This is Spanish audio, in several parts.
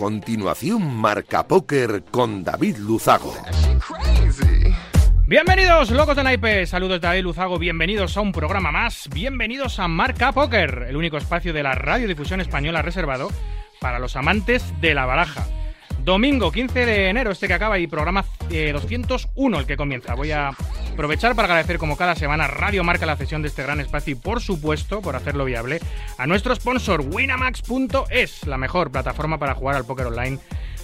Continuación, Marca Póker con David Luzago. Bienvenidos, locos de naipe. Saludos David Luzago. Bienvenidos a un programa más. Bienvenidos a Marca Póker, el único espacio de la radiodifusión española reservado para los amantes de la baraja. Domingo 15 de enero, este que acaba, y programa 201 eh, el que comienza. Voy a aprovechar para agradecer como cada semana Radio Marca la cesión de este gran espacio y por supuesto, por hacerlo viable, a nuestro sponsor Winamax.es, la mejor plataforma para jugar al póker online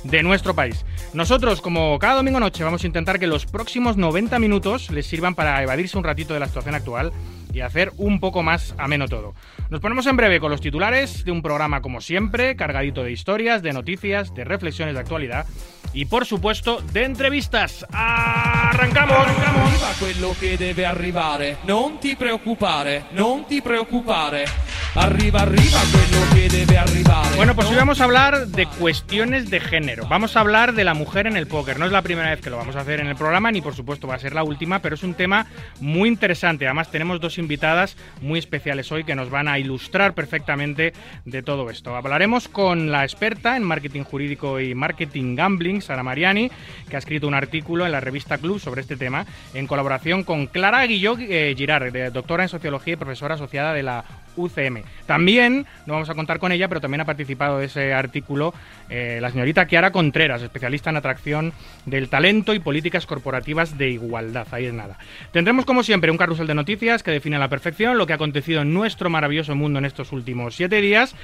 de nuestro país. Nosotros, como cada domingo noche, vamos a intentar que los próximos 90 minutos les sirvan para evadirse un ratito de la situación actual y hacer un poco más ameno todo. Nos ponemos en breve con los titulares de un programa como siempre, cargadito de historias, de noticias, de reflexiones de actualidad y por supuesto de entrevistas. ¡Arrancamos! ¡Arrancamos! quello che deve arrivare, non ti preoccupare, non ti preoccupare. Arriba, arriba quello que debe arribar. Bueno, pues hoy vamos a hablar de cuestiones de género. Vamos a hablar de la mujer en el póker. No es la primera vez que lo vamos a hacer en el programa, ni por supuesto va a ser la última, pero es un tema muy interesante. Además, tenemos dos invitadas muy especiales hoy que nos van a ilustrar perfectamente de todo esto. Hablaremos con la experta en marketing jurídico y marketing gambling, Sara Mariani, que ha escrito un artículo en la revista Club sobre este tema, en colaboración con Clara Guilló eh, Girard, doctora en sociología y profesora asociada de la UCM. También, no vamos a contar con ella, pero también ha participado de ese artículo eh, la señorita Kiara Contreras, especialista en atracción del talento y políticas corporativas de igualdad. Ahí es nada. Tendremos, como siempre, un carrusel de noticias que define a la perfección lo que ha acontecido en nuestro maravilloso mundo en estos últimos siete días.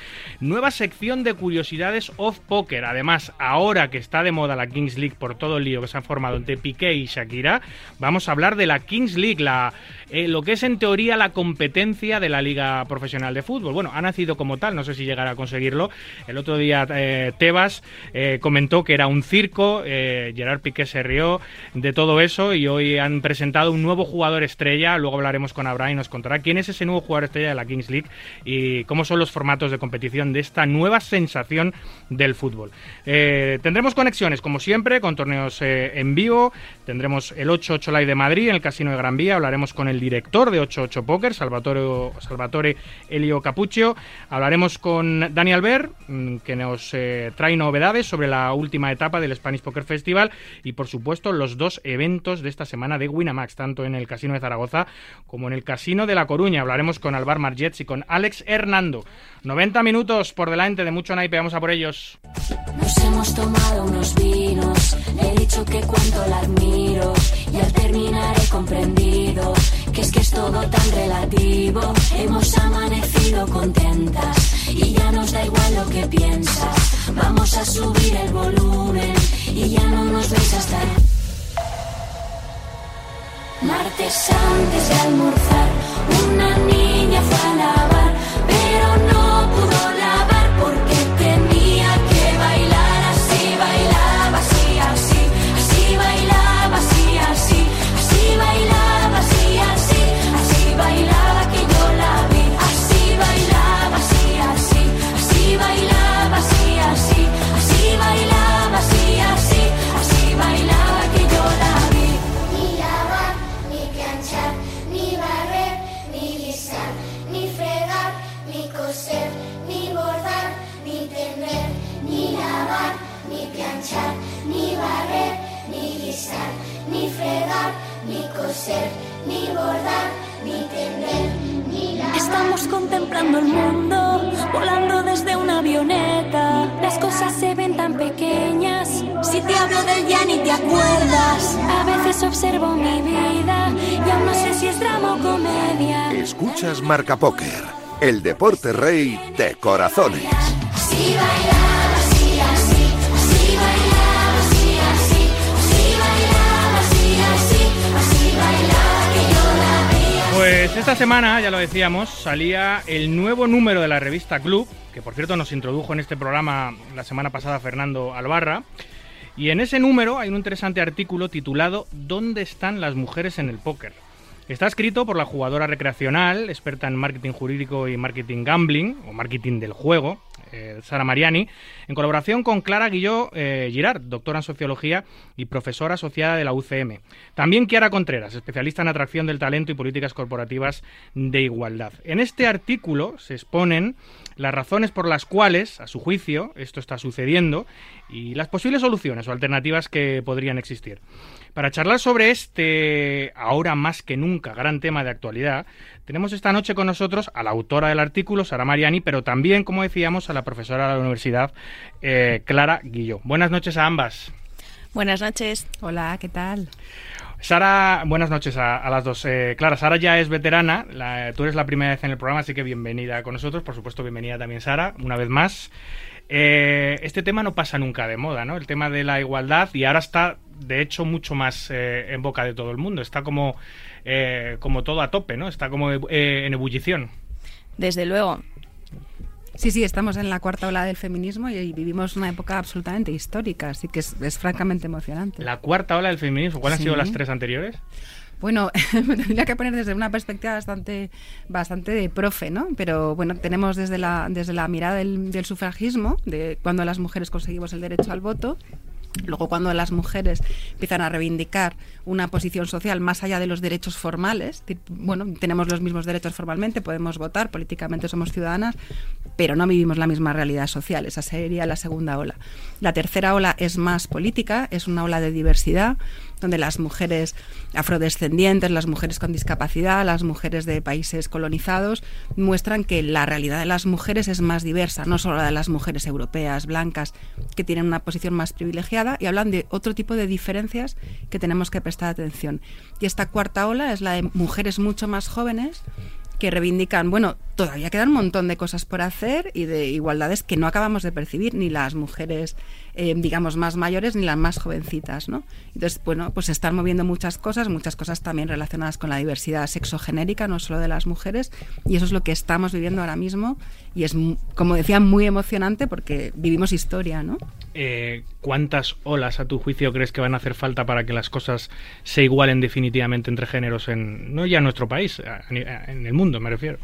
Nueva sección de curiosidades off poker. Además, ahora que está de moda la Kings League por todo el lío que se ha formado entre Piqué y Shakira, vamos a hablar de la Kings League, la, eh, lo que es en teoría la competencia de la Liga Profesional de Fútbol. Bueno, ha nacido como tal, no sé si llegará a conseguirlo. El otro día eh, Tebas eh, comentó que era un circo, Gerard Piqué se rió de todo eso y hoy han presentado un nuevo jugador estrella. Luego hablaremos con Abraham y nos contará quién es ese nuevo jugador estrella de la Kings League y cómo son los formatos de competición de esta nueva sensación del fútbol. tendremos conexiones, como siempre, con torneos en vivo. Tendremos el 8-8 Live de Madrid en el Casino de Gran Vía. Hablaremos con el director de 8-8 Poker, Salvatore, Salvatore Elio Capuccio. Hablaremos con Dani Albert, mm, que nos eh, trae novedades sobre la última etapa del Spanish Poker Festival y, por supuesto, los dos eventos de esta semana de Winamax, tanto en el Casino de Zaragoza como en el Casino de La Coruña. Hablaremos con Alvar Margets y con Alex Hernando. 90 minutos por delante de mucho naipe, vamos a por ellos. Nos hemos tomado unos vinos, he dicho que cuánto la admiro y al terminar he comprendido que es que es todo tan relativo. Hemos amanecido contentas y ya nos da igual lo que piensas. Vamos a subir el volumen y ya no nos veis hasta Martes antes de almorzar, una niña fue contemplando el mundo, volando desde una avioneta. Las cosas se ven tan pequeñas. Si te hablo del ya ni te acuerdas. A veces observo mi vida y aún no sé si es drama o comedia. Escuchas Marca Póker, el deporte rey de corazones. Así Pues esta semana, ya lo decíamos, salía el nuevo número de la revista Club, que por cierto nos introdujo en este programa la semana pasada Fernando Albarra. Y en ese número hay un interesante artículo titulado ¿Dónde están las mujeres en el póker? Está escrito por la jugadora recreacional, experta en marketing jurídico y marketing gambling, o marketing del juego, eh, Sara Mariani, en colaboración con Clara Guilló eh, Girard, doctora en Sociología y profesora asociada de la UCM. También Kiara Contreras, especialista en atracción del talento y políticas corporativas de igualdad. En este artículo se exponen las razones por las cuales, a su juicio, esto está sucediendo y las posibles soluciones o alternativas que podrían existir. Para charlar sobre este, ahora más que nunca, gran tema de actualidad, tenemos esta noche con nosotros a la autora del artículo, Sara Mariani, pero también, como decíamos, a la profesora de la universidad, eh, Clara Guilló. Buenas noches a ambas. Buenas noches. Hola, ¿qué tal? Sara, buenas noches a, a las dos. Eh, Clara, Sara ya es veterana, la- tú eres la primera vez en el programa, así que bienvenida con nosotros. Por supuesto, bienvenida también Sara, una vez más. Eh, este tema no pasa nunca de moda, ¿no? El tema de la igualdad y ahora está, de hecho, mucho más eh, en boca de todo el mundo. Está como, eh, como todo a tope, ¿no? Está como eh, en ebullición. Desde luego. Sí, sí, estamos en la cuarta ola del feminismo y, y vivimos una época absolutamente histórica, así que es, es francamente emocionante. La cuarta ola del feminismo, ¿cuáles han sido las tres anteriores? Bueno, me tendría que poner desde una perspectiva bastante, bastante de profe, ¿no? Pero bueno, tenemos desde la, desde la mirada del, del sufragismo, de cuando las mujeres conseguimos el derecho al voto, Luego, cuando las mujeres empiezan a reivindicar una posición social más allá de los derechos formales, bueno, tenemos los mismos derechos formalmente, podemos votar, políticamente somos ciudadanas, pero no vivimos la misma realidad social. Esa sería la segunda ola. La tercera ola es más política, es una ola de diversidad, donde las mujeres afrodescendientes, las mujeres con discapacidad, las mujeres de países colonizados, muestran que la realidad de las mujeres es más diversa, no solo la de las mujeres europeas, blancas, que tienen una posición más privilegiada, y hablan de otro tipo de diferencias que tenemos que prestar atención. Y esta cuarta ola es la de mujeres mucho más jóvenes que reivindican, bueno, todavía quedan un montón de cosas por hacer y de igualdades que no acabamos de percibir, ni las mujeres, eh, digamos, más mayores, ni las más jovencitas, ¿no? Entonces, bueno, pues se están moviendo muchas cosas, muchas cosas también relacionadas con la diversidad sexogenérica, no solo de las mujeres, y eso es lo que estamos viviendo ahora mismo, y es, como decía, muy emocionante porque vivimos historia, ¿no? Eh, ¿Cuántas olas, a tu juicio, crees que van a hacer falta para que las cosas se igualen definitivamente entre géneros en no ya en nuestro país, en el mundo, me refiero?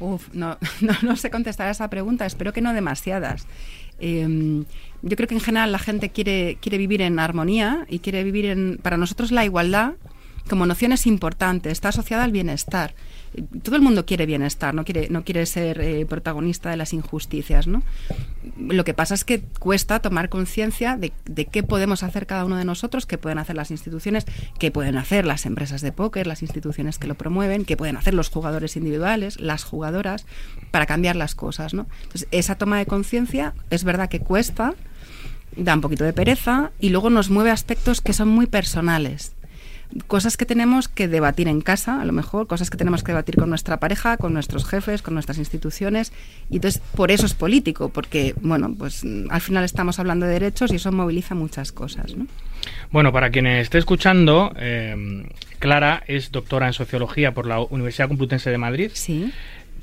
Uf, no, no, sé contestar a esa pregunta, espero que no demasiadas. Eh, yo creo que en general la gente quiere, quiere vivir en armonía y quiere vivir en... Para nosotros la igualdad como noción es importante, está asociada al bienestar. Todo el mundo quiere bienestar, no quiere, no quiere ser eh, protagonista de las injusticias, ¿no? Lo que pasa es que cuesta tomar conciencia de, de qué podemos hacer cada uno de nosotros, qué pueden hacer las instituciones, qué pueden hacer las empresas de póker, las instituciones que lo promueven, qué pueden hacer los jugadores individuales, las jugadoras, para cambiar las cosas, ¿no? Entonces, esa toma de conciencia es verdad que cuesta, da un poquito de pereza y luego nos mueve aspectos que son muy personales. Cosas que tenemos que debatir en casa, a lo mejor, cosas que tenemos que debatir con nuestra pareja, con nuestros jefes, con nuestras instituciones. Y entonces, por eso es político, porque, bueno, pues al final estamos hablando de derechos y eso moviliza muchas cosas, ¿no? Bueno, para quien esté escuchando, eh, Clara es doctora en Sociología por la Universidad Complutense de Madrid, Sí.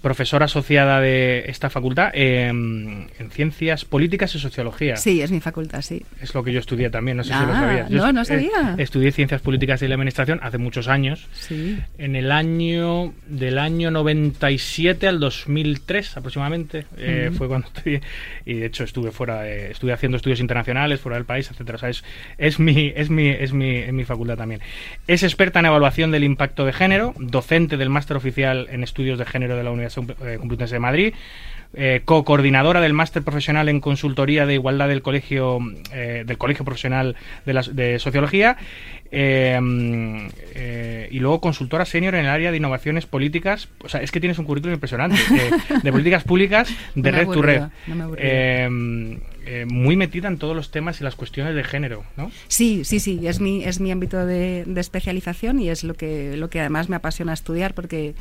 Profesora asociada de esta facultad eh, en Ciencias Políticas y Sociología. Sí, es mi facultad, sí. Es lo que yo estudié también, no sé si lo Ah, sabías. no, no eh, sabía. estudié Ciencias Políticas y la Administración hace muchos años, Sí. en el año del año 97 al 2003 aproximadamente, eh, Ujú. fue cuando estudié, y de hecho estuve fuera, estuve haciendo estudios internacionales fuera del país, etcétera. O sea, es, es mi, es mi, es mi, es mi facultad también. Es experta en evaluación del impacto de género, docente del máster oficial en estudios de género de la Universidad eh, Complutense de Madrid. eh, co-coordinadora del máster profesional en consultoría de igualdad del colegio eh, del colegio profesional de, la- de sociología eh, eh, y luego consultora senior en el área de innovaciones políticas o sea es que tienes un currículum impresionante de políticas públicas de No red to red no eh, muy metida en todos los temas y las cuestiones de género ¿no? Sí, sí, sí, es mi, es mi ámbito de, de especialización y es lo que, lo que además me apasiona estudiar porque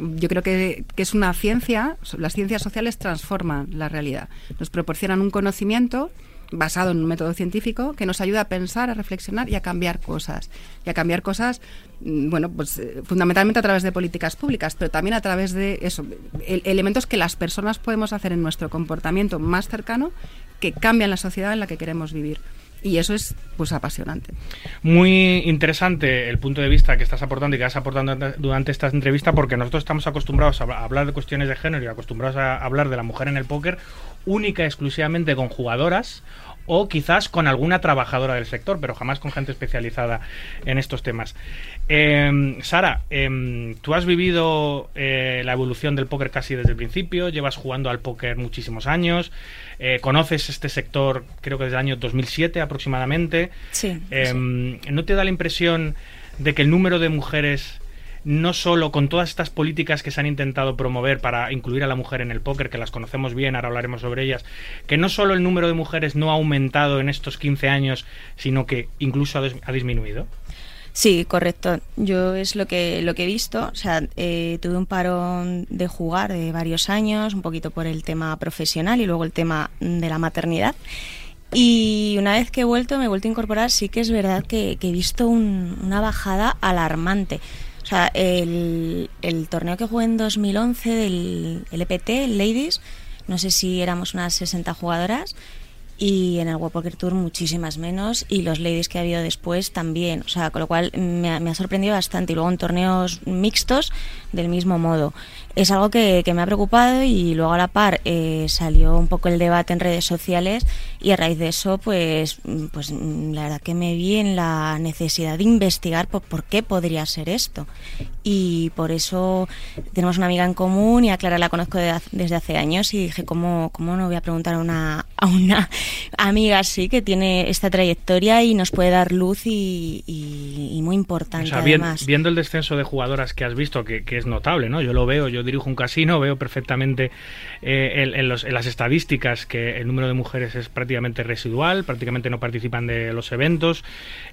yo creo que, que es una ciencia, las ciencias sociales transforman la realidad, nos proporcionan un conocimiento basado en un método científico que nos ayuda a pensar, a reflexionar y a cambiar cosas. Y a cambiar cosas, mm, bueno, pues eh, fundamentalmente a través de políticas públicas, pero también a través de eso, el- elementos que las personas podemos hacer en nuestro comportamiento más cercano que cambian la sociedad en la que queremos vivir. Y eso es pues apasionante. Muy interesante el punto de vista que estás aportando y que vas aportando durante esta entrevista porque nosotros estamos acostumbrados a hablar de cuestiones de género y acostumbrados a hablar de la mujer en el póker única y exclusivamente con jugadoras o quizás con alguna trabajadora del sector, pero jamás con gente especializada en estos temas. Eh, Sara, eh, tú has vivido eh, la evolución del póker casi desde el principio, llevas jugando al póker muchísimos años, eh, conoces este sector creo que desde el año 2007 aproximadamente. Sí. Eh, ¿No te da la impresión de que el número de mujeres no solo con todas estas políticas que se han intentado promover para incluir a la mujer en el póker, que las conocemos bien, ahora hablaremos sobre ellas, que no solo el número de mujeres no ha aumentado en estos 15 años, sino que incluso ha, dis- ha disminuido? Sí, correcto. Yo es lo que lo que he visto. O sea, eh, tuve un parón de jugar de varios años, un poquito por el tema profesional y luego el tema de la maternidad. Y una vez que he vuelto, me he vuelto a incorporar, sí que es verdad que, que he visto un- una bajada alarmante. O sea, el, el torneo que jugué en 2011 del el EPT, el Ladies, no sé si éramos unas 60 jugadoras y en el World Poker Tour muchísimas menos y los ladies que ha habido después también, o sea, con lo cual me ha, me ha sorprendido bastante y luego en torneos mixtos del mismo modo. Es algo que, que me ha preocupado y luego a la par eh, salió un poco el debate en redes sociales y a raíz de eso pues, mm, pues mm, la verdad que me vi en la necesidad de investigar por, por qué podría ser esto y por eso tenemos una amiga en común y a Clara la conozco de desde hace años y dije, ¿cómo, cómo no voy a preguntar a una, a una amiga así que tiene esta trayectoria y nos puede dar luz y, y- y muy O importante bien- además? viendo el descenso de jugadoras que has visto, que, que es notable, ¿no? Yo lo veo, yo dirijo un casino, veo perfectamente eh, en, en los- en las estadísticas que el número de mujeres es prácticamente residual, prácticamente no participan de los eventos,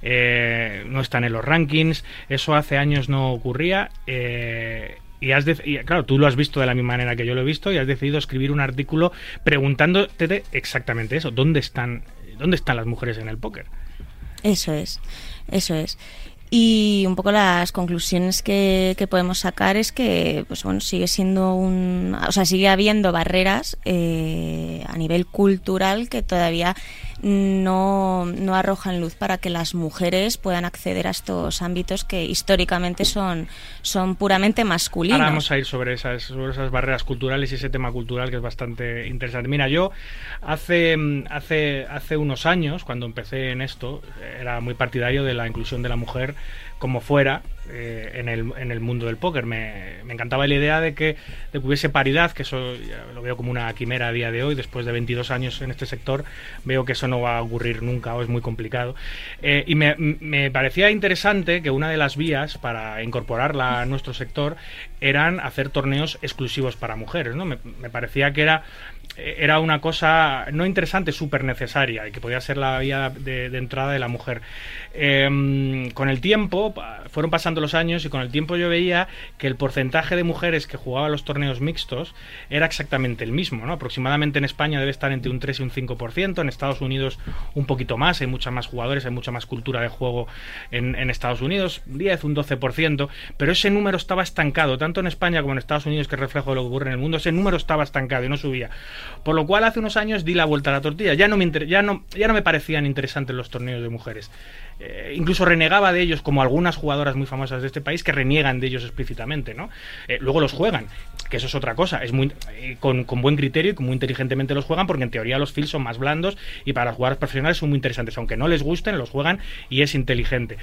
eh, no están en los rankings, eso hace años no ocurría. eh, y, has claro, tú lo has visto de la misma manera que yo lo he visto y has decidido escribir un artículo preguntándote exactamente eso, ¿dónde están, dónde están las mujeres en el póker? Eso es, eso es. Y un poco las conclusiones que, que podemos sacar es que, pues bueno, sigue siendo un, o sea, sigue habiendo barreras eh, a nivel cultural que todavía no, no arrojan luz para que las mujeres puedan acceder a estos ámbitos que históricamente son, son puramente masculinos. Ahora vamos a ir sobre esas, sobre esas barreras culturales y ese tema cultural que es bastante interesante. Mira, yo hace, hace, hace unos años, cuando empecé en esto, era muy partidario de la inclusión de la mujer como fuera eh, en, el, en el mundo del póker. Me, me encantaba la idea de que, de hubiese paridad, que eso lo veo como una quimera a día de hoy. Después de 22 años en este sector, veo que eso no va a ocurrir nunca o es muy complicado. Eh, y me, me parecía interesante que una de las vías para incorporarla a nuestro sector eran hacer torneos exclusivos para mujeres. ¿no? Me, me parecía que era era una cosa no interesante, súper necesaria y que podía ser la vía de, entrada de la mujer. Eh, con el tiempo, fueron pasando los años y con el tiempo yo veía que el porcentaje de mujeres que jugaban los torneos mixtos era exactamente el mismo. ¿no? Aproximadamente en España debe estar entre un 3 y un 5%, en Estados Unidos un poquito más, hay muchas más jugadores, hay mucha más cultura de juego en, en Estados Unidos, un 10, un 12%, pero ese número estaba estancado, tanto en España como en Estados Unidos, que es reflejo de lo que ocurre en el mundo, ese número estaba estancado y no subía. Por lo cual hace unos años di la vuelta a la tortilla. Ya no me, ya no, ya no me parecían interesantes los torneos de mujeres. Eh, incluso renegaba de ellos, como algunas jugadoras muy famosas de este país que reniegan de ellos explícitamente, ¿no? Eh, luego los juegan, que eso es otra cosa. Es muy eh, con, con buen criterio y muy inteligentemente los juegan, porque en teoría los fields son más blandos y para los jugadores profesionales son muy interesantes. Aunque no les gusten, los juegan y es inteligente.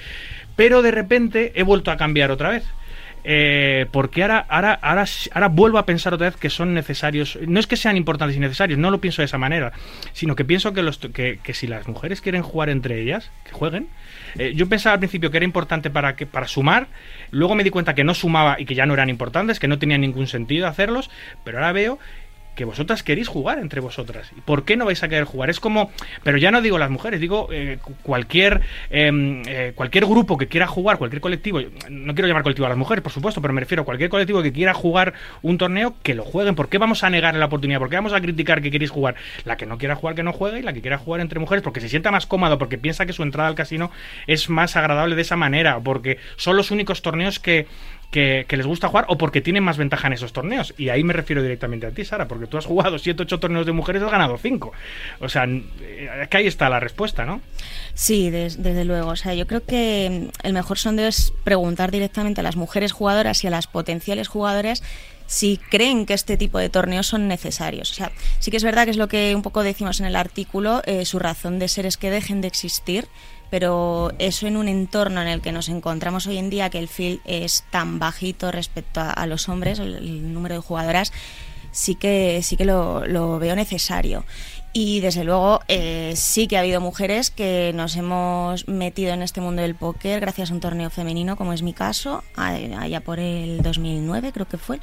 Pero de repente he vuelto a cambiar otra vez. Eh, porque ahora, ahora, ahora, vuelvo a pensar otra vez que son necesarios. No es que sean importantes y necesarios, no lo pienso de esa manera, sino que pienso que, los, que si las mujeres quieren jugar entre ellas, que jueguen. Eh, yo pensaba al principio que era importante para, que, para sumar, luego me di cuenta que no sumaba y que ya no eran importantes, que no tenía ningún sentido hacerlos, pero ahora veo que vosotras queréis jugar entre vosotras. ¿Y por qué no vais a querer jugar? Es como, pero ya no digo las mujeres, digo eh, cu- cualquier eh, eh, cualquier grupo que quiera jugar, cualquier colectivo, no quiero llamar colectivo a las mujeres, por supuesto, pero me refiero a cualquier colectivo que quiera jugar un torneo, que lo jueguen. ¿Por qué vamos a negarle la oportunidad? ¿Por qué vamos a criticar que queréis jugar? La que no quiera jugar, que no juegue, y la que quiera jugar entre mujeres, porque se sienta más cómodo, porque piensa que su entrada al casino es más agradable de esa manera, porque son los únicos torneos que que, les gusta jugar o porque tienen más ventaja en esos torneos. Y ahí me refiero directamente a ti, Sara, porque tú has jugado 7, 8 torneos de mujeres y has ganado 5. O sea, eh, que ahí está la respuesta, ¿no? Sí, des- desde luego. O sea, yo creo que mm, el mejor sondeo es preguntar directamente a las mujeres jugadoras y a las potenciales jugadoras si creen que este tipo de torneos son necesarios. O sea, sí que es verdad que es lo que un poco decimos en el artículo, eh, su razón de ser es que dejen de existir, pero eso en un entorno en el que nos encontramos hoy en día, que el field es tan bajito respecto a, los hombres, el, el número de jugadoras, sí que sí que lo, lo veo necesario. Y desde luego eh, sí que ha habido mujeres que nos hemos metido en este mundo del póker gracias a un torneo femenino, como es mi caso, allá por el 2009 creo que fue.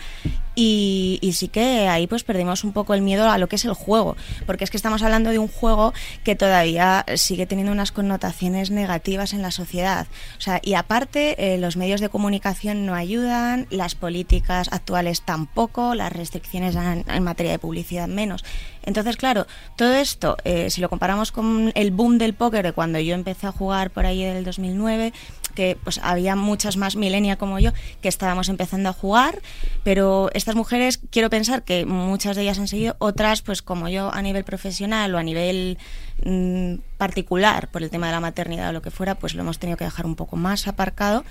Y, sí que ahí pues perdimos un poco el miedo a lo que es el juego, porque es que estamos hablando de un juego que todavía sigue teniendo unas connotaciones negativas en la sociedad. O sea, y aparte eh, los medios de comunicación no ayudan, las políticas actuales tampoco, las restricciones en materia de publicidad menos. Entonces, claro, todo esto, eh, si lo comparamos con el boom del póker de cuando yo empecé a jugar por ahí del 2009, que pues había muchas más milenia como yo que estábamos empezando a jugar, pero estas mujeres quiero pensar que muchas de ellas han seguido, otras pues como yo a nivel profesional o a nivel mm, particular por el tema de la maternidad o lo que fuera, pues lo hemos tenido que dejar un poco más aparcado.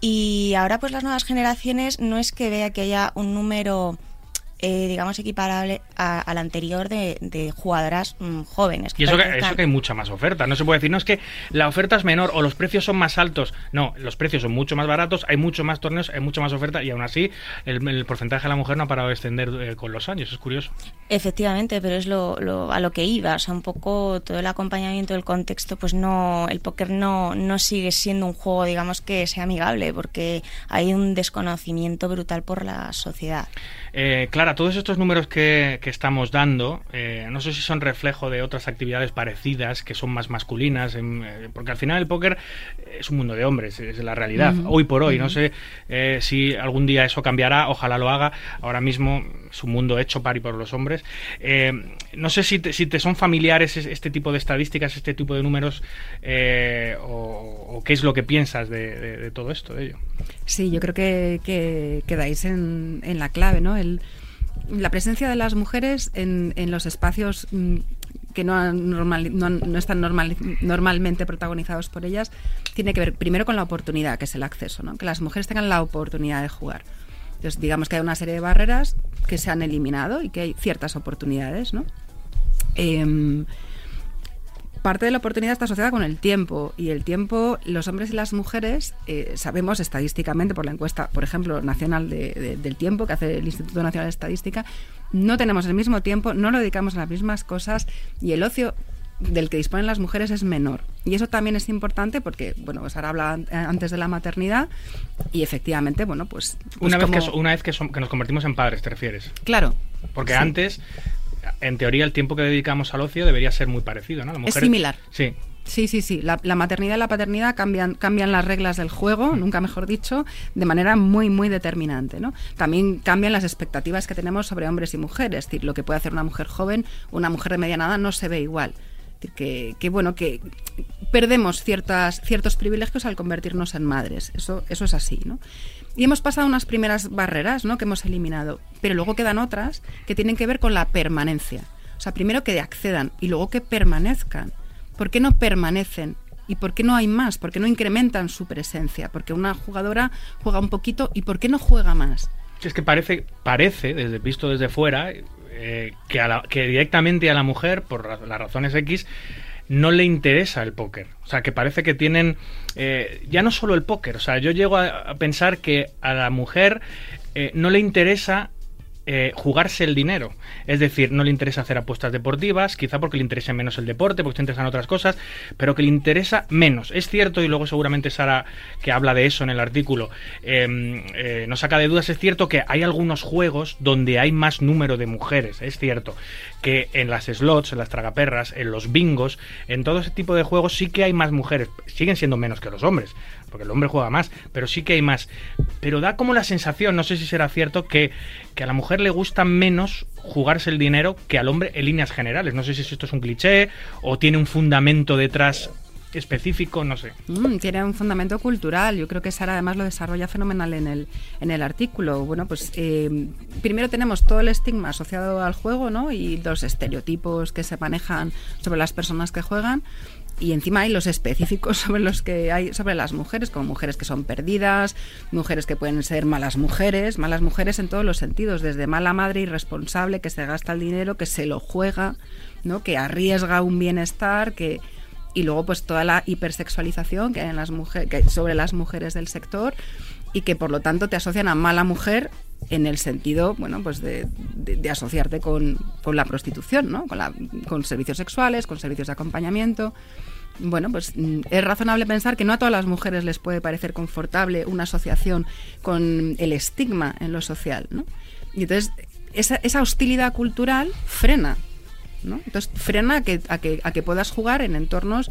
Y ahora pues las nuevas generaciones no es que vea que haya un número eh, digamos equiparable a- al anterior de, de jugadoras mm, jóvenes. Y eso que, eso que hay mucha más oferta. No se puede decir, no es que la oferta es menor o los precios son más altos. No, los precios son mucho más baratos, hay mucho más torneos, hay mucha más oferta y aún así el, el porcentaje de la mujer no ha parado de extender eh, con los años. Es curioso. Efectivamente, pero es lo, lo- a lo que iba, o sea, un poco todo el acompañamiento del contexto, pues no, el póker no, no sigue siendo un juego, digamos, que sea amigable, porque hay un desconocimiento brutal por la sociedad. Eh, Clara, todos estos números que, que estamos dando, eh, no sé si son reflejo de otras actividades parecidas que son más masculinas, em, eh, porque al final el póker es un mundo de hombres, es la realidad, hoy por hoy. No sé eh, si algún día eso cambiará, ojalá lo haga. Ahora mismo es un mundo hecho para y por los hombres. Eh, no sé si te, son familiares es- este tipo de estadísticas, este tipo de números, eh, o, qué es lo que piensas de, todo esto, de ello. Sí, yo creo que, que quedáis en, la clave, ¿no? El, la presencia de las mujeres en, los espacios mm, que no, no, están normal- normalmente protagonizados por ellas tiene que ver primero con la oportunidad, que es el acceso, ¿no? Que las mujeres tengan la oportunidad de jugar. Entonces, digamos que hay una serie de barreras que se han eliminado y que hay ciertas oportunidades, ¿no? Em, parte de la oportunidad está asociada con el tiempo y el tiempo los hombres y las mujeres eh, sabemos estadísticamente por la encuesta por ejemplo nacional de- de- del tiempo que hace el Instituto Nacional de Estadística no tenemos el mismo tiempo no lo dedicamos a las mismas cosas y el ocio del que disponen las mujeres es menor y eso también es importante porque bueno pues ahora hablaba an- antes de la maternidad y efectivamente bueno pues, pues Una vez, que, como- una vez que, som- que nos convertimos en padres, ¿te refieres? claro Porque Sí. antes, en teoría, el tiempo que dedicamos al ocio debería ser muy parecido, ¿no? La mujer- similar. Sí. Sí, sí, sí. La, la maternidad y la paternidad cambian, cambian las reglas del juego, nunca mejor dicho, de manera muy, muy determinante. ¿no? También cambian las expectativas que tenemos sobre hombres y mujeres. Es decir, lo que puede hacer una mujer joven, una mujer de mediana edad, no se ve igual. Que, que, bueno, que perdemos ciertas, ciertos privilegios al convertirnos en madres. Eso, eso es así, ¿no? Y hemos pasado unas primeras barreras, ¿no? Que hemos eliminado. Pero luego quedan otras que tienen que ver con la permanencia. O sea, primero que accedan y luego que permanezcan. ¿Por qué no permanecen? ¿Y por qué no hay más? ¿Por qué no incrementan su presencia? Porque una jugadora juega un poquito y ¿por qué no juega más? Es que parece, parece desde, visto desde fuera, eh, que, a la- que directamente a la mujer, por las razones X, no le interesa el póker. O sea, que parece que tienen eh, ya no solo el póker. O sea, yo llego a, a pensar que a la mujer eh, no le interesa eh, jugarse el dinero. Es decir, no le interesa hacer apuestas deportivas, quizá porque le interesa menos el deporte, porque le interesan otras cosas, pero que le interesa menos. Es cierto, y luego seguramente Sara, que habla de eso en el artículo, eh, eh, nos saca de dudas, es cierto que hay algunos juegos donde hay más número de mujeres, es cierto, que en las slots, en las tragaperras, en los bingos, en todo ese tipo de juegos sí que hay más mujeres, siguen siendo menos que los hombres, porque el hombre juega más, pero sí que hay más. Pero da como la sensación, no sé si será cierto, que, que a la mujer le gusta menos jugarse el dinero que al hombre en líneas generales. No sé si esto es un cliché o tiene un fundamento detrás específico? No sé. Mm, tiene un fundamento cultural. Yo creo que Sara además lo desarrolla fenomenal en el, en el artículo. Bueno, pues eh, primero tenemos todo el estigma asociado al juego, ¿no? Y los estereotipos que se manejan sobre las personas que juegan y encima hay los específicos sobre los que hay sobre las mujeres, como mujeres que son perdidas, mujeres que pueden ser malas mujeres, malas mujeres en todos los sentidos, desde mala madre irresponsable que se gasta el dinero, que se lo juega, ¿no? que arriesga un bienestar, que y luego pues toda la hipersexualización que hay en las mujeres sobre las mujeres del sector y que por lo tanto te asocian a mala mujer en el sentido, bueno, pues de, asociarte con, con la prostitución, ¿no? Con, la- con servicios sexuales, con servicios de acompañamiento. Bueno, pues mm, es razonable pensar que no a todas las mujeres les puede parecer confortable una asociación con el estigma en lo social, ¿no? Y entonces esa, esa hostilidad cultural frena, ¿no? Entonces frena a que, a que, a que puedas jugar en entornos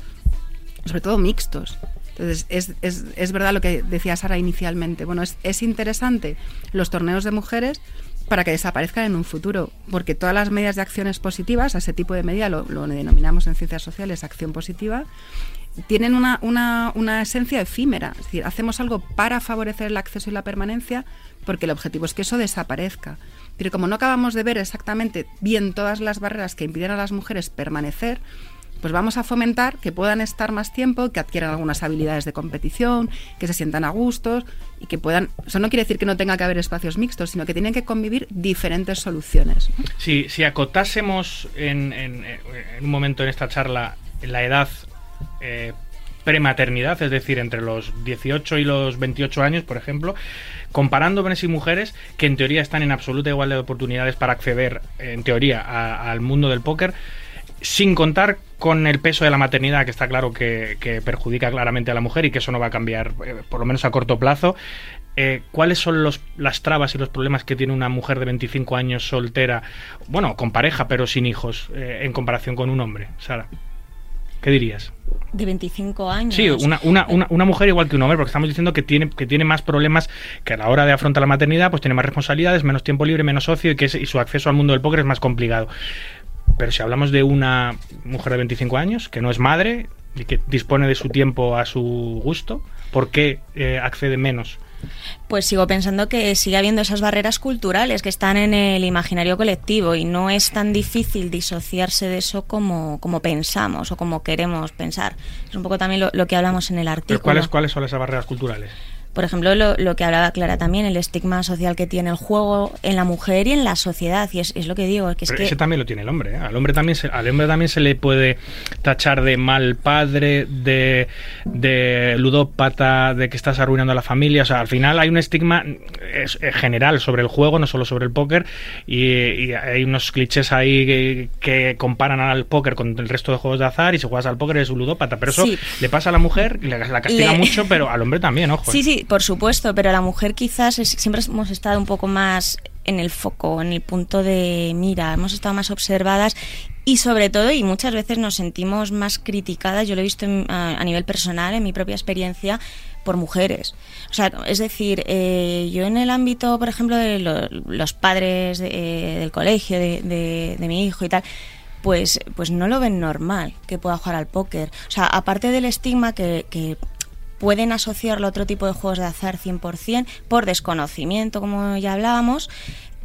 sobre todo mixtos. Entonces, es, es, es verdad lo que decía Sara inicialmente. Bueno, es, es interesante los torneos de mujeres para que desaparezcan en un futuro, porque todas las medidas de acciones positivas, a ese tipo de medida lo, lo denominamos en ciencias sociales acción positiva, tienen una, una, una esencia efímera. Es decir, hacemos algo para favorecer el acceso y la permanencia, porque el objetivo es que eso desaparezca. Pero como no acabamos de ver exactamente bien todas las barreras que impiden a las mujeres permanecer, pues vamos a fomentar que puedan estar más tiempo, que adquieran algunas habilidades de competición, que se sientan a gustos y que puedan... Eso no quiere decir que no tenga que haber espacios mixtos, sino que tienen que convivir diferentes soluciones. Si, si acotásemos en, en- un momento en esta charla la edad eh, prematernidad, es decir, entre los 18 y los 28 años, por ejemplo, comparando hombres y mujeres que en teoría están en absoluta igualdad de oportunidades para acceder, en teoría, al mundo del póker, sin contar con el peso de la maternidad, que está claro que, que perjudica claramente a la mujer y que eso no va a cambiar, eh, por lo menos a corto plazo. eh, ¿Cuáles son los, las trabas y los problemas que tiene una mujer de 25 años soltera, bueno, con pareja pero sin hijos, eh, en comparación con un hombre? Sara, ¿qué dirías? De 25 años. Sí, una, una, una, una mujer igual que un hombre, porque estamos diciendo que tiene, que tiene más problemas que a la hora de afrontar la maternidad, pues tiene más responsabilidades, menos tiempo libre, menos ocio y que es- y su acceso al mundo del póker es más complicado. Pero si hablamos de una mujer de 25 años, que no es madre y que dispone de su tiempo a su gusto, ¿por qué eh, accede menos? Pues sigo pensando que sigue habiendo esas barreras culturales que están en el imaginario colectivo y no es tan difícil disociarse de eso como, como pensamos o como queremos pensar. Es un poco también lo, lo que hablamos en el Pero artículo. ¿cuáles, ¿Cuáles son esas barreras culturales? Por ejemplo, lo, lo que hablaba Clara también, el estigma social que tiene el juego en la mujer y en la sociedad. Y es, es lo que digo, que es Pero que... ese también lo tiene el hombre. ¿eh? Al hombre también se, al hombre también se le puede tachar de mal padre, de, de ludópata, de que estás arruinando a la familia. O sea, al final hay un estigma es, general sobre el juego, no solo sobre el póker. Y, y hay unos clichés ahí que, que comparan al póker con el resto de juegos de azar. Y si juegas al póker eres un ludópata. Pero eso Sí. le pasa a la mujer, la, la castiga Le- mucho, pero al hombre también, ojo. ¿eh? Sí, por supuesto, pero la mujer quizás es- siempre hemos estado un poco más en el foco, en el punto de mira, hemos estado más observadas y sobre todo, y muchas veces nos sentimos más criticadas, yo lo he visto en- a, a nivel personal, en mi propia experiencia, por mujeres. O sea, es decir, eh, yo en el ámbito, por ejemplo, de lo- los padres de- eh, del colegio, de, de- de mi hijo y tal, pues, pues no lo ven normal que pueda jugar al póker. O sea, aparte del estigma que, que pueden asociarlo a otro tipo de juegos de azar 100% por desconocimiento, como ya hablábamos.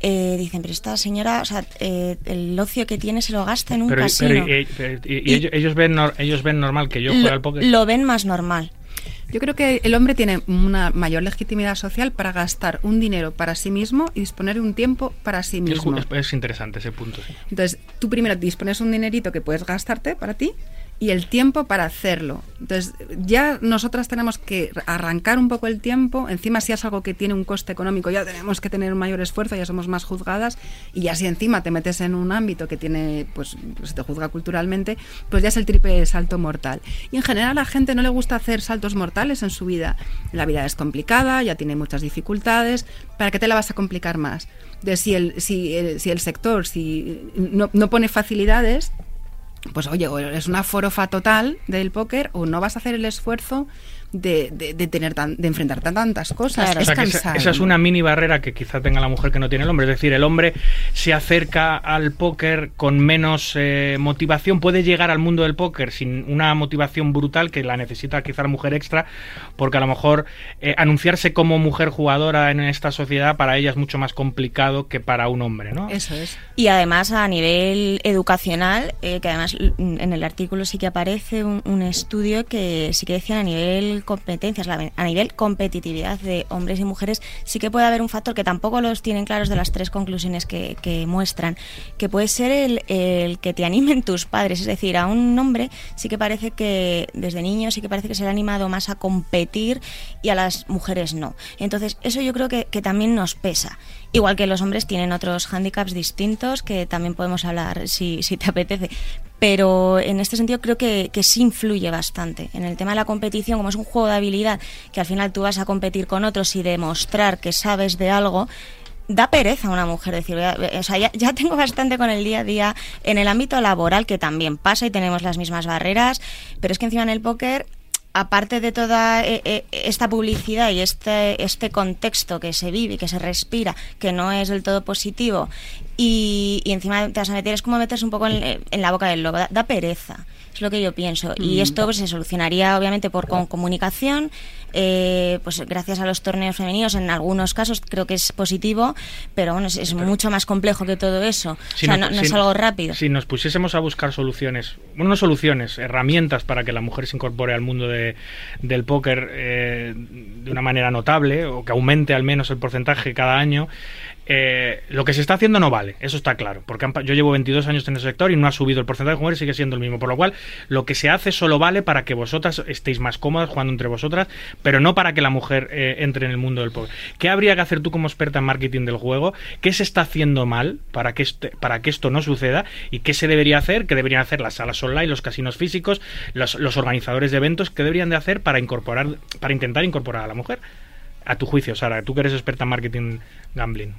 eh, dicen, pero esta señora, o sea, eh, el ocio que tiene se lo gasta en un Pero, casino. pero, y- pero- y- y Y- ellos, ven, nor- ellos ven normal que yo juegue lo, al póker. lo ven más normal. Yo creo que el hombre tiene una mayor legitimidad social para gastar un dinero para sí mismo y disponer de un tiempo para sí mismo. es interesante ese punto. sí. Entonces, tú primero dispones un dinerito que puedes gastarte para ti y el tiempo para hacerlo. Entonces, ya nosotras tenemos que arrancar un poco el tiempo. Encima, si es algo que tiene un coste económico, ya tenemos que tener un mayor esfuerzo, ya somos más juzgadas. Y ya si encima te metes en un ámbito que tiene, pues, pues te juzga culturalmente, pues ya es el triple salto mortal. Y en general a la gente no le gusta hacer saltos mortales en su vida. La vida es complicada, ya tiene muchas dificultades. ¿Para qué te la vas a complicar más? De si el, si el, si el sector si no, no pone facilidades, pues oye, o es una forofa total del póker o no vas a hacer el esfuerzo de, de- de tener tan, de enfrentarte a tantas cosas. Claro. O Es sea, que esa, cansado. esa es una mini barrera que quizá tenga la mujer que no tiene el hombre. Es decir, el hombre se acerca al póker con menos eh, motivación, puede llegar al mundo del póker sin una motivación brutal que la necesita quizá la mujer extra, porque a lo mejor eh, anunciarse como mujer jugadora en esta sociedad para ella es mucho más complicado que para un hombre, ¿no? Eso es. Y además a nivel educacional, eh, que además l- en el artículo sí que aparece un, un estudio que sí que decían a nivel competencias, a nivel competitividad de hombres y mujeres, sí que puede haber un factor que tampoco los tienen claros de las tres conclusiones que, muestran, que puede ser el, el que te animen tus padres. Es decir, a un hombre sí que parece que desde niño sí que parece que se ha animado más a competir y a las mujeres no. Entonces, eso yo creo que, que también nos pesa. Igual que los hombres tienen otros hándicaps distintos que también podemos hablar si, si te apetece. Pero en este sentido creo que, que sí influye bastante. En el tema de la competición, como es un juego de habilidad, que al final tú vas a competir con otros y demostrar que sabes de algo, da pereza a una mujer decir, "Voy a- o sea, ya, ya tengo bastante con el día a día en el ámbito laboral, que también pasa y tenemos las mismas barreras, pero es que encima en el póker aparte de toda eh, eh, esta publicidad y este, este contexto que se vive y que se respira, que no es del todo positivo, y, y encima te vas a meter, es como meterse un poco en, en la boca del lobo, da, da pereza, es lo que yo pienso. Y esto pues, se solucionaría obviamente por con comunicación, eh, pues gracias a los torneos femeninos, en algunos casos creo que es positivo, pero bueno, es, es mucho más complejo que todo eso. Si o sea, nos- no, no si- es algo rápido. Si nos pusiésemos a buscar soluciones, bueno, no soluciones, herramientas para que la mujer se incorpore al mundo de- del póker eh, de una manera notable o que aumente al menos el porcentaje cada año, eh, lo que se está haciendo no vale, eso está claro, porque yo llevo 22 años en el sector y no ha subido el porcentaje de mujeres, sigue siendo el mismo, por lo cual lo que se hace solo vale para que vosotras estéis más cómodas jugando entre vosotras, pero no para que la mujer eh, entre en el mundo del póker. ¿Qué habría que hacer tú como experta en marketing del juego? ¿Qué se está haciendo mal para que, este- para que esto no suceda? ¿Y qué se debería hacer? ¿Qué deberían hacer las salas online, los casinos físicos, los, los organizadores de eventos? ¿Qué deberían de hacer para incorporar, para intentar incorporar a la mujer? A tu juicio, Sara, tú que eres experta en marketing gambling.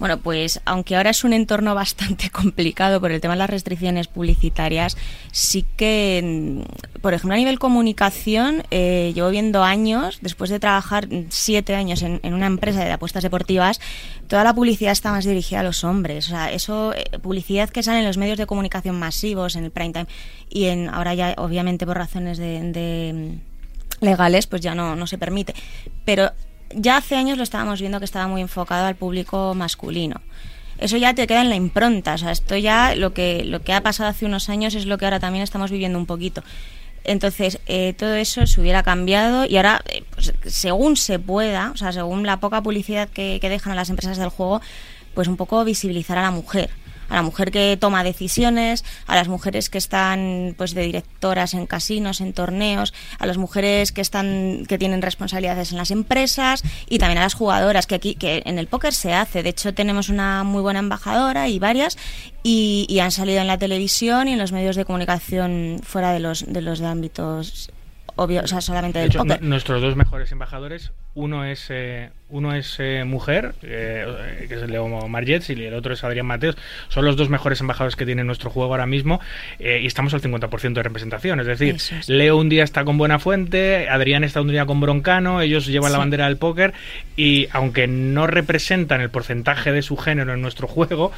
Bueno, pues aunque ahora es un entorno bastante complicado por el tema de las restricciones publicitarias, sí que, mm, por ejemplo, a nivel comunicación, eh, llevo viendo años, después de trabajar siete años en, una empresa de apuestas deportivas, toda la publicidad está más dirigida a los hombres. O sea, eso, eh, publicidad que sale en los medios de comunicación masivos, en el prime time, y en ahora ya, obviamente, por razones de mm, legales, pues ya no, no se permite. Pero ya hace años lo estábamos viendo que estaba muy enfocado al público masculino. Eso ya te queda en la impronta, o sea, esto ya lo que, lo que ha pasado hace unos años es lo que ahora también estamos viviendo un poquito. Entonces, eh, todo eso se hubiera cambiado y ahora, eh, pues, según se pueda, o sea, según la poca publicidad que, que dejan a las empresas del juego, pues un poco visibilizar a la mujer a la mujer que toma decisiones, a las mujeres que están pues de directoras en casinos, en torneos, a las mujeres que están que tienen responsabilidades en las empresas y también a las jugadoras que aquí que en el póker se hace. De hecho tenemos una muy buena embajadora y varias y, y han salido en la televisión y en los medios de comunicación fuera de los de los de ámbitos obvio, o sea, solamente De hecho, póker. nuestros dos mejores embajadores, uno es eh, uno es eh, mujer, eh, que es Leo Margets, y el otro es Adrián Mateos. Son los dos mejores embajadores que tiene nuestro juego ahora mismo eh, y estamos al 50% de representación. Es decir, es. Leo un día está con Buena Fuente, Adrián está un día con Broncano, ellos llevan la bandera del póker y aunque no representan el porcentaje de su género en nuestro juego,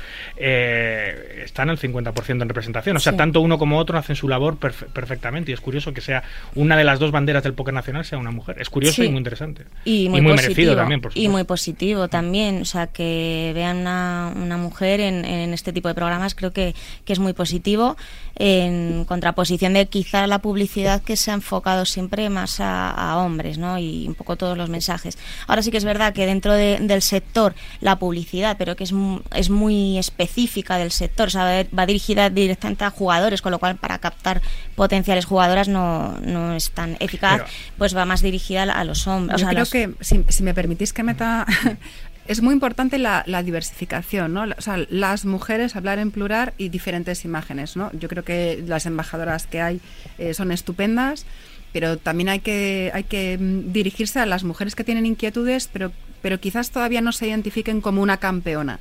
están al 50% en representación. O sea, Sí. tanto uno como otro hacen su labor perfe- perfectamente y es curioso que sea una de las dos banderas del póker nacional sea una mujer. Es curioso Sí. y muy interesante. y muy, merecido positivo, también, por y supuesto. muy positivo también o sea que vean una, una mujer en, en este tipo de programas creo que, que es muy positivo en contraposición de quizá la publicidad que se ha enfocado siempre más a, a hombres ¿no? y un poco todos los mensajes ahora sí que es verdad que dentro de- del sector la publicidad pero que es, es muy específica del sector o sea, va- dirigida directamente a jugadores con lo cual para captar potenciales jugadoras no, no es tan eficaz Pero- pues va más dirigida a los hombres. o Yo sea, a creo los- que, si, si me permitís que meta... es muy importante la, la diversificación, ¿no? O sea, las mujeres, hablar en plural y diferentes imágenes, ¿no? Yo creo que las embajadoras que hay eh, son estupendas, pero también hay que, hay que mm, dirigirse a las mujeres que tienen inquietudes, pero, pero quizás todavía no se identifiquen como una campeona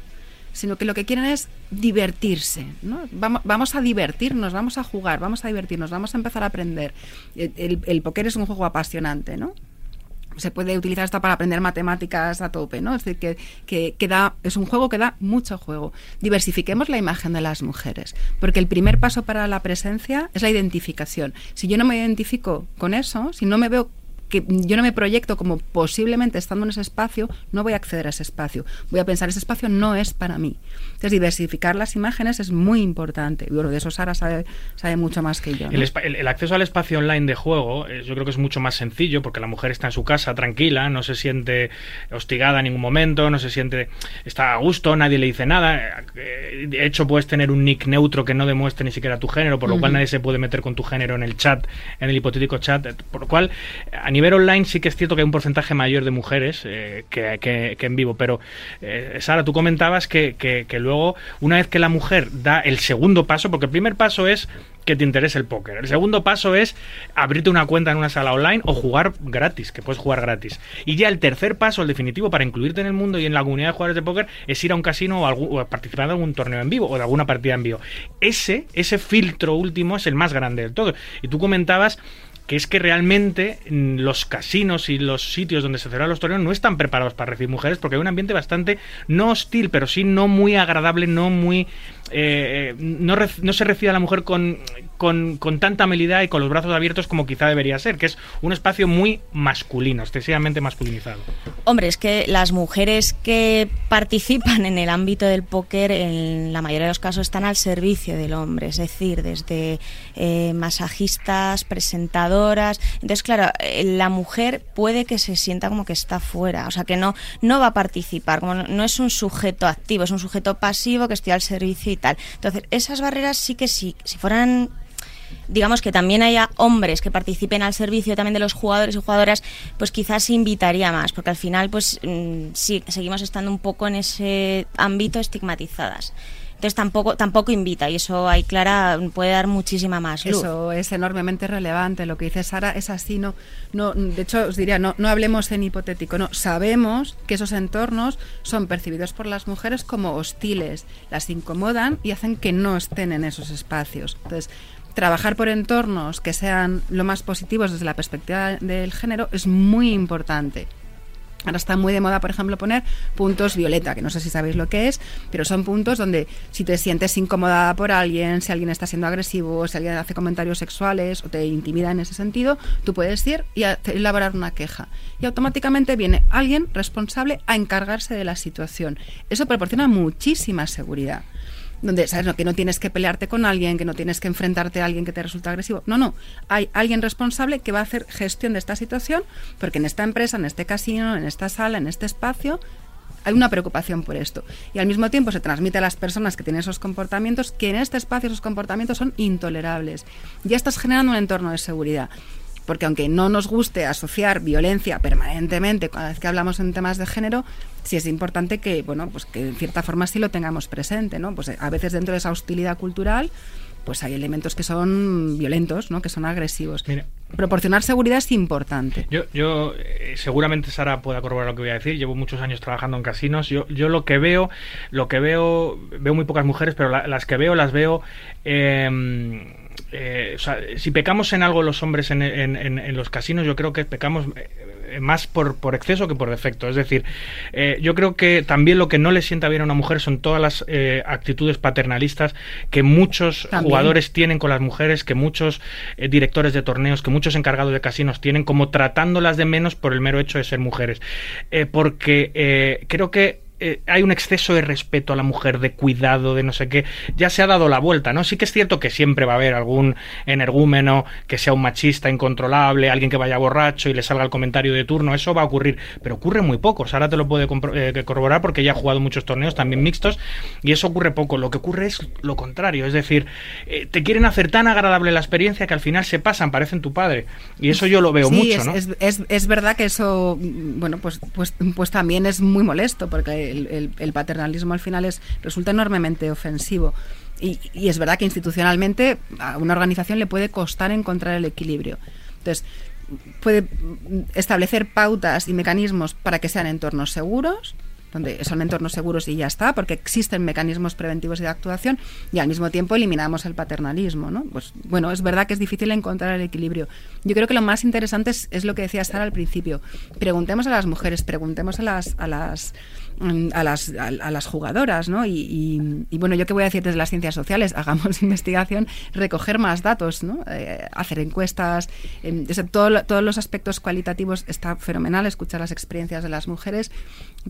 sino que lo que quieren es divertirse. ¿no? Vamos, vamos a divertirnos, vamos a jugar, vamos a divertirnos, vamos a empezar a aprender. El, el, el póker es un juego apasionante, ¿no? Se puede utilizar hasta para aprender matemáticas a tope, ¿no? Es decir, que, que, que da, es un juego que da mucho juego. Diversifiquemos la imagen de las mujeres, porque el primer paso para la presencia es la identificación. Si yo no me identifico con eso, si no me veo que yo no me proyecto como posiblemente estando en ese espacio, no voy a acceder a ese espacio. Voy a pensar, ese espacio no es para mí. Entonces, diversificar las imágenes es muy importante. Y bueno, de eso Sara sabe, sabe mucho más que yo. ¿no? El, espa- el- el acceso al espacio online de juego, eh, yo creo que es mucho más sencillo porque la mujer está en su casa tranquila, no se siente hostigada en ningún momento, no se siente. está a gusto, nadie le dice nada. Eh, De hecho, puedes tener un nick neutro que no demuestre ni siquiera tu género, por lo cual nadie se puede meter con tu género en el chat, en el hipotético chat. eh, Por lo cual, a nivel online sí que es cierto que hay un porcentaje mayor de mujeres eh, que, en vivo, pero eh, Sara, tú comentabas que luego, una vez que la mujer da el segundo paso, porque el primer paso es que te interese el póker. El segundo paso es abrirte una cuenta en una sala online o jugar gratis, que puedes jugar gratis. Y ya el tercer paso, el definitivo, para incluirte en el mundo y en la comunidad de jugadores de póker, es ir a un casino o, algún- o participar de algún torneo en vivo o de alguna partida en vivo. Ese, ese filtro último es el más grande del todo. Y tú comentabas que es que realmente mm, los casinos y los sitios donde se celebran los torneos no están preparados para recibir mujeres porque hay un ambiente bastante no hostil, pero sí no muy agradable, no muy eh, no, rec- no se recibe a la mujer con, con, con tanta habilidad y con los brazos abiertos como quizá debería ser, que es un espacio muy masculino, excesivamente masculinizado. Hombre, es que las mujeres que participan en el ámbito del póker, en la mayoría de los casos, están al servicio del hombre, es decir, desde eh, masajistas, presentadoras. Entonces, claro, eh, la mujer puede que se sienta como que está fuera, o sea, que no, no va a participar, como no, no es un sujeto activo, es un sujeto pasivo que estoy al servicio y tal. Entonces, esas barreras sí que sí, si fueran digamos que también haya hombres que participen al servicio también de los jugadores y jugadoras, pues quizás se invitaría más, porque al final pues mm, sí, seguimos estando un poco en ese ámbito estigmatizadas. Entonces tampoco tampoco invita y eso ahí Clara puede dar muchísima más luz. Eso es enormemente relevante. Lo que dice Sara es así. No, no, de hecho, os diría, no, no hablemos en hipotético. No, sabemos que esos entornos son percibidos por las mujeres como hostiles, las incomodan y hacen que no estén en esos espacios. Entonces, trabajar por entornos que sean lo más positivos desde la perspectiva del género es muy importante. Ahora está muy de moda, por ejemplo, poner puntos violeta, que no sé si sabéis lo que es, pero son puntos donde si te sientes incómoda por alguien, si alguien está siendo agresivo, si alguien hace comentarios sexuales o te intimida en ese sentido, tú puedes ir y elaborar una queja. Y automáticamente viene alguien responsable a encargarse de la situación. Eso proporciona muchísima seguridad donde sabes no, que no tienes que pelearte con alguien, que no tienes que enfrentarte a alguien que te resulta agresivo. No, no, hay alguien responsable que va a hacer gestión de esta situación, porque en esta empresa, en este casino, en esta sala, en este espacio, hay una preocupación por esto. Y al mismo tiempo se transmite a las personas que tienen esos comportamientos que en este espacio esos comportamientos son intolerables. Ya estás generando un entorno de seguridad. Porque aunque no nos guste asociar violencia permanentemente cada vez que hablamos en temas de género, sí es importante que, bueno, pues que en cierta forma sí lo tengamos presente, ¿no? Pues eh, a veces dentro de esa hostilidad cultural, pues hay elementos que son violentos, ¿no? Que son agresivos. Mira. Proporcionar seguridad es importante. Yo, yo eh, seguramente Sara pueda corroborar lo que voy a decir. Llevo muchos años trabajando en casinos. Yo, yo lo que veo, lo que veo, veo muy pocas mujeres, pero la- las que veo las veo. eh, eh, o sea, si pecamos en algo los hombres en, en- en- en los casinos, yo creo que pecamos eh, más por, por exceso que por defecto. Es decir, eh, yo creo que también lo que no le sienta bien a una mujer son todas las eh, actitudes paternalistas que muchos También. jugadores tienen con las mujeres, que muchos directores de torneos, que muchos encargados de casinos tienen, como tratándolas de menos por el mero hecho de ser mujeres. Porque creo que eh, hay un exceso de respeto a la mujer, de cuidado, de no sé qué. Ya se ha dado la vuelta, ¿no? Sí que es cierto que siempre va a haber algún energúmeno que sea un machista incontrolable, alguien que vaya borracho y le salga el comentario de turno. Eso va a ocurrir, pero ocurre muy poco. Sara te lo puede eh, corroborar porque ella ha jugado muchos torneos también mixtos y eso ocurre poco. Lo que ocurre es lo contrario, es decir, eh, te quieren hacer tan agradable la experiencia que al final se pasan, parecen tu padre. Y eso yo lo veo sí, mucho, es, ¿no? es, es- es verdad que eso, mm, bueno, pues, pues, pues también es muy molesto, porque el, paternalismo al final es, resulta enormemente ofensivo. Y, es verdad que institucionalmente a una organización le puede costar encontrar el equilibrio. Entonces, puede establecer pautas y mecanismos para que sean entornos seguros, donde son entornos seguros y ya está, porque existen mecanismos preventivos de actuación, y al mismo tiempo eliminamos el paternalismo, ¿no? Pues bueno, es verdad que es difícil encontrar el equilibrio. Yo creo que lo más interesante es, lo que decía Sara al principio. Preguntemos a las mujeres, preguntemos a las, a las, a, a las jugadoras, ¿no? Y, y- y, bueno, yo qué voy a decir desde las ciencias sociales, hagamos investigación, recoger más datos, ¿no? Eh, hacer encuestas, desde todo todos los aspectos cualitativos está fenomenal, escuchar las experiencias de las mujeres,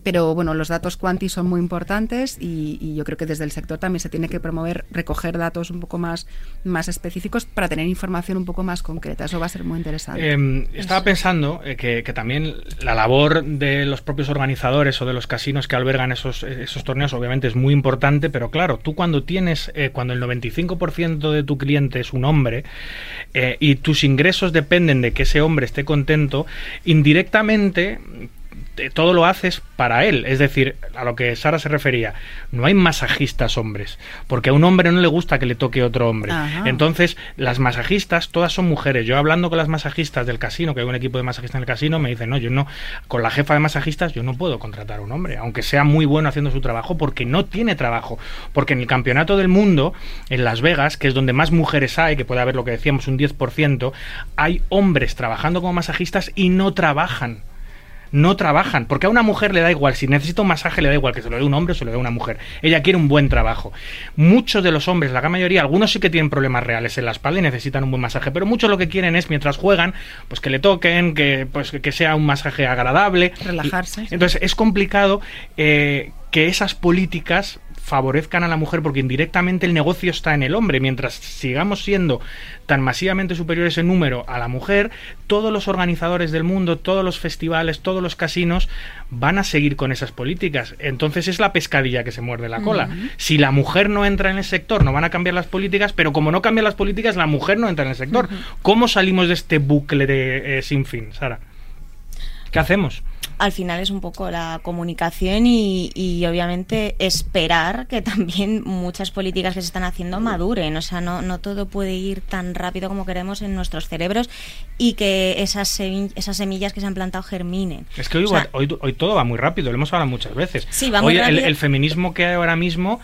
pero bueno, los datos cuanti son muy importantes y, y yo creo que desde el sector también se tiene que promover recoger datos un poco más, más específicos para tener información un poco más concreta. Eso va a ser muy interesante. Eh, estaba pensando que, que también la labor de los propios organizadores o de los casinos que albergan esos, esos torneos obviamente es muy importante, pero claro, tú cuando tienes, eh, cuando el 95% de tu cliente es un hombre eh, y tus ingresos dependen de que ese hombre esté contento, indirectamente todo lo haces para él. Es decir, a lo que Sara se refería, no hay masajistas hombres, porque a un hombre no le gusta que le toque otro hombre. Ajá. Entonces, las masajistas todas son mujeres. Yo hablando con las masajistas del casino, que hay un equipo de masajistas en el casino, me dicen, no, yo no, con la jefa de masajistas yo no puedo contratar a un hombre, aunque sea muy bueno haciendo su trabajo, porque no tiene trabajo. Porque en el campeonato del mundo, en Las Vegas, que es donde más mujeres hay, que puede haber lo que decíamos, un 10%, hay hombres trabajando como masajistas y no trabajan no trabajan, porque a una mujer le da igual, si necesita un masaje le da igual que se lo dé un hombre o se lo dé una mujer. Ella quiere un buen trabajo. Muchos de los hombres, la gran mayoría, algunos sí que tienen problemas reales en la espalda y necesitan un buen masaje, pero muchos lo que quieren es mientras juegan, pues que le toquen, que pues que sea un masaje agradable, Relajarse. Y- entonces es complicado eh, que esas políticas favorezcan a la mujer porque indirectamente el negocio está en el hombre. Mientras sigamos siendo tan masivamente superiores en número a la mujer, todos los organizadores del mundo, todos los festivales, todos los casinos van a seguir con esas políticas. Entonces es la pescadilla que se muerde la cola. Si la mujer no entra en el sector, no van a cambiar las políticas, pero como no cambian las políticas, la mujer no entra en el sector. ¿Cómo salimos de este bucle de eh, sin fin, Sara? ¿Qué hacemos? Al final es un poco la comunicación y, y obviamente esperar que también muchas políticas que se están haciendo maduren. O sea, no, no todo puede ir tan rápido como queremos en nuestros cerebros y que esas, semi- esas semillas que se han plantado germinen. Es que hoy, O sea, va- hoy, hoy todo va muy rápido, lo hemos hablado muchas veces. Sí, va muy hoy el, rápido. el feminismo que hay ahora mismo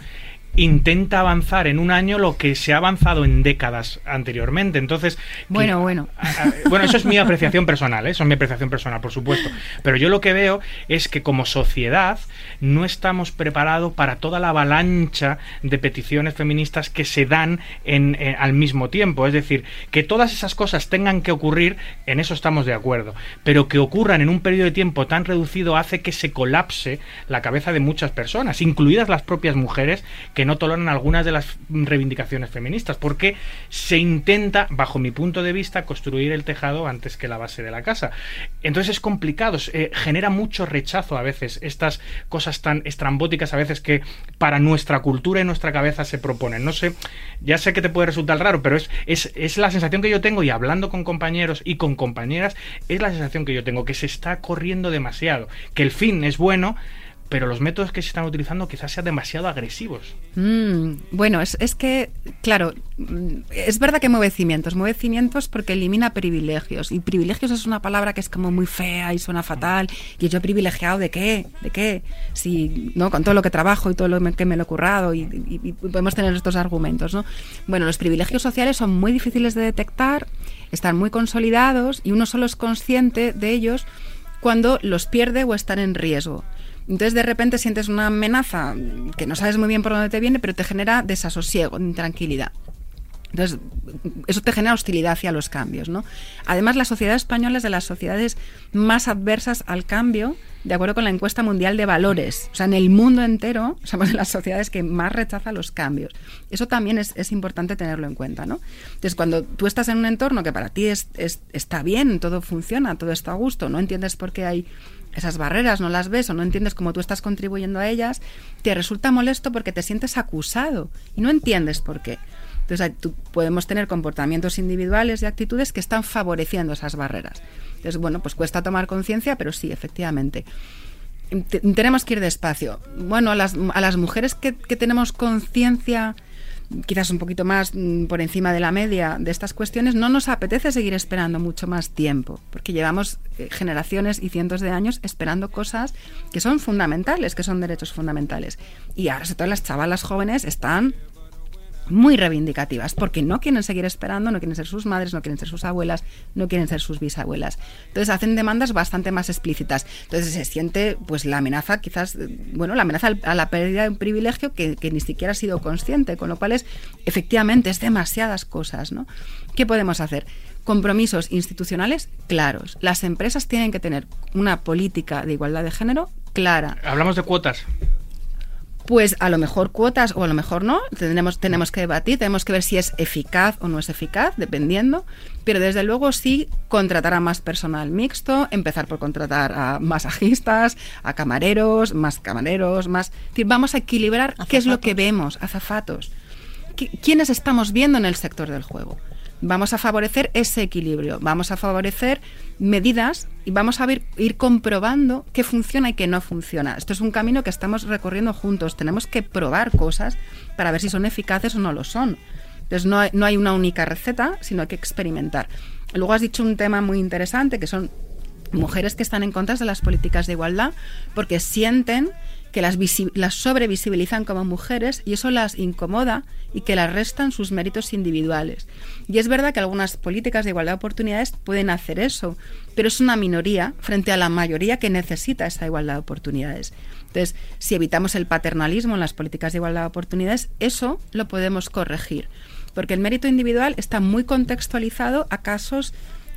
intenta avanzar en un año lo que se ha avanzado en décadas anteriormente. Entonces, que- Bueno, bueno. a- a- bueno, eso es mi apreciación personal, ¿eh? eso es mi apreciación personal, por supuesto. Pero yo lo que veo es que como sociedad no estamos preparados para toda la avalancha de peticiones feministas que se dan en, eh, al mismo tiempo. Es decir, que todas esas cosas tengan que ocurrir, en eso estamos de acuerdo. Pero que ocurran en un periodo de tiempo tan reducido hace que se colapse la cabeza de muchas personas, incluidas las propias mujeres, no toleran algunas de las reivindicaciones feministas, porque se intenta, bajo mi punto de vista, construir el tejado antes que la base de la casa. Entonces es complicado, eh, genera mucho rechazo a veces estas cosas tan estrambóticas a veces que para nuestra cultura y nuestra cabeza se proponen. No sé, ya sé que te puede resultar raro, pero es, es, es la sensación que yo tengo y hablando con compañeros y con compañeras, es la sensación que yo tengo, que se está corriendo demasiado, que el fin es bueno, pero los métodos que se están utilizando quizás sean demasiado agresivos. Mm, bueno, es, es que, claro, mm, es verdad que mueve cimientos, porque elimina privilegios. Y privilegios es una palabra que es como muy fea y suena fatal. Y yo privilegiado de qué, de qué, si, ¿no? Con todo lo que trabajo y todo lo que me lo he currado y podemos tener estos argumentos, ¿no? Bueno, los privilegios sociales son muy difíciles de detectar, están muy consolidados y uno solo es consciente de ellos cuando los pierde o están en riesgo. Entonces de repente sientes una amenaza que no sabes muy bien por dónde te viene, pero te genera desasosiego, intranquilidad. Entonces, eso te genera hostilidad hacia los cambios, ¿no? Además, la sociedad española es de las sociedades más adversas al cambio, de acuerdo con la encuesta mundial de valores. O sea, en el mundo entero somos de las sociedades que más rechaza los cambios. Eso también es, es importante tenerlo en cuenta, ¿no? Entonces, cuando tú estás en un entorno que para ti es, es- está bien, todo funciona, todo está a gusto, no entiendes por qué hay esas barreras, no las ves o no entiendes cómo tú estás contribuyendo a ellas, te resulta molesto porque te sientes acusado y no entiendes por qué. Entonces, podemos tener comportamientos individuales y actitudes que están favoreciendo esas barreras. Entonces, bueno, pues cuesta tomar conciencia, pero sí, efectivamente. Te- tenemos que ir despacio. Bueno, a las, a las mujeres que, que tenemos conciencia quizás un poquito más mm, por encima de la media de estas cuestiones, no nos apetece seguir esperando mucho más tiempo, porque llevamos eh, generaciones y cientos de años esperando cosas que son fundamentales, que son derechos fundamentales. Y ahora, sobre todo las chavalas jóvenes, están muy reivindicativas, porque no quieren seguir esperando, no quieren ser sus madres, no quieren ser sus abuelas, no quieren ser sus bisabuelas. Entonces hacen demandas bastante más explícitas. Entonces se siente pues la amenaza, quizás, bueno, la amenaza a la pérdida de un privilegio que, que ni siquiera ha sido consciente, con lo cual es, efectivamente, es demasiadas cosas, ¿no? ¿Qué podemos hacer? Compromisos institucionales claros. Las empresas tienen que tener una política de igualdad de género clara. Hablamos de cuotas. Pues a lo mejor cuotas o a lo mejor no, tendremos, tenemos que debatir, tenemos que ver si es eficaz o no es eficaz, dependiendo, pero desde luego sí contratar a más personal mixto, empezar por contratar a masajistas, a camareros, más camareros, más... vamos a equilibrar qué es lo que vemos, azafatos, ¿Qui- quiénes estamos viendo en el sector del juego. Vamos a favorecer ese equilibrio, vamos a favorecer medidas y vamos a ver- ir comprobando qué funciona y qué no funciona. Esto es un camino que estamos recorriendo juntos. Tenemos que probar cosas para ver si son eficaces o no lo son. Entonces no hay, no hay una única receta, sino hay que experimentar. Luego has dicho un tema muy interesante que son mujeres que están en contra de las políticas de igualdad porque sienten que las, las sobrevisibilizan como mujeres y eso las incomoda y que las restan sus méritos individuales. Y es verdad que algunas políticas de igualdad de oportunidades pueden hacer eso, pero es una minoría frente a la mayoría que necesita esa igualdad de oportunidades. Entonces, si evitamos el paternalismo en las políticas de igualdad de oportunidades, eso lo podemos corregir, porque el mérito individual está muy contextualizado a casos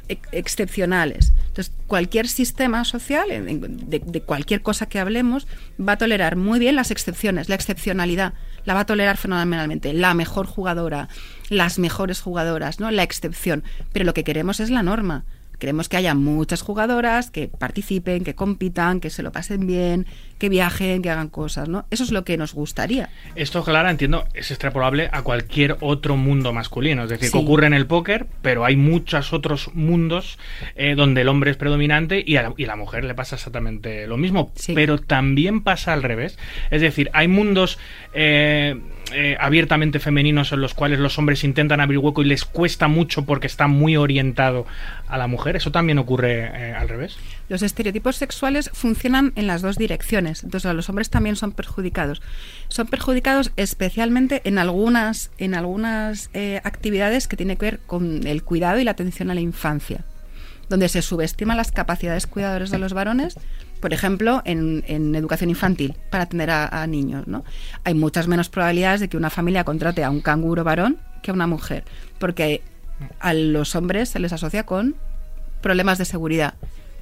ex- excepcionales. Entonces, cualquier sistema social, de, de cualquier cosa que hablemos, va a tolerar muy bien las excepciones, la excepcionalidad, la va a tolerar fenomenalmente. La mejor jugadora, las mejores jugadoras, ¿no? La excepción. Pero lo que queremos es la norma. Queremos que haya muchas jugadoras que participen, que compitan, que se lo pasen bien, que viajen, que hagan cosas, ¿no? Eso es lo que nos gustaría. Esto, Clara, entiendo, es extrapolable a cualquier otro mundo masculino. Es decir, que ocurre en el póker, pero hay muchos otros mundos eh, donde el hombre es predominante y a la, y a la mujer le pasa exactamente lo mismo. Sí. Pero también pasa al revés. Es decir, hay mundos eh, eh, abiertamente femeninos en los cuales los hombres intentan abrir hueco y les cuesta mucho porque está muy orientado a la mujer. ¿Eso también ocurre eh, al revés? Los estereotipos sexuales funcionan en las dos direcciones, entonces los hombres también son perjudicados. Son perjudicados especialmente en algunas, en algunas eh, actividades que tienen que ver con el cuidado y la atención a la infancia, donde se subestiman las capacidades cuidadoras de los varones, por ejemplo, en, en educación infantil, para atender a, a niños. ¿no? Hay muchas menos probabilidades de que una familia contrate a un canguro varón que a una mujer, porque a los hombres se les asocia con problemas de seguridad,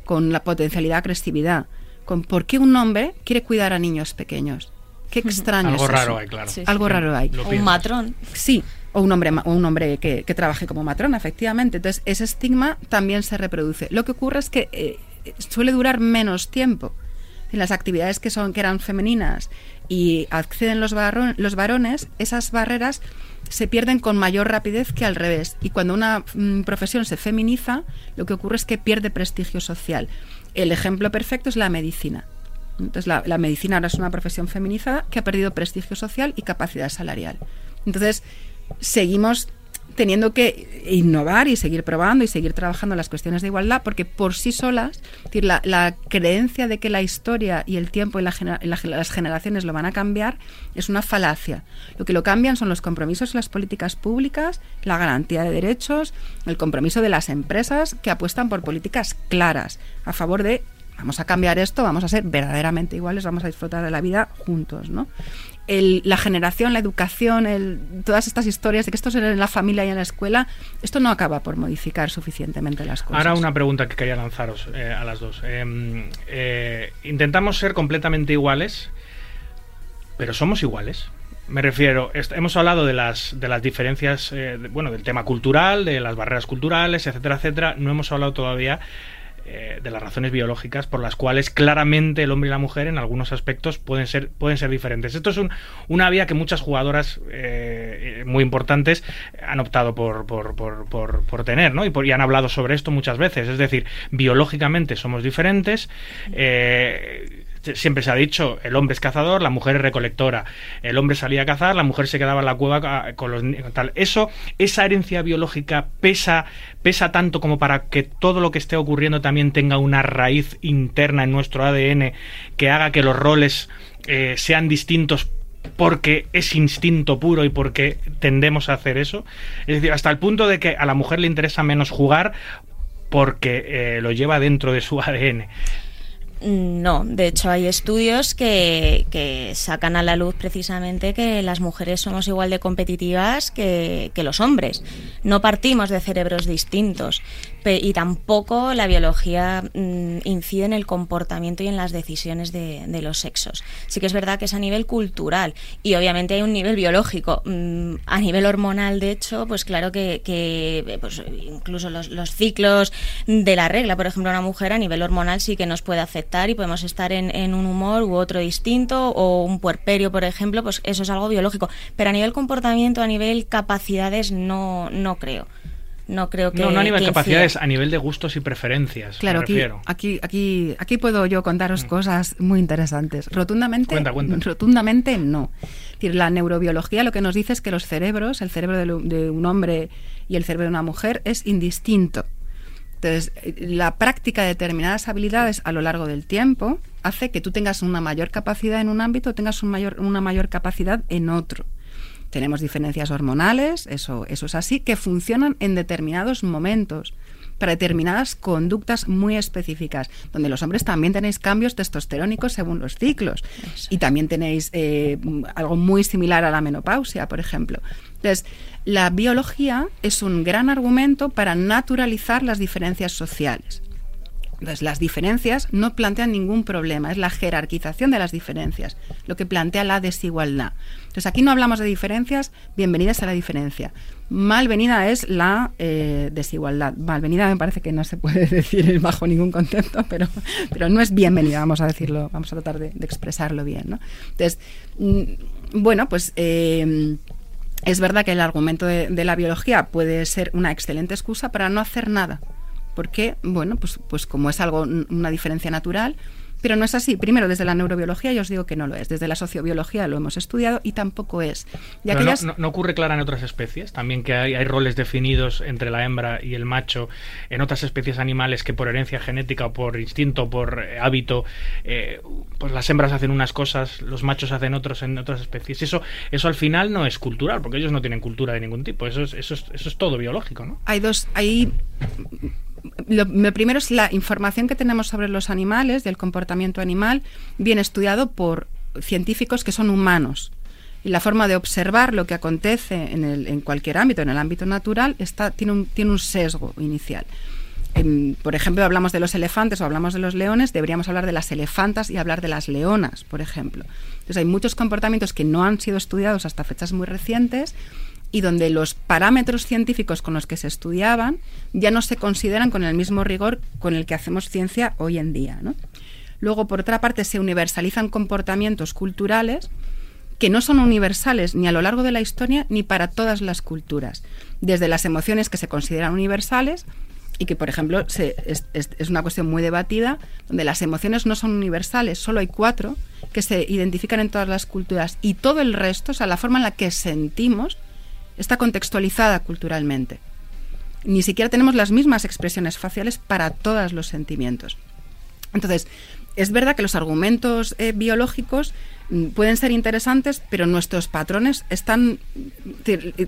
con la potencialidad de agresividad, con por qué un hombre quiere cuidar a niños pequeños. Qué extraño Algo es raro eso. hay, claro. Sí, sí. Algo raro hay. O un matrón. Sí, o un hombre, ma- o un hombre que, que trabaje como matrona, efectivamente. Entonces, ese estigma también se reproduce. Lo que ocurre es que eh, suele durar menos tiempo. En las actividades que, son, que eran femeninas y acceden los, los varones, esas barreras se pierden con mayor rapidez que al revés. Y cuando una mm, profesión se feminiza, lo que ocurre es que pierde prestigio social. El ejemplo perfecto es la medicina. Entonces, la medicina ahora es una profesión feminizada que ha perdido prestigio social y capacidad salarial. Entonces, seguimos teniendo que innovar y seguir probando y seguir trabajando las cuestiones de igualdad, porque por sí solas, la, creencia de que la historia y el tiempo y, la genera- y la- las generaciones lo van a cambiar es una falacia. Lo que lo cambian son los compromisos y las políticas públicas, la garantía de derechos, el compromiso de las empresas que apuestan por políticas claras a favor de vamos a cambiar esto, vamos a ser verdaderamente iguales, vamos a disfrutar de la vida juntos, ¿no? El- la generación, la educación, el- todas estas historias de que esto es en la familia y en la escuela, esto no acaba por modificar suficientemente las cosas. Ahora una pregunta que quería lanzaros eh, a las dos. Eh, eh, intentamos ser completamente iguales, pero somos iguales. Me refiero, hemos hablado de las, de las diferencias, eh, bueno, del tema cultural, de las barreras culturales, etcétera, etcétera. No hemos hablado todavía eh, de las razones biológicas por las cuales claramente el hombre y la mujer en algunos aspectos pueden ser, pueden ser diferentes. Esto es un- una vía que muchas jugadoras eh, muy importantes han optado por, por, por, por- por tener, ¿no? Y, y han hablado sobre esto muchas veces. Es decir, biológicamente somos diferentes. eh, siempre se ha dicho, el hombre es cazador, la mujer es recolectora. El hombre salía a cazar, la mujer se quedaba en la cueva ah, con los. Eso, esa herencia biológica pesa, pesa tanto como para que todo lo que esté ocurriendo también tenga una raíz interna en nuestro ADN que haga que los roles eh, sean distintos porque es instinto puro y porque tendemos a hacer eso. Es decir, hasta el punto de que a la mujer le interesa menos jugar porque eh, lo lleva dentro de su ADN. No, de hecho hay estudios que, que sacan a la luz precisamente que las mujeres somos igual de competitivas que, que los hombres. No partimos de cerebros distintos y tampoco la biología mm, incide en el comportamiento y en las decisiones de, de los sexos. Sí que es verdad que es a nivel cultural y obviamente hay un nivel biológico. Mm, a nivel hormonal, de hecho, pues claro que, que, pues, incluso los, los ciclos de la regla, por ejemplo, una mujer a nivel hormonal sí que nos puede afectar y podemos estar en, en un humor u otro distinto o un puerperio, por ejemplo, pues eso es algo biológico. Pero a nivel comportamiento, a nivel capacidades, no, no creo. No creo que. no, no a nivel de capacidades, a nivel de gustos y preferencias. Claro, me aquí, aquí, aquí, aquí puedo yo contaros cosas muy interesantes. Rotundamente, Cuenta, cuenta. rotundamente no. Es decir, la neurobiología lo que nos dice es que los cerebros, el cerebro de, un hombre y el cerebro de una mujer es indistinto. Entonces, la práctica de determinadas habilidades a lo largo del tiempo hace que tú tengas una mayor capacidad en un ámbito, tengas un mayor, una mayor capacidad en otro. Tenemos diferencias hormonales, eso, eso es así, que funcionan en determinados momentos, para determinadas conductas muy específicas, donde los hombres también tenéis cambios testosterónicos según los ciclos. Y también tenéis eh, algo muy similar a la menopausia, por ejemplo. Entonces, la biología es un gran argumento para naturalizar las diferencias sociales. Entonces, las diferencias no plantean ningún problema, es la jerarquización de las diferencias lo que plantea la desigualdad. Entonces, aquí no hablamos de diferencias, bienvenidas a la diferencia. Malvenida es la eh, desigualdad. Malvenida me parece que no se puede decir bajo ningún concepto, pero, pero no es bienvenida, vamos a decirlo, vamos a tratar de, expresarlo bien. Entonces, mm, bueno, pues... eh, es verdad que el argumento de la biología puede ser una excelente excusa para no hacer nada porque, bueno, pues, pues como es algo, una diferencia natural, pero no es así. Primero, desde la neurobiología yo os digo que no lo es. Desde la sociobiología lo hemos estudiado y tampoco es. Y Pero aquellas- no, no- no ocurre clara en otras especies, también que hay, hay roles definidos entre la hembra y el macho en otras especies animales que por herencia genética o por instinto, por eh, hábito, eh, pues las hembras hacen unas cosas, los machos hacen otros en otras especies. Eso, eso al final no es cultural, porque ellos no tienen cultura de ningún tipo. Eso es, eso es, eso es todo biológico, ¿no? hay dos, hay lo, primero es la información que tenemos sobre los animales, del comportamiento animal, bien estudiado por científicos que son humanos. Y la forma de observar lo que acontece en, el, en cualquier ámbito, en el ámbito natural, está, tiene, un, tiene un sesgo inicial. Por ejemplo, hablamos de los elefantes o hablamos de los leones, deberíamos hablar de las elefantas y hablar de las leonas, por ejemplo. Entonces hay muchos comportamientos que no han sido estudiados hasta fechas muy recientes y donde los parámetros científicos con los que se estudiaban ya no se consideran con el mismo rigor con el que hacemos ciencia hoy en día. Luego, por otra parte, se universalizan comportamientos culturales que no son universales ni a lo largo de la historia ni para todas las culturas. Desde las emociones que se consideran universales y que, por ejemplo, es una cuestión muy debatida, donde las emociones no son universales, solo hay cuatro que se identifican en todas las culturas y todo el resto, o sea, la forma en la que sentimos, está contextualizada culturalmente. Ni siquiera tenemos las mismas expresiones faciales para todos los sentimientos. Entonces, es verdad que los argumentos eh, biológicos mm, pueden ser interesantes, pero nuestros patrones están...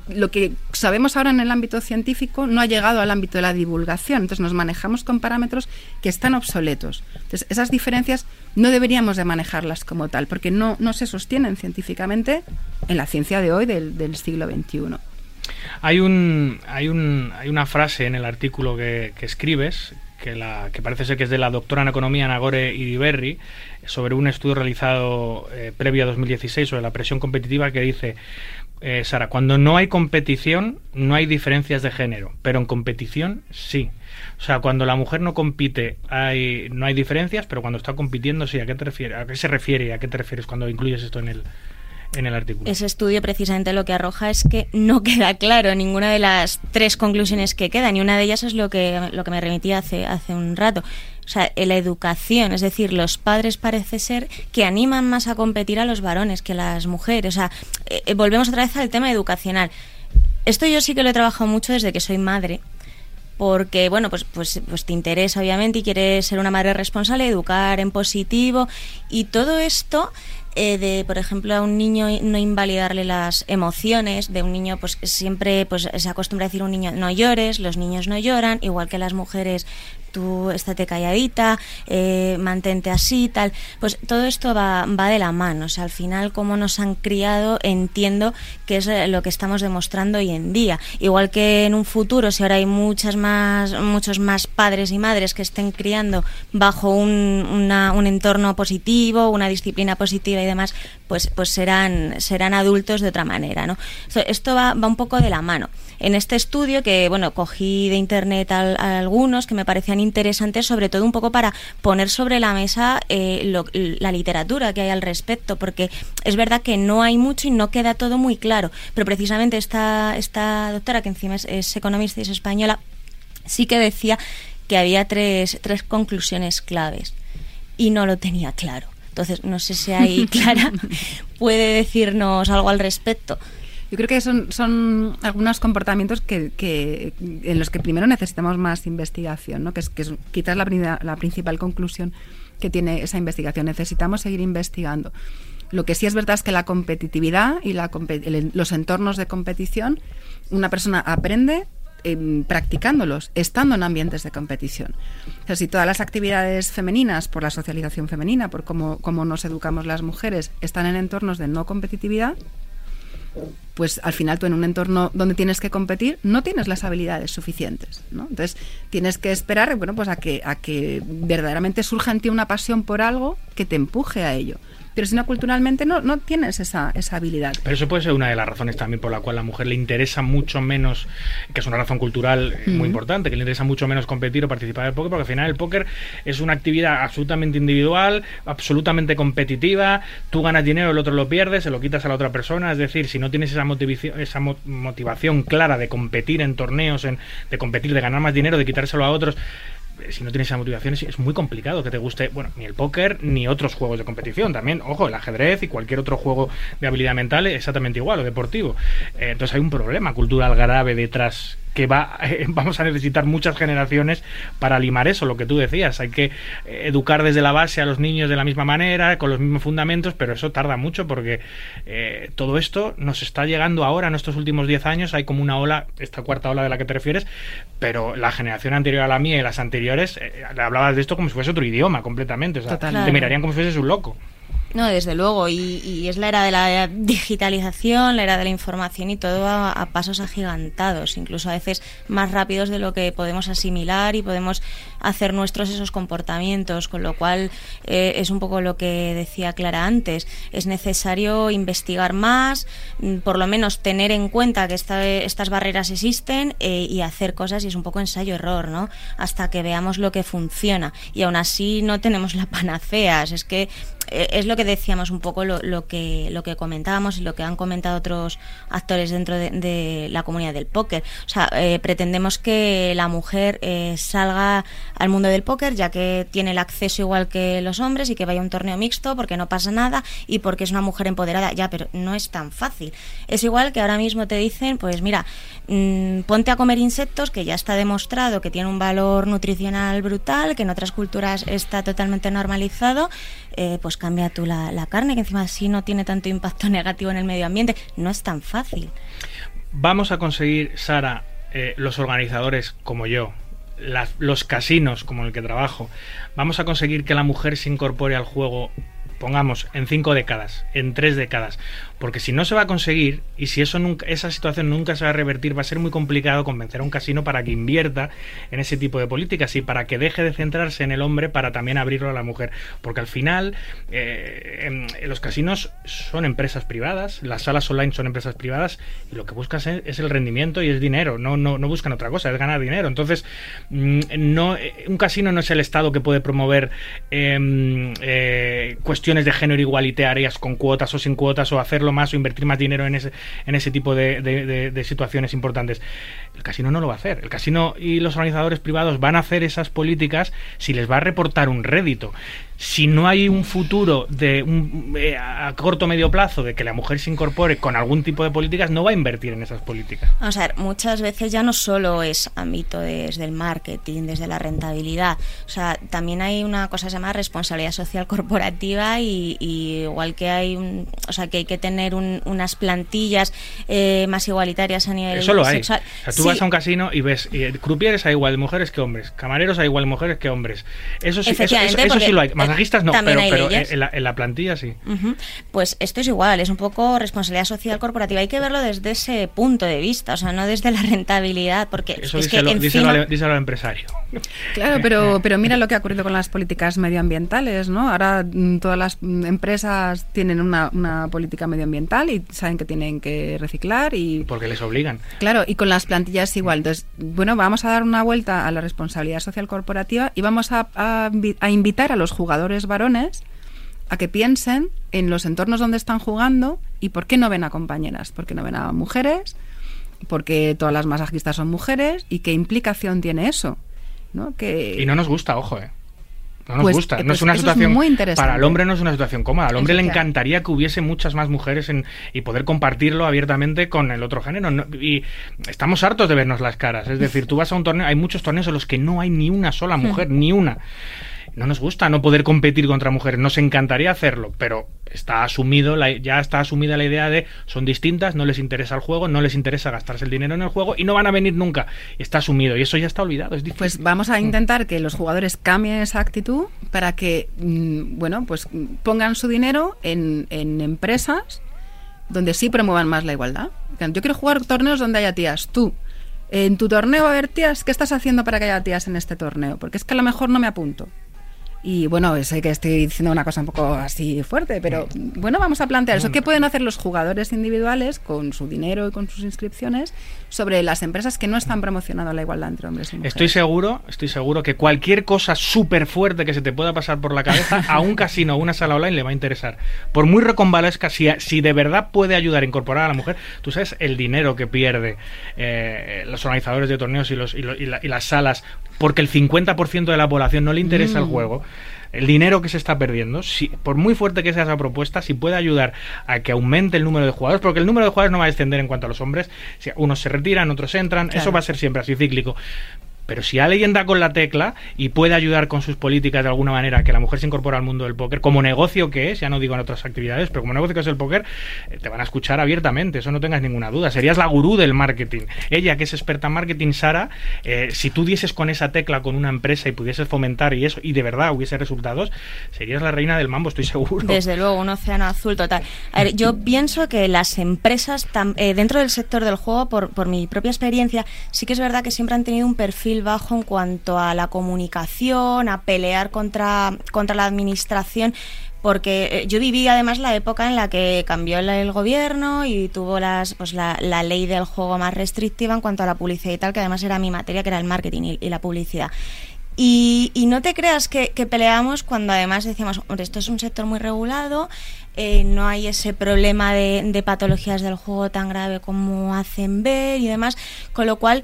Lo que sabemos ahora en el ámbito científico no ha llegado al ámbito de la divulgación, entonces nos manejamos con parámetros que están obsoletos. Entonces, esas diferencias no deberíamos de manejarlas como tal, porque no, no se sostienen científicamente en la ciencia de hoy del, del siglo XXI. Hay un, hay un, hay una frase en el artículo que, que escribes que, la, que parece ser que es de la doctora en economía Nagore Iriberri sobre un estudio realizado eh, previo a 2016 sobre la presión competitiva que dice eh, Sara, cuando no hay competición no hay diferencias de género, pero en competición sí. O sea, cuando la mujer no compite hay, no hay diferencias, pero cuando está compitiendo sí. ¿A qué te refieres? ¿A qué se refiere a qué te refieres cuando incluyes esto en el, en el artículo? Ese estudio precisamente lo que arroja es que no queda claro ninguna de las tres conclusiones que quedan y una de ellas es lo que, lo que me remitía hace, hace un rato. O sea, la educación, es decir, los padres parece ser que animan más a competir a los varones que a las mujeres. O sea, eh, eh, volvemos otra vez al tema educacional. Esto yo sí que lo he trabajado mucho desde que soy madre porque bueno pues pues pues te interesa obviamente y quieres ser una madre responsable educar en positivo y todo esto eh, de por ejemplo a un niño no invalidarle las emociones de un niño pues siempre pues se acostumbra a decir un niño no llores los niños no lloran igual que las mujeres tú estate calladita, eh, mantente así, tal. Pues todo esto va, va de la mano. O sea, al final, como nos han criado, entiendo que es lo que estamos demostrando hoy en día. Igual que en un futuro, si ahora hay muchas más, muchos más padres y madres que estén criando bajo un, una, un entorno positivo, una disciplina positiva y demás, pues, pues serán, serán adultos de otra manera, ¿no? Esto va, va un poco de la mano. En este estudio, que bueno, cogí de internet a algunos que me parecían interesantes, sobre todo un poco para poner sobre la mesa eh, la literatura que hay al respecto, porque es verdad que no hay mucho y no queda todo muy claro, pero precisamente esta, esta doctora, que encima es, economista y es española, sí que decía que había tres, tres conclusiones claves y no lo tenía claro. Entonces, no sé si ahí Clara puede decirnos algo al respecto. Yo creo que son, son algunos comportamientos que, que, en los que primero necesitamos más investigación, ¿no? que es, que es quizás la, la principal conclusión que tiene esa investigación. Necesitamos seguir investigando. Lo que sí es verdad es que la competitividad y la, los entornos de competición, una persona aprende em, practicándolos, estando en ambientes de competición. O sea, si todas las actividades femeninas, por la socialización femenina, por cómo, cómo nos educamos las mujeres, están en entornos de no competitividad, pues al final tú en un entorno donde tienes que competir no tienes las habilidades suficientes, ¿no? Entonces tienes que esperar, bueno, pues a que, a que verdaderamente surja en ti una pasión por algo que te empuje a ello pero si no culturalmente no, no tienes esa, esa habilidad. Pero eso puede ser una de las razones también por la cual a la mujer le interesa mucho menos, que es una razón cultural eh, muy importante, que le interesa mucho menos competir o participar en el póker, porque al final el póker es una actividad absolutamente individual, absolutamente competitiva, tú ganas dinero, el otro lo pierdes, se lo quitas a la otra persona, es decir, si no tienes esa motivación, esa motivación clara de competir en torneos, en, de competir, de ganar más dinero, de quitárselo a otros, si no tienes esa motivación es, muy complicado que te guste, bueno, ni el póker ni otros juegos de competición. También, ojo, el ajedrez y cualquier otro juego de habilidad mental es exactamente igual, o deportivo. Eh, entonces hay un problema cultural grave detrás que va, vamos a necesitar muchas generaciones para limar eso, lo que tú decías. Hay que educar desde la base a los niños de la misma manera, con los mismos fundamentos, pero eso tarda mucho porque eh, todo esto nos está llegando ahora, en estos últimos 10 años, hay como una ola, esta cuarta ola de la que te refieres, pero la generación anterior a la mía y las anteriores, eh, hablabas de esto como si fuese otro idioma completamente. O sea, te mirarían como si fueses un loco. No, desde luego, y, es la era de la digitalización, la era de la información y todo a, pasos agigantados, incluso a veces más rápidos de lo que podemos asimilar y podemos hacer nuestros esos comportamientos, con lo cual eh, es un poco lo que decía Clara antes, es necesario investigar más, mm, por lo menos tener en cuenta que estas barreras existen eh, y hacer cosas y es un poco ensayo-error, ¿no? Hasta que veamos lo que funciona y aún así no tenemos la panacea, es que es lo que decíamos un poco lo, lo, que lo que comentábamos y lo que han comentado otros actores dentro de, la comunidad del póker. O sea, eh, pretendemos que la mujer eh, salga al mundo del póker ya que tiene el acceso igual que los hombres y que vaya a un torneo mixto porque no pasa nada y porque es una mujer empoderada. Ya, pero no es tan fácil. Es igual que ahora mismo te dicen, pues mira, mm, ponte a comer insectos que ya está demostrado que tiene un valor nutricional brutal, que en otras culturas está totalmente normalizado eh, pues cambia tú la, carne, que encima así no tiene tanto impacto negativo en el medio ambiente. No es tan fácil. Vamos a conseguir, Sara, eh, los organizadores como yo, los casinos como el que trabajo, vamos a conseguir que la mujer se incorpore al juego pongamos, en cinco décadas, en tres décadas. Porque si no se va a conseguir, y si eso nunca, esa situación nunca se va a revertir, va a ser muy complicado convencer a un casino para que invierta en ese tipo de políticas y para que deje de centrarse en el hombre para también abrirlo a la mujer. Porque al final, eh, los casinos son empresas privadas, las salas online son empresas privadas, y lo que buscan es, el rendimiento y es dinero, no, no, no buscan otra cosa, es ganar dinero. Entonces, mm, no, eh, un casino no es el Estado que puede promover em, eh, cuestiones de género igualitarias con cuotas o sin cuotas o hacerlo más o invertir más dinero en ese, en ese tipo de, de- situaciones importantes. El casino no lo va a hacer. El casino y los organizadores privados van a hacer esas políticas si les va a reportar un rédito. Si no hay un futuro de un, eh, a corto o medio plazo de que la mujer se incorpore con algún tipo de políticas, no va a invertir en esas políticas. Vamos a ver, muchas veces ya no solo es ámbito desde el marketing, desde la rentabilidad. O sea, también hay una cosa que se llama responsabilidad social corporativa y, y igual que hay un, o sea, que hay que tener un- unas plantillas eh, más igualitarias a nivel Eso lo hay. sexual. O sea, tú Sí, vas a un casino y ves, y crupieres hay igual de mujeres que hombres, camareros hay igual de mujeres que hombres. Eso sí, eso, Efectivamente, eso- eso sí lo hay. eh, Masajistas no, pero, pero en, la, en la plantilla sí. Pues esto es igual, es un poco responsabilidad social corporativa. Hay que verlo desde ese punto de vista, o sea, no desde la rentabilidad, porque Eso es díselo, que díselo encima... al, díselo al empresario. Claro, pero, pero mira lo que ha ocurrido con las políticas medioambientales, ¿no? Ahora mm, todas las mm, empresas tienen una, una política medioambiental y saben que tienen que reciclar y Porque les obligan. Claro, y con las plantillas igual. Entonces, bueno, vamos a dar una vuelta a la responsabilidad social corporativa y vamos a, a invitar a los jugadores varones a que piensen en los entornos donde están jugando y por qué no ven a compañeras, por qué no ven a mujeres, porque todas las masajistas son mujeres y qué implicación tiene eso. ¿no? Que, Y no nos gusta, ojo, eh. No nos Pues, gusta. No pues es una eso es situación. muy para el hombre no es una situación cómoda. Al hombre le encantaría que hubiese muchas más mujeres en, y poder compartirlo abiertamente con el otro género. No- y estamos hartos de vernos las caras. Es decir, tú vas a un torneo, hay muchos torneos en los que no hay ni una sola mujer, ni una. No nos gusta no poder competir contra mujeres. Nos encantaría hacerlo, pero está asumido, la- ya está asumida la idea de son distintas, no les interesa el juego, no les interesa gastarse el dinero en el juego y no van a venir nunca. Está asumido y eso ya está olvidado. Es difícil. Pues vamos a intentar que los jugadores cambien esa actitud para que, mm, bueno, pues pongan su dinero en, en empresas donde sí promuevan más la igualdad. Yo quiero jugar torneos donde haya tías. Tú, en tu torneo a haber tías. ¿Qué estás haciendo para que haya tías en este torneo? Porque es que a lo mejor no me apunto. Y bueno, sé que estoy diciendo una cosa un poco así fuerte, pero bueno, vamos a plantear eso. ¿Qué pueden hacer los jugadores individuales con su dinero y con sus inscripciones sobre las empresas que no están promocionando la igualdad entre hombres y mujeres? Estoy seguro, estoy seguro que cualquier cosa súper fuerte que se te pueda pasar por la cabeza a un casino o una sala online le va a interesar. Por muy reconvalesca, si, si de verdad puede ayudar a incorporar a la mujer, tú sabes el dinero que pierde eh, los organizadores de torneos y, los, y, lo- y la- y las salas porque el 50% de la población no le interesa el juego. El dinero que se está perdiendo, si, por muy fuerte que sea esa propuesta, si puede ayudar a que aumente el número de jugadores, porque el número de jugadores no va a descender en cuanto a los hombres, si unos se retiran, otros entran, eso va a ser siempre así cíclico. Pero si alguien da con la tecla y puede ayudar con sus políticas de alguna manera que la mujer se incorpore al mundo del póker, como negocio que es, ya no digo en otras actividades, pero como negocio que es el póker, eh, te van a escuchar abiertamente, eso no tengas ninguna duda. Serías la gurú del marketing. Ella, que es experta en marketing, Sara, eh, si tú dieses con esa tecla con una empresa y pudieses fomentar y eso, y de verdad hubiese resultados, serías la reina del mambo, estoy seguro. Desde luego, un océano azul total. A ver, yo pienso que las empresas eh, dentro del sector del juego, por, por mi propia experiencia, sí que es verdad que siempre han tenido un perfil bajo en cuanto a la comunicación, a pelear contra, contra la administración. Porque eh, yo viví además la época en la que cambió el gobierno y tuvo las, pues la, la ley del juego más restrictiva en cuanto a la publicidad y tal, que además era mi materia, que era el marketing y- y la publicidad. Y, y no te creas que, que peleamos cuando además decíamos, "Hombre, esto es un sector muy regulado, eh, no hay ese problema de, de patologías del juego tan grave como hacen ver y demás, con lo cual,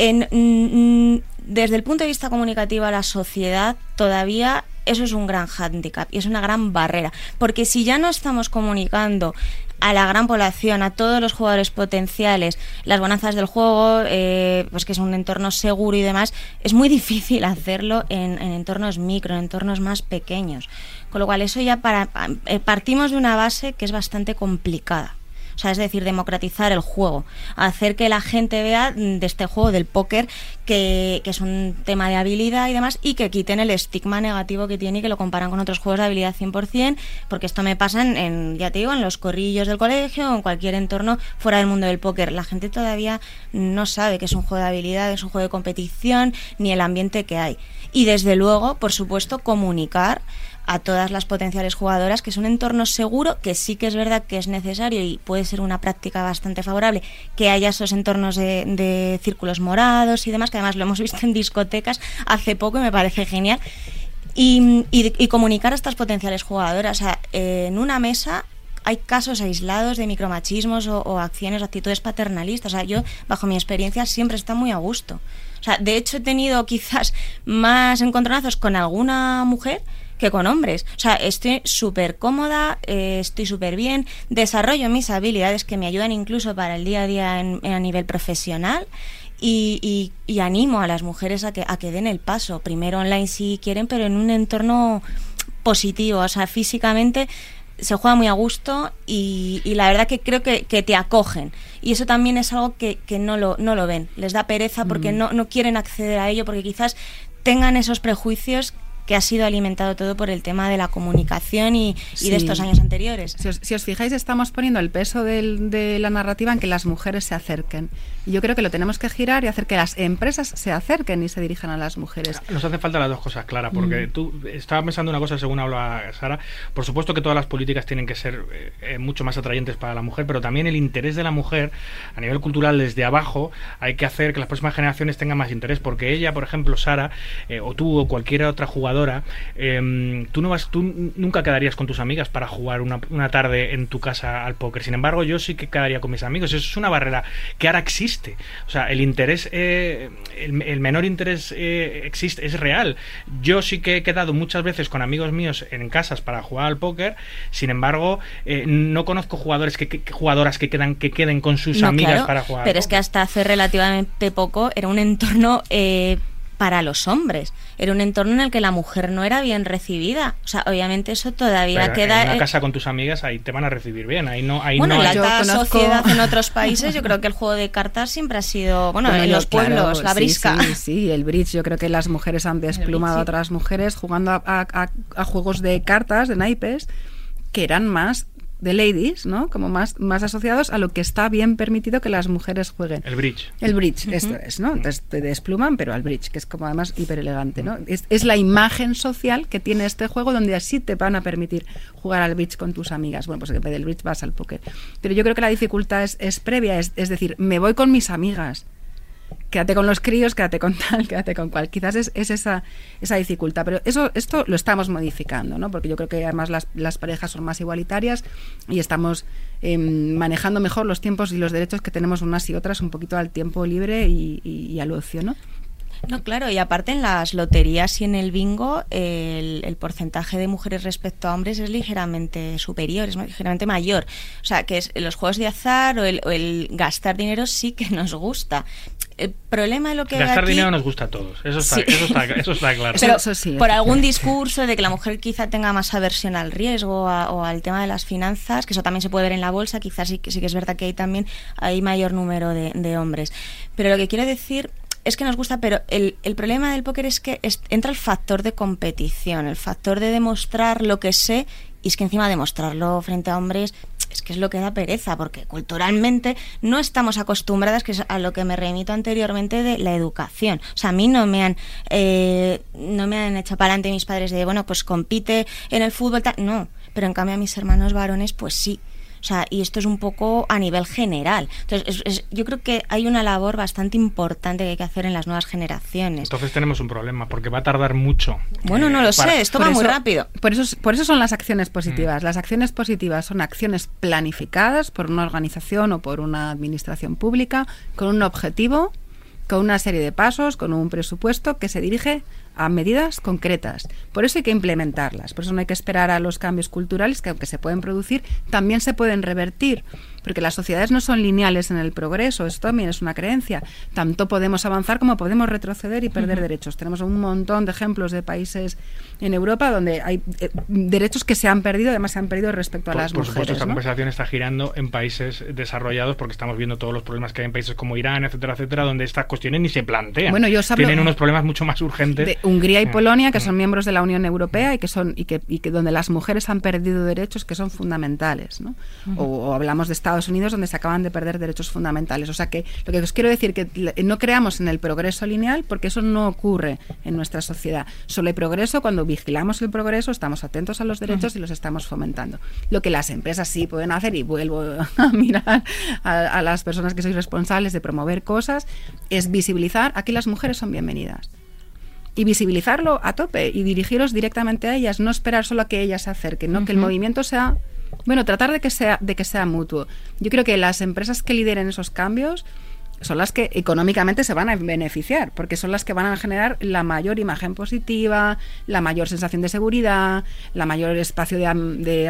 en, mm, desde el punto de vista comunicativo a la sociedad, todavía eso es un gran hándicap y es una gran barrera, porque si ya no estamos comunicando a la gran población, a todos los jugadores potenciales, las bonanzas del juego, eh, pues que es un entorno seguro y demás, es muy difícil hacerlo en, en entornos micro, en entornos más pequeños. Con lo cual, eso ya para, eh, partimos de una base que es bastante complicada. Sea, es decir, democratizar el juego, hacer que la gente vea mm, de este juego del póker que, que es un tema de habilidad y demás y que quiten el estigma negativo que tiene y que lo comparan con otros juegos de habilidad 100%, porque esto me pasa en, en, ya te digo, en los corrillos del colegio o en cualquier entorno fuera del mundo del póker. La gente todavía no sabe que es un juego de habilidad, es un juego de competición, ni el ambiente que hay. Y desde luego, por supuesto, comunicar a todas las potenciales jugadoras que es un entorno seguro, que sí que es verdad que es necesario y puede ser una práctica bastante favorable que haya esos entornos de, de círculos morados y demás, que además lo hemos visto en discotecas hace poco y me parece genial. y, y- y comunicar a estas potenciales jugadoras. O sea, en una mesa hay casos aislados de micromachismos o, o acciones actitudes paternalistas. O sea, yo, bajo mi experiencia, siempre está muy a gusto. O sea, de hecho, he tenido quizás más encontronazos con alguna mujer que con hombres. O sea, estoy súper cómoda, eh, estoy súper bien, desarrollo mis habilidades que me ayudan incluso para el día a día en- a nivel profesional. Y, y- y animo a las mujeres a que, a que den el paso, primero online si quieren, pero en un entorno positivo, o sea, físicamente se juega muy a gusto y, y la verdad que creo que, que te acogen. Y eso también es algo que, que no, lo, no lo ven, les da pereza porque no, no quieren acceder a ello, porque quizás tengan esos prejuicios que ha sido alimentado todo por el tema de la comunicación y, y Sí. de estos años anteriores. Si os, si os fijáis, estamos poniendo el peso del- de la narrativa en que las mujeres se acerquen. Y yo creo que lo tenemos que girar y hacer que las empresas se acerquen y se dirijan a las mujeres. Nos hacen falta las dos cosas, Clara, porque Mm. tú estaba pensando una cosa según habla Sara. Por supuesto que todas las políticas tienen que ser eh, mucho más atrayentes para la mujer, pero también el interés de la mujer a nivel cultural desde abajo hay que hacer que las próximas generaciones tengan más interés, porque ella, por ejemplo, Sara, eh, o tú o cualquier otra jugadora, eh, tú no vas, tú n- nunca quedarías con tus amigas para jugar una, una tarde en tu casa al póker. Sin embargo, yo sí que quedaría con mis amigos. Eso es una barrera que ahora existe. O sea, el interés, eh, el, el menor interés eh, existe, es real. Yo sí que he quedado muchas veces con amigos míos en casas para jugar al póker. Sin embargo, eh, no conozco jugadores que, jugadoras que quedan que queden con sus No, amigas claro, para jugar. al Pero es que hasta hace relativamente poco era un entorno eh, para los hombres. Era un entorno en el que la mujer no era bien recibida. O sea, obviamente eso todavía Pero queda. en una eh, casa con tus amigas ahí te van a recibir bien. Ahí no, ahí bueno, no en la alta conozco- sociedad en otros países, yo creo que el juego de cartas siempre ha sido, bueno, Bueno, en yo, los pueblos, claro, la sí, brisca. Sí, sí, el bridge. Yo creo que las mujeres han desplumado sí. a otras mujeres jugando a, a- a- a juegos de cartas, de naipes, que eran más de ladies, ¿no? Como más, más asociados a lo que está bien permitido que las mujeres jueguen. el bridge. El bridge, esto es, ¿no? Entonces te despluman, pero al bridge, que es como además hiper elegante, ¿no? Es, es la imagen social que tiene este juego donde así te van a permitir jugar al bridge con tus amigas. Bueno, pues en vez del bridge vas al póker. Pero yo creo que la dificultad es, es previa, es, es decir, me voy con mis amigas. Quédate con los críos, quédate con tal, quédate con cual. Quizás es, es esa, esa dificultad. Pero eso, esto lo estamos modificando, ¿no? Porque yo creo que además las, las parejas son más igualitarias y estamos em, manejando mejor los tiempos y los derechos que tenemos unas y otras un poquito al tiempo libre y, y- y al ocio, ¿no? No, claro, y aparte en las loterías y en el bingo, el, el porcentaje de mujeres respecto a hombres es ligeramente superior, es ligeramente mayor. O sea, que es, los juegos de azar o el, o el gastar dinero sí que nos gusta. El problema de lo que Gastar aquí- dinero nos gusta a todos. Eso está, Sí. eso está, eso está claro. Eso- Pero eso sí, por algún discurso de que la mujer quizá tenga más aversión al riesgo a- o al tema de las finanzas, que eso también se puede ver en la bolsa, quizás sí, que- sí que es verdad que hay también hay mayor número de, de hombres. Pero lo que quiero decir es que nos gusta, pero el, el problema del póker es que entra el factor de competición, el factor de demostrar lo que sé, y es que encima demostrarlo frente a hombres es que es lo que da pereza, porque culturalmente no estamos acostumbradas, que es a lo que me remito anteriormente de la educación. O sea, a mí no me han, eh, no me han hecho para adelante mis padres de, bueno, pues compite en el fútbol, tal. no, pero en cambio a mis hermanos varones, pues sí. O sea, y esto es un poco a nivel general. Entonces, es- es- yo creo que hay una labor bastante importante que hay que hacer en las nuevas generaciones. Entonces tenemos un problema, porque va a tardar mucho. Bueno, eh, no lo para- sé, esto Por va muy rápido. Por eso, por eso son las acciones Mm. positivas. Las acciones positivas son acciones planificadas por una organización o por una administración pública con un objetivo, con una serie de pasos, con un presupuesto que se dirige a medidas concretas. Por eso hay que implementarlas. Por eso no hay que esperar a los cambios culturales que aunque se pueden producir, también se pueden revertir. Porque las sociedades no son lineales en el progreso, esto también es una creencia. Tanto podemos avanzar como podemos retroceder y perder derechos. Tenemos un montón de ejemplos de países en Europa donde hay eh, derechos que se han perdido, además se han perdido respecto a Por, las por supuesto, mujeres. esta ¿no? conversación está girando en países desarrollados porque estamos viendo todos los problemas que hay en países como Irán, etcétera, etcétera, donde estas cuestiones ni se plantean. Bueno, yo Tienen unos problemas mucho más urgentes. de Hungría y Mm, Polonia, que mm. son miembros de la Unión Europea y que son y que, y que donde las mujeres han perdido derechos que son fundamentales, ¿no? o, o hablamos de Estados Unidos donde se acaban de perder derechos fundamentales. O sea que lo que os quiero decir que no creamos en el progreso lineal porque eso no ocurre en nuestra sociedad. Solo hay progreso cuando vigilamos el progreso, estamos atentos a los derechos y los estamos fomentando. Lo que las empresas sí pueden hacer y vuelvo a mirar a, a las personas que sois responsables de promover cosas es visibilizar aquí las mujeres son bienvenidas. y visibilizarlo a tope y dirigiros directamente a ellas, no esperar solo a que ellas se acerquen, ¿no? Que el movimiento sea bueno, tratar de que sea de que sea mutuo. Yo creo que las empresas que lideren esos cambios son las que económicamente se van a beneficiar, porque son las que van a generar la mayor imagen positiva, la mayor sensación de seguridad, la mayor espacio de, am- de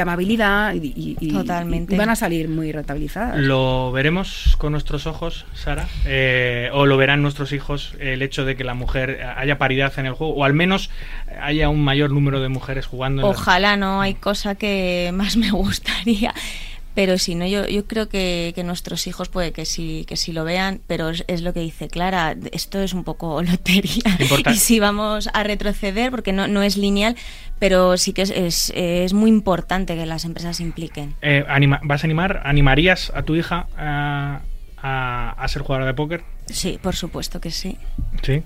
amabilidad y, y- y- Totalmente. y van a salir muy rentabilizadas. ¿Lo veremos con nuestros ojos, Sara? Eh, ¿O lo verán nuestros hijos el hecho de que la mujer haya paridad en el juego? ¿O al menos haya un mayor número de mujeres jugando? en Ojalá no hay cosa que más me gustaría. Pero si no, yo, yo creo que, que nuestros hijos puede que sí, que sí lo vean, pero es, es lo que dice Clara, esto es un poco lotería. Importa- Y si vamos a retroceder, porque no, no es lineal, pero sí que es, es, es muy importante que las empresas se impliquen. Eh, anima- ¿Vas a animar? ¿Animarías a tu hija a, a- a ser jugadora de póker? Sí, por supuesto que sí. Sí.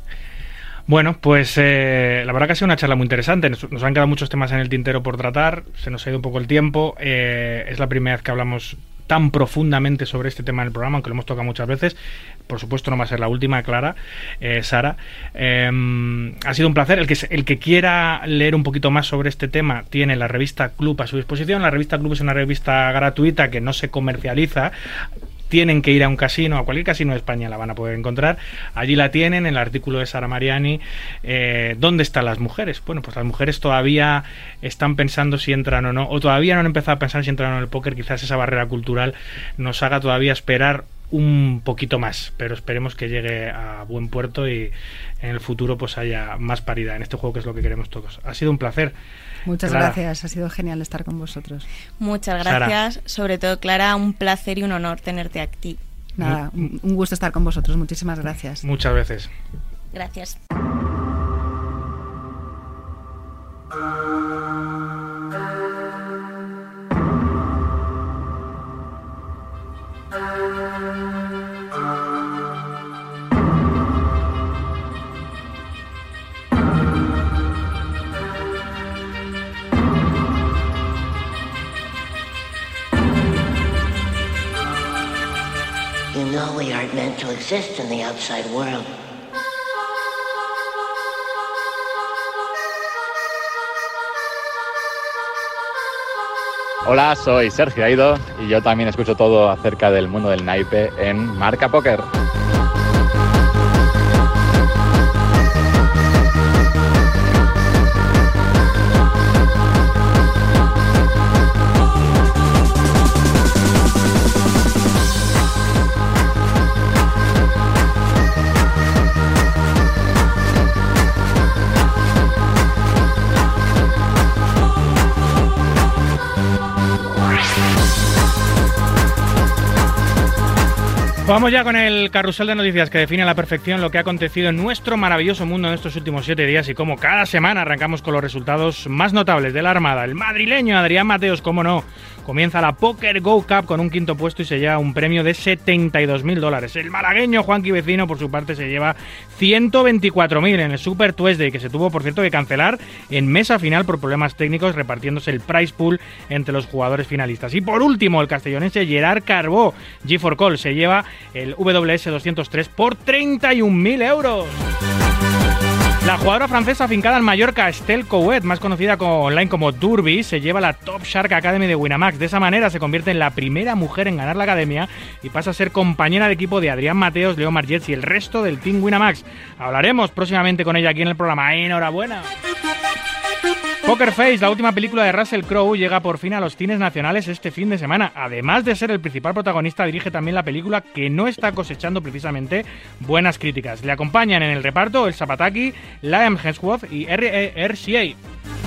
Bueno, pues eh, la verdad que ha sido una charla muy interesante. Nos, han quedado muchos temas en el tintero por tratar. Se nos ha ido un poco el tiempo. Eh, es la primera vez que hablamos tan profundamente sobre este tema en el programa, aunque lo hemos tocado muchas veces. Por supuesto, no va a ser la última, Clara, eh, Sara. Eh, ha sido un placer. El que, el que quiera leer un poquito más sobre este tema tiene la revista Club a su disposición. La revista Club es una revista gratuita que no se comercializa tienen que ir a un casino, a cualquier casino de España la van a poder encontrar. Allí la tienen, en el artículo de Sara Mariani. Eh, ¿Dónde están las mujeres? Bueno, pues las mujeres todavía están pensando si entran o no, o todavía no han empezado a pensar si entran o no en el póker. Quizás esa barrera cultural nos haga todavía esperar un poquito más, pero esperemos que llegue a buen puerto y en el futuro pues haya más paridad en este juego que es lo que queremos todos. Ha sido un placer. Muchas Clara. gracias, ha sido genial estar con vosotros. Muchas Sara. gracias. Sobre todo, Clara, un placer y un honor tenerte aquí. Nada, un un gusto estar con vosotros. Muchísimas gracias. Muchas veces. Gracias. Know we aren't meant to exist in the outside world. Hola, soy Sergio Aido y yo también escucho todo acerca del mundo del naipe en Marca Póker. Vamos ya con el carrusel de noticias que define a la perfección lo que ha acontecido en nuestro maravilloso mundo en estos últimos siete días y como cada semana arrancamos con los resultados más notables de la Armada. El madrileño Adrián Mateos, como no, comienza la Poker Go Cup con un quinto puesto y se lleva un premio de 72.000 dólares. El malagueño Juanqui Vecino, por su parte, se lleva 124.000 en el Super Tuesday, que se tuvo, por cierto, que cancelar en mesa final por problemas técnicos, repartiéndose el prize pool entre los jugadores finalistas. Y por último, el castellonense Gerard Carbó, G4 Call, se lleva el WS 203 por 31.000 euros. La jugadora francesa afincada en Mallorca, Estelle Couet, más conocida co- online como Durby, se lleva la Top Shark Academy de Winamax. De esa manera se convierte en la primera mujer en ganar la academia y pasa a ser compañera de equipo de Adrián Mateos, Leo Margets y el resto del Team Winamax. Hablaremos próximamente con ella aquí en el programa. ¡Enhorabuena! Poker Face, la última película de Russell Crowe, llega por fin a los cines nacionales este fin de semana. Además de ser el principal protagonista, dirige también la película que no está cosechando precisamente buenas críticas. Le acompañan en el reparto el Zapataki, Liam Hemsworth y R.E.R.C.A.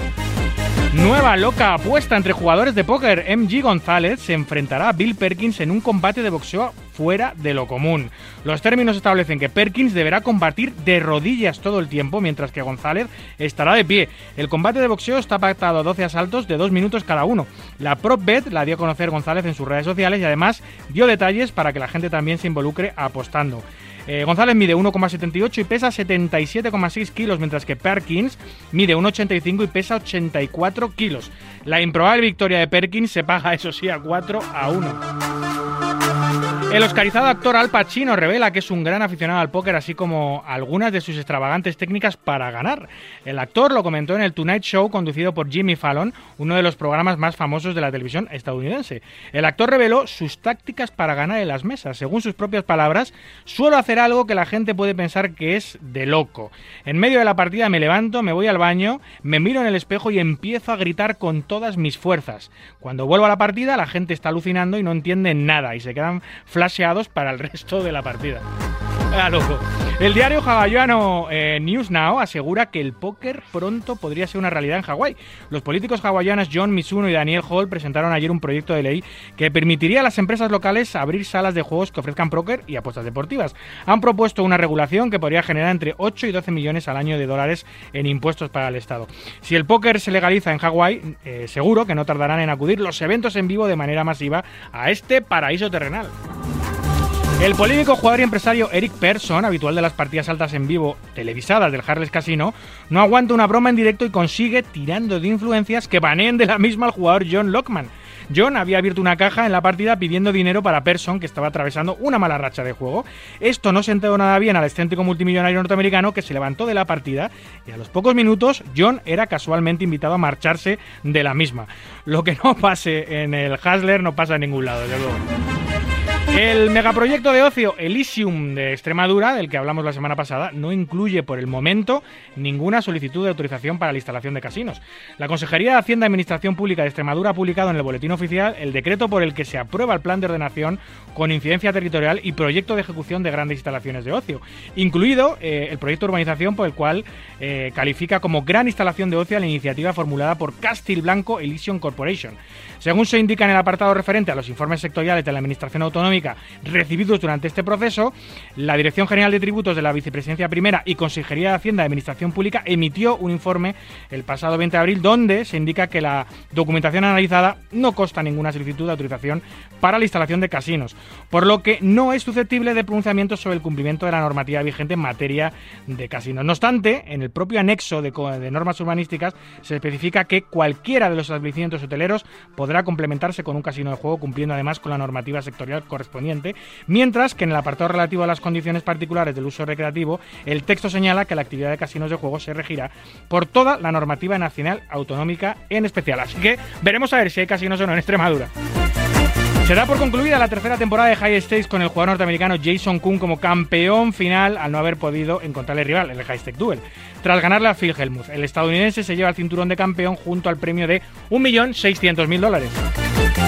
Nueva loca apuesta entre jugadores de póker. MG González se enfrentará a Bill Perkins en un combate de boxeo fuera de lo común. Los términos establecen que Perkins deberá combatir de rodillas todo el tiempo, mientras que González estará de pie. El combate de boxeo está pactado a 12 asaltos de 2 minutos cada uno. La prop bet la dio a conocer González en sus redes sociales y además dio detalles para que la gente también se involucre apostando. Eh, González mide 1,78 y pesa 77,6 kilos, mientras que Perkins mide 1,85 y pesa 84 kilos. La improbable victoria de Perkins se paga, eso sí, a 4 a 1. El oscarizado actor Al Pacino revela que es un gran aficionado al póker, así como algunas de sus extravagantes técnicas para ganar. El actor lo comentó en el Tonight Show conducido por Jimmy Fallon, uno de los programas más famosos de la televisión estadounidense. El actor reveló sus tácticas para ganar en las mesas. Según sus propias palabras, suelo hacer algo que la gente puede pensar que es de loco. En medio de la partida me levanto, me voy al baño, me miro en el espejo y empiezo a gritar con todas mis fuerzas. Cuando vuelvo a la partida, la gente está alucinando y no entiende nada y se quedan flasheados para el resto de la partida. Ah. El diario hawaiano eh, News Now asegura que el póker pronto podría ser una realidad en Hawái. Los políticos hawaianos John Mizuno y Daniel Hall presentaron ayer un proyecto de ley que permitiría a las empresas locales abrir salas de juegos que ofrezcan póker y apuestas deportivas. Han propuesto una regulación que podría generar entre 8 y 12 millones al año de dólares en impuestos para el Estado. Si el póker se legaliza en Hawái, eh, seguro que no tardarán en acudir los eventos en vivo de manera masiva a este paraíso terrenal. El polémico jugador y empresario Eric Persson, habitual de las partidas altas en vivo televisadas del Harles Casino, no aguanta una broma en directo y consigue, tirando de influencias, que baneen de la misma al jugador John Lockman. John había abierto una caja en la partida pidiendo dinero para Persson, que estaba atravesando una mala racha de juego. Esto no sentó nada bien al excéntrico multimillonario norteamericano que se levantó de la partida y a los pocos minutos John era casualmente invitado a marcharse de la misma. Lo que no pase en el Hasler no pasa en ningún lado, desde luego. El megaproyecto de ocio Elysium de Extremadura, del que hablamos la semana pasada, no incluye por el momento ninguna solicitud de autorización para la instalación de casinos. La Consejería de Hacienda y Administración Pública de Extremadura ha publicado en el Boletín Oficial el decreto por el que se aprueba el plan de ordenación con incidencia territorial y proyecto de ejecución de grandes instalaciones de ocio, incluido eh, el proyecto de urbanización por el cual eh, califica como gran instalación de ocio la iniciativa formulada por Castil Blanco Elysium Corporation. Según se indica en el apartado referente a los informes sectoriales de la Administración Autonómica recibidos durante este proceso, la Dirección General de Tributos de la Vicepresidencia Primera y Consejería de Hacienda y Administración Pública emitió un informe el pasado 20 de abril donde se indica que la documentación analizada no consta ninguna solicitud de autorización para la instalación de casinos, por lo que no es susceptible de pronunciamientos sobre el cumplimiento de la normativa vigente en materia de casinos. No obstante, en el propio anexo de, de normas urbanísticas se especifica que cualquiera de los establecimientos hoteleros podrá complementarse con un casino de juego cumpliendo además con la normativa sectorial correspondiente, mientras que en el apartado relativo a las condiciones particulares del uso recreativo, el texto señala que la actividad de casinos de juego se regirá por toda la normativa nacional autonómica en especial. Así que veremos a ver si hay casinos o no en Extremadura. Se da por concluida la tercera temporada de High Stakes con el jugador norteamericano Jason Kuhn como campeón final al no haber podido encontrarle rival el High Stake Duel. Tras ganarle a Phil Hellmuth, el estadounidense se lleva el cinturón de campeón junto al premio de 1.600.000 dólares.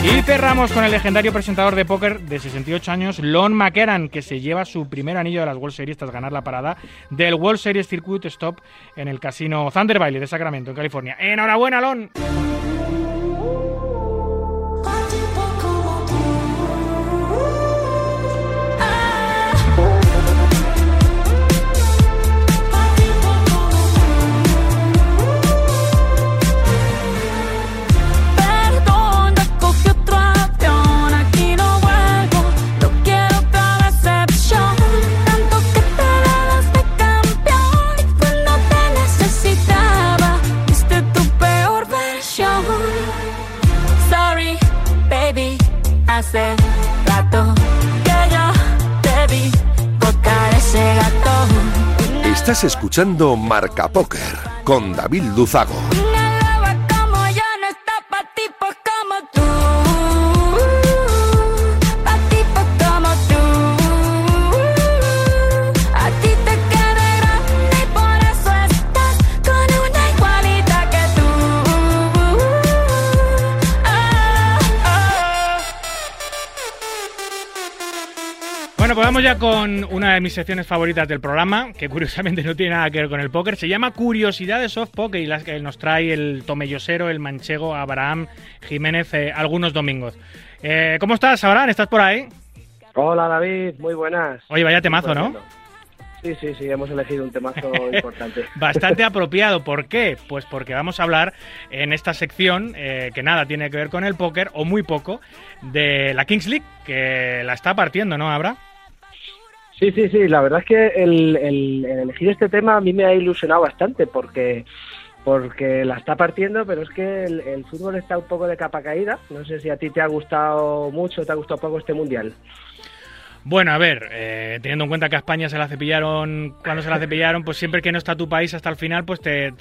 Y cerramos con el legendario presentador de póker de 68 años, Lon McEran, que se lleva su primer anillo de las World Series tras ganar la parada del World Series Circuit Stop en el casino Thunder Valley de Sacramento, en California. ¡Enhorabuena, Lon! Rato que yo te vi tocar ese gato. Estás escuchando Marca Póker con David Luzago. Bueno, pues vamos ya con una de mis secciones favoritas del programa, que curiosamente no tiene nada que ver con el póker. Se llama Curiosidades Soft Poker y las que nos trae el tomellosero, el manchego Abraham Jiménez eh, algunos domingos. Eh, ¿Cómo estás, Abraham? ¿Estás por ahí? Hola David, muy buenas. Oye, vaya temazo, ¿no? Sí, sí, sí, hemos elegido un temazo importante. Bastante apropiado. ¿Por qué? Pues porque vamos a hablar en esta sección, eh, que nada tiene que ver con el póker, o muy poco, de la Kings League, que la está partiendo, ¿no, Abra? Sí, sí, sí, la verdad es que el, el- el elegir este tema a mí me ha ilusionado bastante porque porque la está partiendo, pero es que el, el fútbol está un poco de capa caída. No sé si a ti te ha gustado mucho o te ha gustado poco este mundial. Bueno, a ver, eh, teniendo en cuenta que a España se la cepillaron cuando se la cepillaron, pues siempre que no está tu país hasta el final, pues te,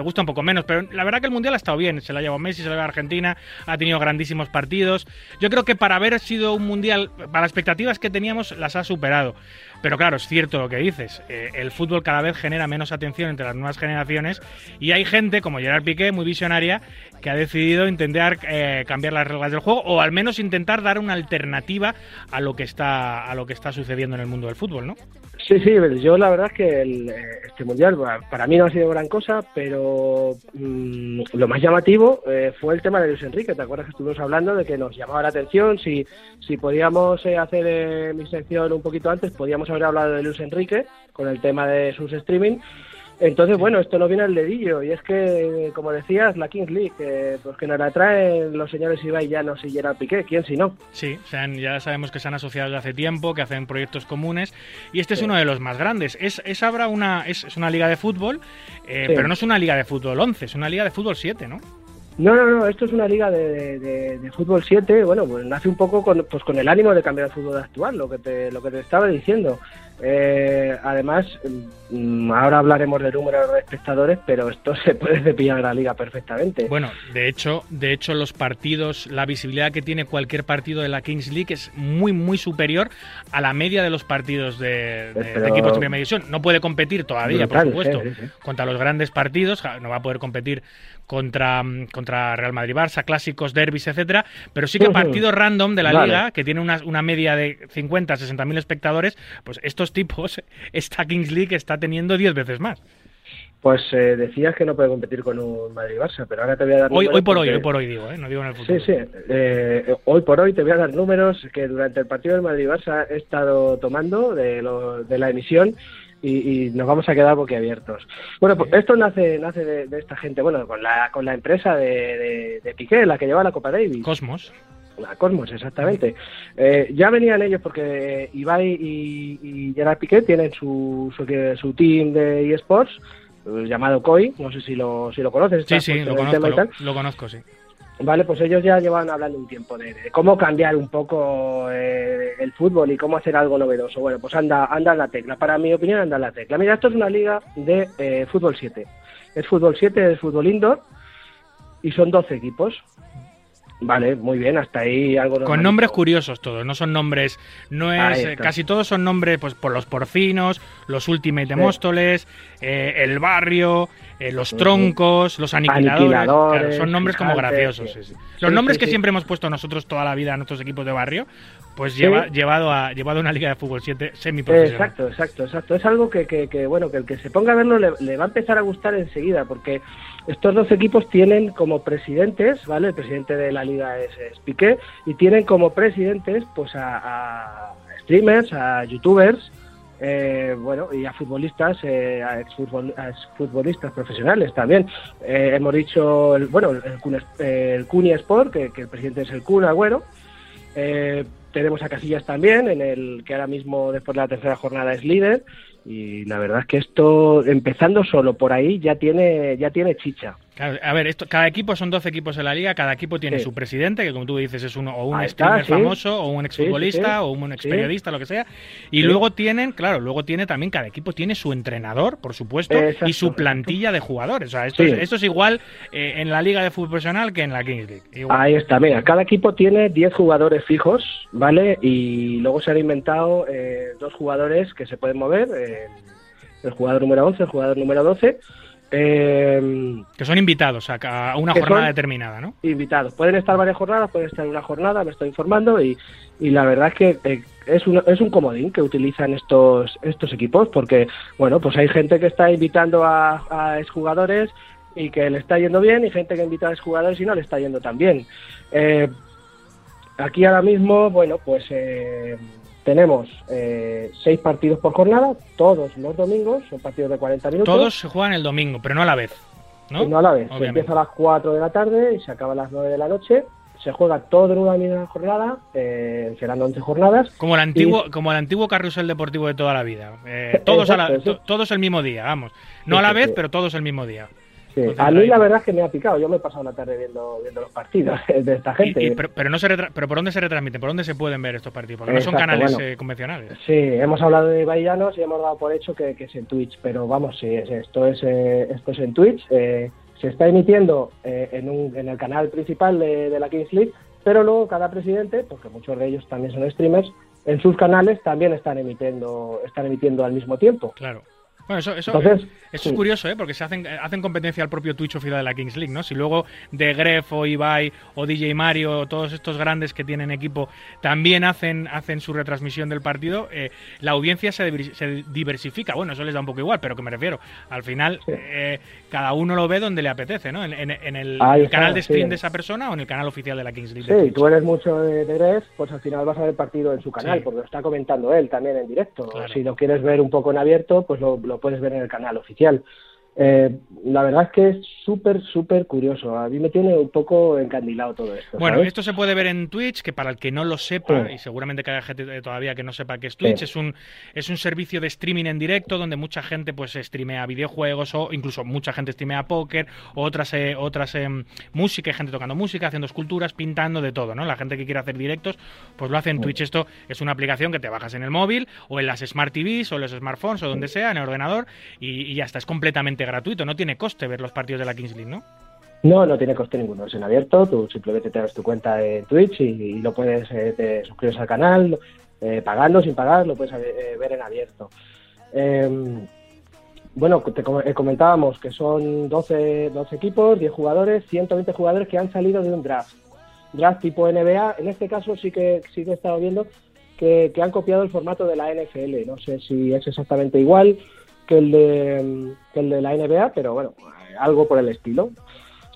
gusta un poco menos. Pero la verdad que el Mundial ha estado bien. Se la llevado Messi, se la llevado Argentina, ha tenido grandísimos partidos. Yo creo que para haber sido un Mundial, para las expectativas que teníamos, las ha superado. Pero claro, es cierto lo que dices. eh, el fútbol cada vez genera menos atención entre las nuevas generaciones y hay gente como Gerard Piqué, muy visionaria, que ha decidido intentar eh, cambiar las reglas del juego o al menos intentar dar una alternativa a lo que está a lo que está sucediendo en el mundo del fútbol, ¿no? Sí, sí, yo la verdad es que el, eh, este mundial para mí no ha sido gran cosa, pero mm, lo más llamativo eh, fue el tema de Luis Enrique. ¿Te acuerdas que estuvimos hablando de que nos llamaba la atención? Si, si podíamos eh, hacer eh, mi sección un poquito antes, podíamos haber hablado de Luis Enrique con el tema de sus streaming. Entonces, bueno, esto no viene al dedillo y es que, como decías, la Kings League, eh, pues que nos la traen los señores Ibai Llanos y Gerard Piqué, ¿quién si no? Sí, se han- ya sabemos que se han asociado desde hace tiempo, que hacen proyectos comunes y este es uno de los más grandes. Es, es ahora una es, es una liga de fútbol, eh, Sí. pero no es una liga de fútbol 11, es una liga de fútbol 7, ¿no? No, no, no, esto es una liga de, de- de fútbol 7, bueno, pues nace un poco con, pues con el ánimo de cambiar el fútbol actual, lo que te, lo que te estaba diciendo. Eh, además, mm, ahora hablaremos de números de espectadores, pero esto se puede cepillar la liga perfectamente. Bueno, de hecho, de hecho los partidos, la visibilidad que tiene cualquier partido de la Kings League es muy muy superior a la media de los partidos de, de- de Pero- equipos de primera división. No puede competir todavía, Brutal, por supuesto, sí, sí, sí. contra los grandes partidos, no va a poder competir contra, mm, contra Real Madrid Barça, clásicos, derbis, etcétera, pero sí que partidos random de la Vale. liga, que tiene una, una media de 50, 60 mil espectadores, pues estos tipos, esta Kings League está teniendo 10 veces más. Pues eh, decías que no puede competir con un Madrid-Barça, pero ahora te voy a dar Hoy, hoy por hoy, hoy por hoy digo, ¿eh? no digo en el futuro. Sí, sí. Eh, hoy por hoy te voy a dar números que durante el partido del Madrid-Barça he estado tomando de, lo- de la emisión y, y nos vamos a quedar boquiabiertos. Bueno, pues esto nace nace de, de esta gente, bueno, con la, con la empresa de, de, de Piqué, la que lleva la Copa Davis. Cosmos. La Cosmos, exactamente. Eh, ya venían ellos porque Ibai y, y Gerard Piqué tienen su, su, su team de eSports eh, llamado COI, no sé si lo, si lo conoces. Sí, sí, conozco, lo conozco, sí. Vale, pues ellos ya llevan hablando un tiempo de, cómo cambiar un poco eh, el fútbol y cómo hacer algo novedoso. Bueno, pues anda, anda la tecla. Para mi opinión, anda la tecla. Mira, esto es una liga de eh, fútbol 7. Es fútbol 7, es fútbol indoor y son 12 equipos. Vale, muy bien, hasta ahí algo Con nombres curiosos todos, no son nombres, no es, eh, casi todos son nombres pues por los porcinos, los Ultimate de. Móstoles, eh, el barrio, eh, los troncos, los aniquiladores, Aniquiladores, claro, son nombres como graciosos. sí. sí, sí. Los Sí, nombres que siempre hemos puesto nosotros toda la vida a nuestros equipos de barrio, pues Sí. lleva, llevado a llevado a una liga de fútbol 7 semiprofesional. Exacto, exacto, exacto. Es algo que, que, que, bueno, que el que se ponga a verlo le, le va a empezar a gustar enseguida, porque estos dos equipos tienen como presidentes, ¿vale? El presidente de la liga es, es Piqué, y tienen como presidentes, pues, a, a streamers, a youtubers, eh, bueno, y a futbolistas, eh, a, exfutbol- a exfutbolistas profesionales también. Eh, hemos dicho, el, bueno, el, el Sport, que, que el presidente es el Kun Agüero. Tenemos a Casillas también, en el que ahora mismo después de la tercera jornada es líder. Y la verdad es que esto, empezando solo por ahí, ya tiene, ya tiene chicha. Claro, a ver, esto, cada equipo son 12 equipos en la liga, cada equipo tiene Sí. su presidente, que como tú dices es uno o un Ahí está, streamer sí. famoso, o un exfutbolista, sí, o un experiodista, lo que sea. Y luego tienen, claro, luego tiene también, cada equipo tiene su entrenador, por supuesto, Exacto, y su plantilla de jugadores. O sea, esto, es, esto es igual eh, en la liga de fútbol profesional que en la Kings League. Igual. Ahí está, mira, cada equipo tiene 10 jugadores fijos, ¿vale? Y luego se han inventado eh, dos jugadores que se pueden mover, eh, el jugador número 11, el jugador número 12. Eh, Que son invitados a, a una jornada determinada, ¿no? invitados. Pueden estar varias jornadas, pueden estar una jornada, me estoy informando y, y la verdad es que eh, es, un, es un comodín que utilizan estos estos equipos porque, bueno, pues hay gente que está invitando a, a exjugadores y que le está yendo bien y gente que invita a exjugadores y no le está yendo tan bien. Eh, aquí ahora mismo, bueno, pues eh, tenemos eh, seis partidos por jornada, todos los domingos, son partidos de 40 minutos. Todos se juegan el domingo, pero no a la vez. ¿no? Y no a la vez. Se empieza a las 4 de la tarde y se acaba a las 9 de la noche. Se juega todo en una misma jornada, eh, serán 11 jornadas. Como el antiguo, como el antiguo carrusel deportivo de toda la vida. Eh, todos, a la- sí. todos el mismo día, vamos. No Sí, a la vez, sí. pero todos el mismo día. Sí, A mí la verdad es que me ha picado. Yo me he pasado la tarde viendo, viendo los partidos de esta gente. pero, no se pero ¿por dónde se retransmiten? ¿Por dónde se pueden ver estos partidos? Porque no son canales eh, convencionales. Sí, hemos hablado de Bahillanos y hemos dado por hecho que, es en Twitch. Pero vamos, sí, esto, es, eh, esto es en Twitch. Eh, se está emitiendo en, un, en el canal principal de, de la Kings League, pero luego cada presidente, porque muchos de ellos también son streamers, en sus canales también están emitiendo, están emitiendo al mismo tiempo. Claro. Bueno, eso, eso, eso es curioso, ¿eh? porque se hacen, hacen competencia al propio Twitch oficial de la Kings League, ¿no? Si luego de Gref o Ibai o DJ Mario o todos estos grandes que tienen equipo también hacen, hacen su retransmisión del partido, eh, la audiencia se, diversifica. Bueno, eso les da un poco igual, pero que me refiero, al final eh, cada uno lo ve donde le apetece, ¿no? En, el, canal de stream de esa persona o en el canal oficial de la Kings League. Sí, tú eres mucho de, Gref, pues al final vas a ver el partido en su canal, porque lo está comentando él también en directo. Si lo quieres ver un poco en abierto, pues lo puedes ver en el canal oficial. Eh, la verdad es que es súper, súper curioso. A mí me tiene un poco encandilado todo esto. Bueno, esto se puede ver en Twitch, que para el que no lo sepa, y seguramente que haya gente todavía que no sepa qué es Twitch, es, un, es un servicio de streaming en directo donde mucha gente pues streamea videojuegos o incluso mucha gente streamea póker otras, eh, otras eh, música, hay gente tocando música, haciendo esculturas, pintando, de todo, ¿no? La gente que quiere hacer directos, pues lo hace en Twitch. Esto es una aplicación que te bajas en el móvil o en las Smart TVs o en los smartphones o donde sea, en el ordenador, y, y ya está, es completamente gratuito, no tiene coste ver los partidos de la Kings League, ¿no? No, no tiene coste ninguno, es en abierto, tú simplemente te das tu cuenta en Twitch y, lo puedes, eh, te suscribes al canal, eh, pagando, sin pagar, lo puedes eh, ver en abierto. Em, bueno, te comentábamos que son 12, 12 equipos, 10 jugadores, 120 jugadores que han salido de un draft. Draft tipo NBA, en este caso sí que sí que he estado viendo que, que han copiado el formato de la NFL. No sé si es exactamente igual, que el de, que el de la NBA, pero bueno, algo por el estilo.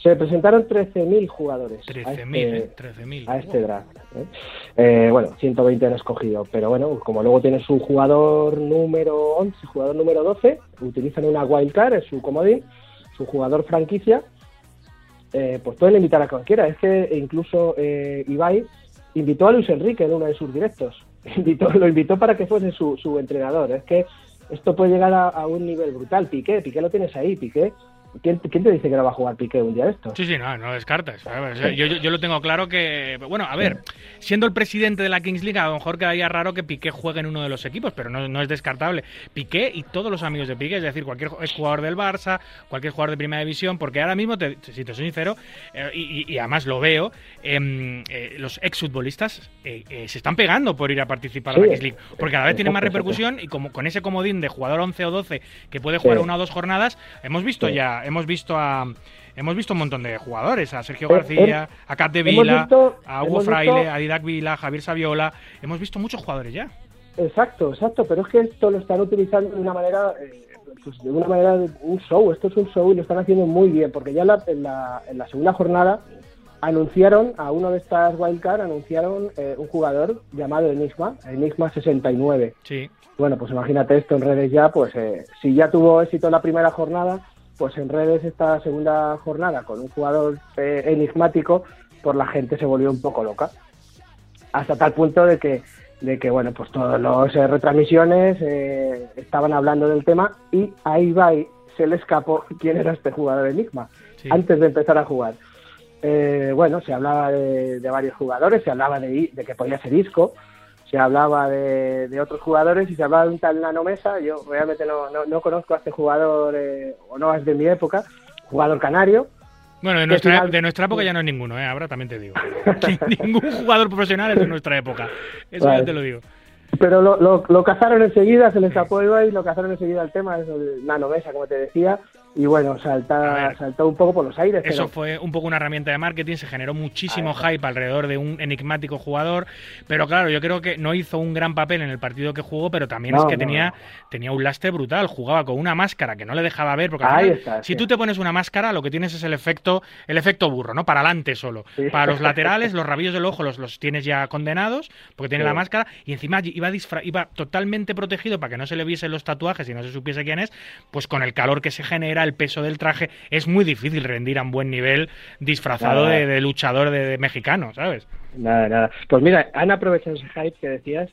Se presentaron 13.000 jugadores 13.000, 13 este, a este draft. ¿eh? Eh, bueno, 120 han escogido, pero bueno, como luego tiene su jugador número 11, jugador número 12, utilizan una wildcard, es su comodín, su jugador franquicia, eh, pues pueden invitar a cualquiera. Es que incluso Ibai invitó a Luis Enrique en uno de sus directos. Invitó, lo invitó para que fuese su, su entrenador. Es que esto puede llegar a, un nivel brutal. Piqué, Piqué lo tienes ahí, Piqué ¿Quién, te dice que no va a jugar Piqué un día de esto? Sí, sí, no, no descartas. Yo, yo, lo tengo claro que. Bueno, a ver, siendo el presidente de la Kings League, a lo mejor quedaría raro que Piqué juegue en uno de los equipos, pero no, no es descartable. Piqué y todos los amigos de Piqué, es decir, cualquier jugador del Barça, cualquier jugador de primera división, porque ahora mismo, si te soy sincero, eh, y, además lo veo, em, eh, los exfutbolistas eh, se están pegando por ir a participar en la Kings League, porque cada vez tiene más repercusión y como con ese comodín de jugador 11 o 12 que puede jugar una o dos jornadas, hemos visto ya hemos visto a hemos visto un montón de jugadores, a Sergio García, a Cat de Vila, a Hugo Fraile, a Didac Vila, Javier Saviola, hemos visto muchos jugadores ya. Exacto, exacto, pero es que esto lo están utilizando de una manera, eh, pues de una manera de un show, esto es un show y lo están haciendo muy bien, porque ya en, la, en, la, segunda jornada anunciaron a uno de estas wildcard, anunciaron eh, un jugador llamado Enigma, Enigma 69. Sí. Bueno, pues imagínate esto en redes ya, pues eh, si ya tuvo éxito en la primera jornada, pues en redes esta segunda jornada con un jugador eh, enigmático, pues la gente se volvió un poco loca. Hasta tal punto de que, de que bueno, pues todas las eh, retransmisiones eh, estaban hablando del tema y ahí va se le escapó quién era este jugador enigma antes de empezar a jugar. bueno, se hablaba de, varios jugadores, se hablaba de, de que podía ser Isco, se hablaba de, otros jugadores y se hablaba de un tal Nano Mesa. Yo realmente no, no, conozco a este jugador, eh, o no es de mi época, jugador canario. Bueno, de nuestra, de nuestra época ya no es ninguno, ¿eh? ahora también te digo. Ningún jugador profesional es de nuestra época. Eso ya te lo digo. Pero lo, lo, lo cazaron enseguida, se les escapó y lo cazaron enseguida el tema, es el Nano Mesa, como te decía, y bueno, salta, saltó un poco por los aires. Eso fue un poco una herramienta de marketing, se generó muchísimo hype alrededor de un enigmático jugador, pero claro, yo creo que no hizo un gran papel en el partido que jugó, pero también es que tenía, tenía un lastre brutal, jugaba con una máscara que no le dejaba ver, porque si tú te pones una máscara, lo que tienes es el efecto, el efecto burro, ¿no? Para adelante solo. Para los laterales, los rabillos del ojo los, los tienes ya condenados, porque tiene la máscara, y encima iba, iba totalmente protegido para que no se le viesen los tatuajes y no se supiese quién es, pues con el calor que se genera el peso del traje, es muy difícil rendir a un buen nivel disfrazado de, luchador de, mexicano, ¿sabes? Nada, nada. Pues mira, han aprovechado ese hype que decías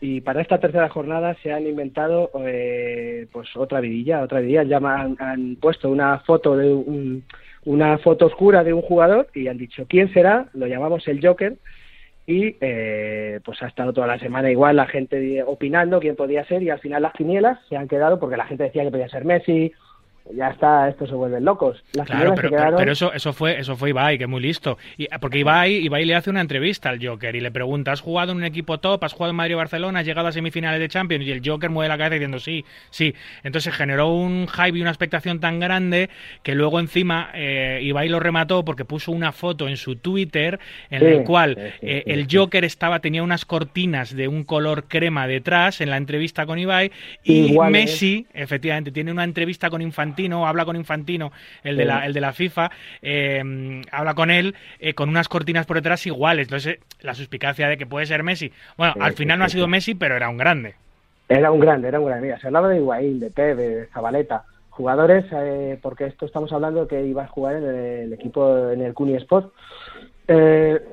y para esta tercera jornada se han inventado eh, pues otra vidilla, otra vidilla. Ya han, han puesto una foto de un, una foto oscura de un jugador y han dicho quién será. Lo llamamos el Joker y eh, pues ha estado toda la semana igual la gente opinando quién podía ser y al final las quinielas se han quedado porque la gente decía que podía ser Messi, ya está, esto se vuelven locos. Las Claro, pero, eso, eso fue eso fue Ibai, que es muy listo. Y, porque Ibai, Ibai le hace una entrevista al Joker y le pregunta, ¿has jugado en un equipo top? ¿Has jugado en Madrid o Barcelona? ¿Has llegado a semifinales de Champions? Y el Joker mueve la cabeza diciendo sí, sí. Entonces generó un hype y una expectación tan grande que luego encima eh, Ibai lo remató porque puso una foto en su Twitter en Sí, el cual sí, sí, eh, el Joker estaba tenía unas cortinas de un color crema detrás en la entrevista con Ibai y. Messi efectivamente, tiene una entrevista con Infantino, habla con Infantino, el de Sí. la, el de la FIFA, eh, habla con él eh, con unas cortinas por detrás iguales. Entonces, eh, la suspicacia de que puede ser Messi. Bueno, Sí, al sí, final no ha sido. Messi, pero era un grande. Era un grande, era un grande. Mira, se hablaba de Higuaín, de Pep, de Zabaleta. Jugadores, eh, porque esto estamos hablando que iba a jugar en el, equipo, en el Cuni Sport.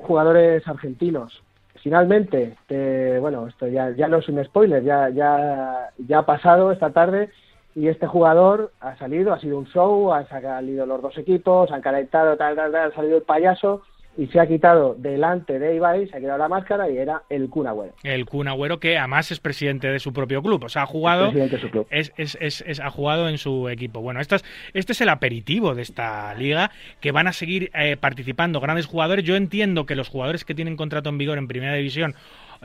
Jugadores argentinos. Finalmente, eh, bueno, esto ya, ya no es un spoiler, ya, ya, ya ha pasado esta tarde y este jugador ha salido, ha sido un show, han salido los dos equipos, han calentado, tal, tal, tal, ha salido el payaso y se ha quitado delante de Ibai, se ha quitado la máscara y era el Kun Agüero. El Kun Agüero, que además es presidente de su propio club. O sea, ha jugado. presidente de su club. Es, es- es- es- ha jugado en su equipo. Bueno, esta es- este es el aperitivo de esta liga, que van a seguir eh, participando grandes jugadores. Yo entiendo que los jugadores que tienen contrato en vigor en primera división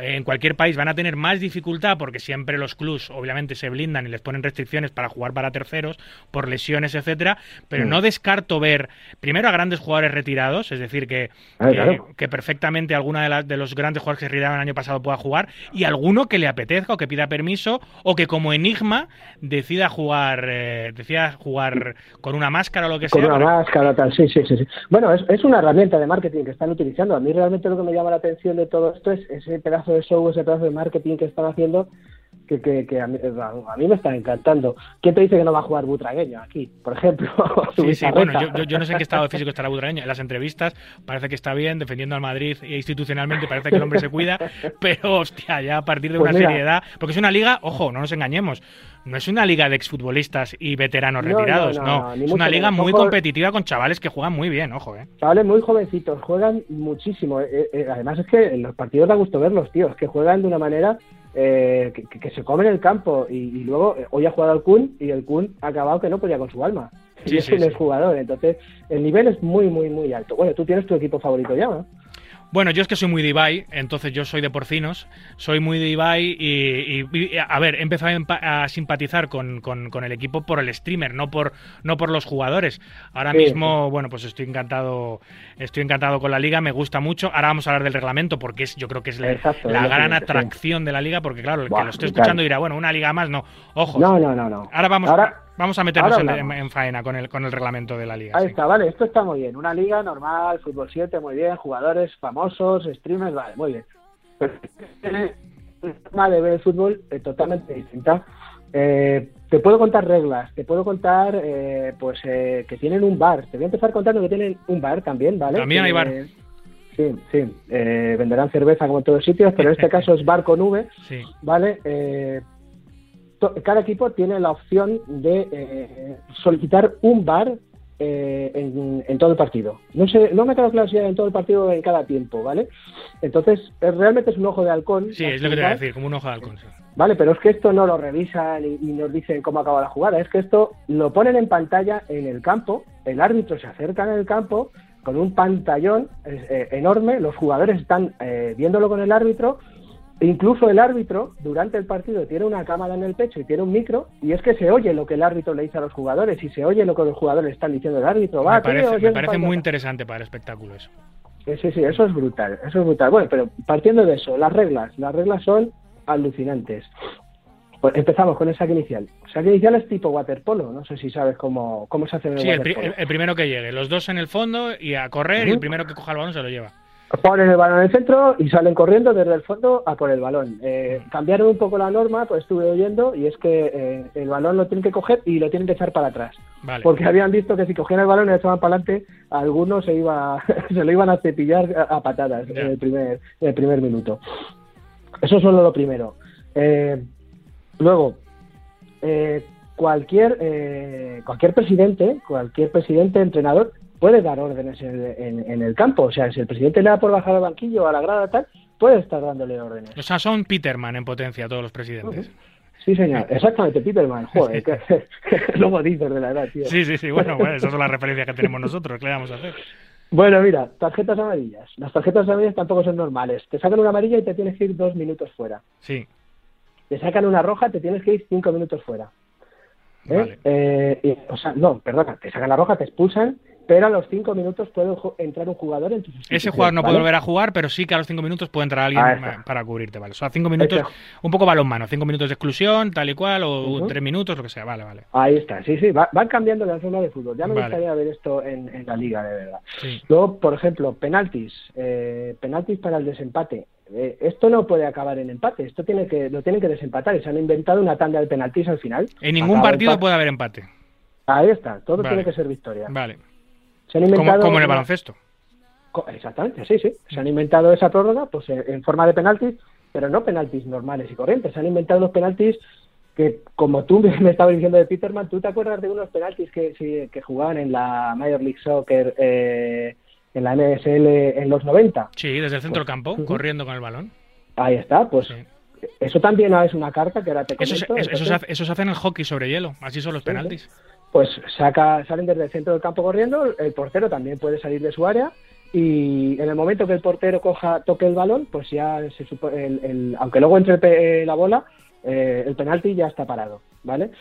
en cualquier país van a tener más dificultad porque siempre los clubs obviamente se blindan y les ponen restricciones para jugar para terceros por lesiones, etcétera, pero Mm. no descarto ver primero a grandes jugadores retirados, es decir, que, Ah, que, claro. que perfectamente alguna de, las de los grandes jugadores que se retiraron el año pasado pueda jugar y alguno que le apetezca o que pida permiso o que como enigma decida jugar eh, decida jugar con una máscara o lo que Con sea. una para- máscara, tal, sí, sí, sí. sí. Bueno, es, es una herramienta de marketing que están utilizando. A mí realmente lo que me llama la atención de todo esto es ese pedazo de show, ese pedazo de marketing que están haciendo que, que, que a, mí, a mí me está encantando. ¿Quién te dice que no va a jugar Butragueño aquí, por ejemplo? Sí, sí, bueno, yo, yo- yo no sé en qué estado físico está la Butragueño. En las entrevistas parece que está bien, defendiendo al Madrid e institucionalmente parece que el hombre se cuida, pero hostia, ya a partir de Pues una mira. seriedad. Porque es una liga, ojo, no nos engañemos, no es una liga de exfutbolistas y veteranos No, no, retirados, no, no. no, ni es una liga menos. muy Ojo- competitiva con chavales que juegan muy bien, ojo, eh. Chavales muy jovencitos, juegan muchísimo. Eh, eh, además es que en los partidos da gusto verlos, tíos, que juegan de una manera eh, que, que- se comen el campo. Y, y luego, eh, hoy ha jugado el Kun y el Kun ha acabado que no podía con su alma. Sí, y es sí, un sí. jugador, entonces el nivel es muy, muy, muy alto. Bueno, tú tienes tu equipo favorito ya, ¿no? Bueno, yo es que soy muy de Ibai, entonces yo soy de porcinos, soy muy de Ibai y, y- y, a ver, he empezado a, simpatizar con, con- con el equipo por el streamer, no por, no por los jugadores. Ahora Sí, mismo, bueno, pues estoy encantado, estoy encantado con la liga, me gusta mucho. Ahora vamos a hablar del reglamento porque es, yo creo que es la, Exacto, gran sí. atracción de la liga, porque claro, el que lo esté escuchando dirá, bueno, una liga más, no, ojo. No, no, no, no. Ahora vamos, Ahora- vamos a meternos en, en- en faena con el, con el reglamento de la liga. Ahí sí. está, vale, esto está muy bien. Una liga normal, fútbol 7, muy bien, jugadores famosos, streamers, vale, muy bien. Pero forma de ver el fútbol eh, totalmente distinta. Eh, te puedo contar reglas, te puedo contar eh, pues eh, que tienen un bar. Te voy a empezar contando que tienen un bar también, ¿vale? También hay Eh, bar. Sí, sí. eh, venderán cerveza como en todos sitios, pero en este caso es bar con V, Sí. ¿vale? Cada equipo tiene la opción de eh, solicitar un bar eh, en, en todo el partido. No sé, no me quedado claro si en todo el partido o en cada tiempo, ¿vale? Entonces, realmente es un ojo de halcón. Sí, es lo que te voy a decir, como un ojo de halcón. sí. Vale, pero es que esto no lo revisan y, y nos dicen cómo acaba la jugada. Es que esto lo ponen en pantalla en el campo, el árbitro se acerca en el campo con un pantallón eh, eh, enorme, los jugadores están eh, viéndolo con el árbitro, incluso el árbitro durante el partido tiene una cámara en el pecho y tiene un micro, y es que se oye lo que el árbitro le dice a los jugadores y se oye lo que los jugadores están diciendo al árbitro. Va, Me parece, tío, me parece muy interesante para el espectáculo eso. Sí, sí, sí, eso es brutal, eso es brutal. Bueno, pero partiendo de eso, las reglas, las reglas son alucinantes. Pues empezamos con el saque inicial. El saque inicial es tipo waterpolo, no sé si sabes cómo, cómo se hace el Sí, waterpolo. el primero que llegue, los dos en el fondo y a correr y el primero que coja el balón se lo lleva. Ponen el balón en el centro y salen corriendo desde el fondo a por el balón. Eh, cambiaron un poco la norma, pues estuve oyendo, y es que eh, el balón lo tienen que coger y lo tienen que echar para atrás. Vale. Porque habían visto que si cogían el balón y lo echaban para adelante, algunos se, iba, se lo iban a cepillar a, a patadas en, el primer, en el primer minuto. Eso es solo lo primero. Eh, luego, eh, cualquier, eh, cualquier presidente, cualquier presidente, entrenador, puede dar órdenes en, en- en el campo. O sea, si el presidente le da por bajar al banquillo o a la grada tal, puede estar dándole órdenes. O sea, son Peterman en potencia todos los presidentes. Sí, señor, exactamente, Peterman. Joder, luego dices de la edad, tío. Sí, sí, sí. Bueno, bueno, esas son las referencias que tenemos nosotros. ¿Qué le vamos a hacer? Bueno, mira, tarjetas amarillas. Las tarjetas amarillas tampoco son normales. Te sacan una amarilla y te tienes que ir dos minutos fuera. Sí. Te sacan una roja, te tienes que ir cinco minutos fuera. ¿Eh? Vale. Eh, y- o sea, no, perdona, te sacan la roja, te expulsan, pero a los cinco minutos puede entrar un jugador en tu. Ese jugador no ¿vale? puede volver a jugar, pero sí que a los cinco minutos puede entrar alguien está. eh, para cubrirte, ¿vale? O sea, cinco minutos, un poco balonmano, cinco minutos de exclusión, tal y cual, o Ujú. tres minutos, lo que sea, vale, vale. Ahí está, sí, sí, va- van cambiando la zona de fútbol. Ya me Vale. gustaría ver esto en, en la liga, de verdad. Sí. Luego, por ejemplo, penaltis. Eh, penaltis para el desempate. Eh, esto no puede acabar en empate. Esto tiene que lo tienen que desempatar. Y se han inventado una tanda de penaltis al final. En ningún Acaba partido puede haber empate. Ahí está. Todo Vale. tiene que ser victoria. Vale. Se han Como, inventado como en el baloncesto. Exactamente, sí, sí. Se han inventado esa prórroga pues en, en forma de penaltis, pero no penaltis normales y corrientes. Se han inventado unos penaltis que, como tú me estabas diciendo de Peterman, ¿tú te acuerdas de unos penaltis que, sí, que jugaban en la Major League Soccer, eh, en la NSL en los 90? Sí, desde el centro del campo, Ujú. corriendo con el balón. Ahí está, pues eso también es una carta que ahora te Eso, se- eso- eso se hace, eso se hace en el hockey sobre hielo, así son los sí. Pues saca, salen desde el centro del campo corriendo, el portero también puede salir de su área y en el momento que el portero coja, toque el balón, pues ya se el, el- aunque luego entre pe- la bola, eh, el penalti ya está parado, ¿vale?